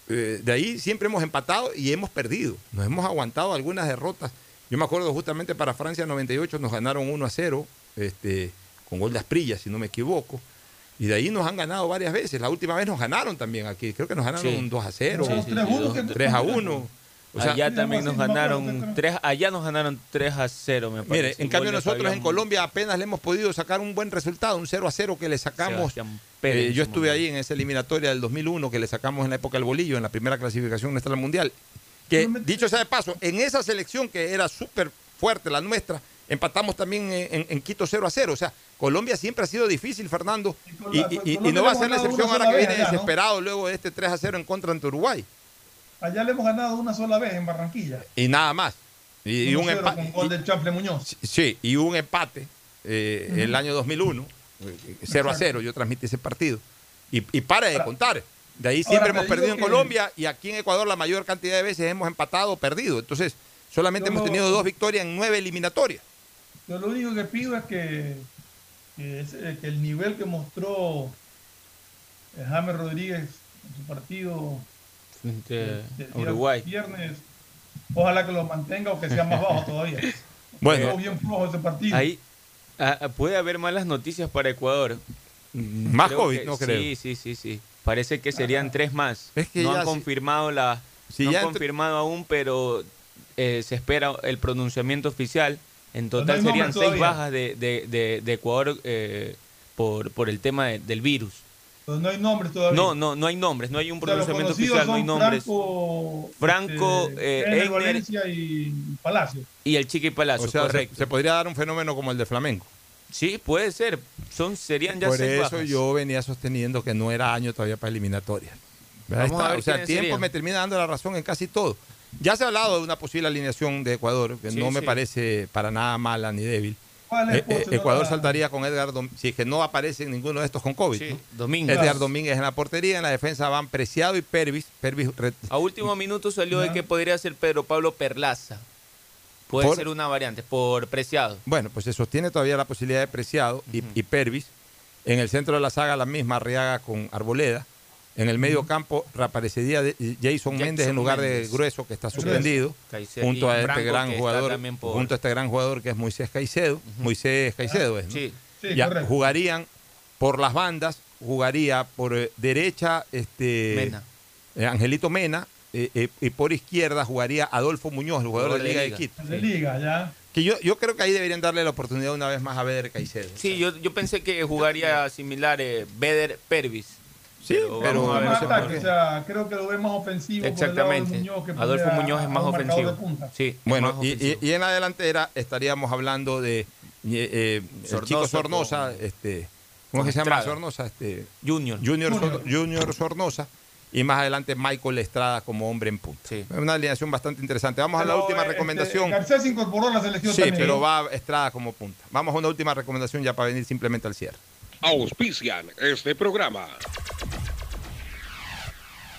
eh, de ahí siempre hemos empatado y hemos perdido. Nos hemos aguantado algunas derrotas. Yo me acuerdo justamente para Francia 98 nos ganaron 1 a 0, este, con gol de Asprilla, si no me equivoco. Y de ahí nos han ganado varias veces. La última vez nos ganaron también aquí. Creo que nos ganaron Sí. un 2 a 0, Sí, sí, sí, dos. 3 a 1. O sea, allá también nos ganaron 3, allá nos ganaron 3 a 0, me parece. Mire, en cambio nosotros en Colombia apenas le hemos podido sacar un buen resultado, un 0 a 0 que le sacamos. Pérez Eh, yo estuve ahí en esa eliminatoria del 2001 que le sacamos en la época del bolillo, en la primera clasificación nuestra al Mundial. Que, dicho sea de paso, en esa selección que era súper fuerte, la nuestra, empatamos también en, Quito 0 a 0. O sea, Colombia siempre ha sido difícil, Fernando, y, y- y- y Colombia no va a ser la excepción ahora que viene desesperado luego de este 3 a 0 en contra ante Uruguay. Allá le hemos ganado una sola vez en Barranquilla. Y nada más. Y, un 1-0 empate. Con gol del Chanfle Muñoz. Sí, y un empate eh, el año 2001, eh, 0 a 0, yo transmití ese partido. Y, y para de contar. De ahí siempre hemos perdido en que- Colombia y aquí en Ecuador la mayor cantidad de veces hemos empatado o perdido. Entonces, solamente Yo hemos tenido dos victorias en nueve eliminatorias. Yo lo único que pido es que, que es- que el nivel que mostró eh, James Rodríguez en su partido Frente a día Uruguay. viernes, ojalá que lo mantenga o que sea más bajo todavía. Bueno. Bien flojo ese partido. Ahí ah, ah, puede haber malas noticias para Ecuador. Más Creo COVID, que- no creo. Sí, sí, sí, sí. Parece que serían tres más. Es que no ya han si- confirmado la, si no ya han confirmado aún, pero eh, se espera el pronunciamiento oficial. En total serían seis todavía. bajas de, de- de- de Ecuador eh, por, por el tema de- del virus. Pero no hay nombres todavía. No, no, no hay nombres, no hay un O sea, pronunciamiento oficial, no hay nombres. Franco, Franco, este, eh, Valencia y Palacio. y el Chiqui Palacio, O sea, se, correcto. se podría dar un fenómeno como el de Flamengo. Sí, puede ser. Son, serían ya Por seis eso bajas. yo venía sosteniendo que no era año todavía para eliminatorias. Vamos a ver O sea, el tiempo serían. me termina dando la razón en casi todo. Ya se ha hablado de una posible alineación de Ecuador, que Sí, no me sí. parece para nada mala ni débil. ¿Cuál es, Eh, eh, Ecuador saltaría con Edgar Dom- si es que no aparece ninguno de estos con COVID. Sí, ¿no? Domínguez. Edgar Domínguez en la portería, en la defensa van Preciado y Pervis. Pervis A último minuto salió de que podría ser Pedro Pablo Perlaza. Puede Por- ser una variante, por Preciado. Bueno, pues se sostiene todavía la posibilidad de Preciado y, y Pervis. En el centro de la saga la misma Arriaga con Arboleda. En el medio campo reaparecería Jason, Méndez en lugar de Grueso, que está suspendido, Caicedo. junto a este gran jugador, por- junto a este gran jugador que es Moisés Caicedo. Moisés Caicedo es, ¿no? Sí. Sí, Ya, correcto. jugarían por las bandas, jugaría por eh, derecha este Mena. eh, Angelito Mena eh, eh, y por izquierda jugaría Adolfo Muñoz, el jugador de Liga de Quito. De Liga, ya. Que yo, yo creo que ahí deberían darle la oportunidad una vez más a Beder Caicedo. Sí, yo, yo pensé que jugaría similar eh, Beder Pervis. Sí, pero vamos a ver, no ataque, o sea, creo que lo ve más ofensivo Exactamente. por el lado de Muñoz que Adolfo a- Muñoz es más ofensivo. Sí, Bueno, más y, y- ofensivo. y en la delantera estaríamos hablando de eh, eh, el Sornosa chico Sornosa, con- este, ¿cómo es que se llama. Sornosa? Este, Junior. Junior, Junior. Sor- Junior Sornosa. Y más adelante Michael Estrada como hombre en punta. Sí. Es una alineación bastante interesante. Vamos a la última eh, recomendación. Este, Garcés incorporó a la selección sí, también. pero va Estrada como punta. Vamos a una última recomendación ya para venir simplemente al cierre. Auspician este programa.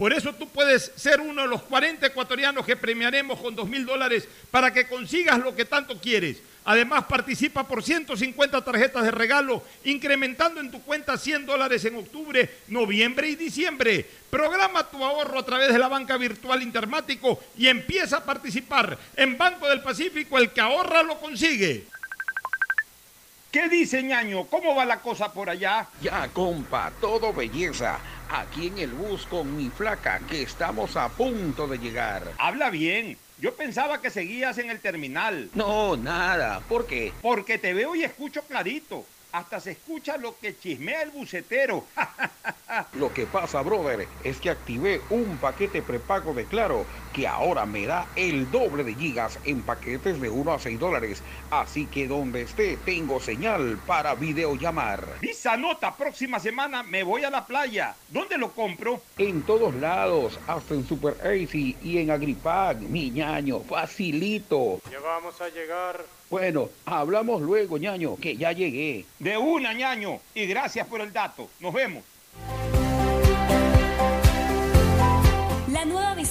Por eso tú puedes ser uno de los 40 ecuatorianos que premiaremos con 2 mil dólares para que consigas lo que tanto quieres. Además, participa por 150 tarjetas de regalo, incrementando en tu cuenta 100 dólares en octubre, noviembre y diciembre. Programa tu ahorro a través de la banca virtual Intermático y empieza a participar. En Banco del Pacífico, el que ahorra lo consigue. ¿Qué dice ñaño? ¿Cómo va la cosa por allá? Ya, compa, todo belleza. Aquí en el bus con mi flaca, que estamos a punto de llegar. Habla bien. Yo pensaba que seguías en el terminal. No, nada. ¿Por qué? Porque te veo y escucho clarito. Hasta se escucha lo que chismea el bucetero. Lo que pasa, brother, es que activé un paquete prepago de Claro que ahora me da el doble de gigas en paquetes de 1 a 6 dólares. Así que donde esté, tengo señal para videollamar. Visa nota, próxima semana me voy a la playa. ¿Dónde lo compro? En todos lados, hasta en Super Easy y en Agripag, mi ñaño, facilito. Ya vamos a llegar. Bueno, hablamos luego, ñaño, que ya llegué. De una, ñaño. Y gracias por el dato. Nos vemos.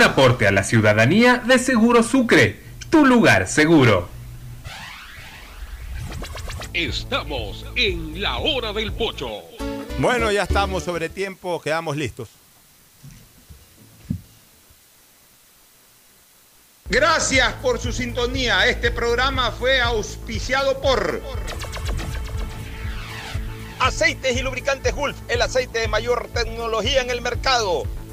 Un aporte a la ciudadanía de Seguro Sucre, tu lugar seguro. Estamos en la hora del pocho. Bueno, ya estamos sobre tiempo, quedamos listos. Gracias por su sintonía. Este programa fue auspiciado por Aceites y lubricantes Gulf, el aceite de mayor tecnología en el mercado.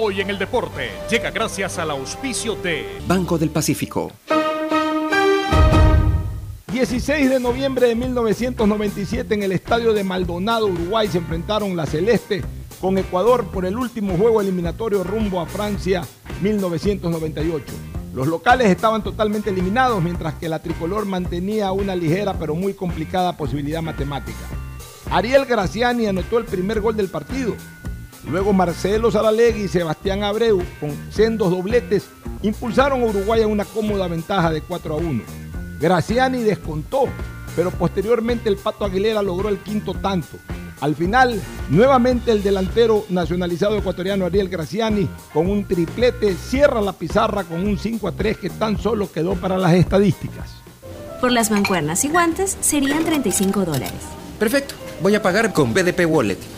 Hoy en el deporte llega gracias al auspicio de Banco del Pacífico. 16 de noviembre de 1997 en el estadio de Maldonado, Uruguay, se enfrentaron la Celeste con Ecuador por el último juego eliminatorio rumbo a Francia 1998. Los locales estaban totalmente eliminados, mientras que la tricolor mantenía una ligera pero muy complicada posibilidad matemática. Ariel Graciani anotó el primer gol del partido. Luego Marcelo Saralegui y Sebastián Abreu, con sendos dobletes, impulsaron a Uruguay a una cómoda ventaja de 4 a 1. Graciani descontó, pero posteriormente el Pato Aguilera logró el quinto tanto. Al final, nuevamente el delantero nacionalizado ecuatoriano Ariel Graciani, con un triplete, cierra la pizarra con un 5 a 3 que tan solo quedó para las estadísticas. Por las mancuernas y guantes serían 35 dólares. Perfecto. Voy a pagar con BDP Wallet.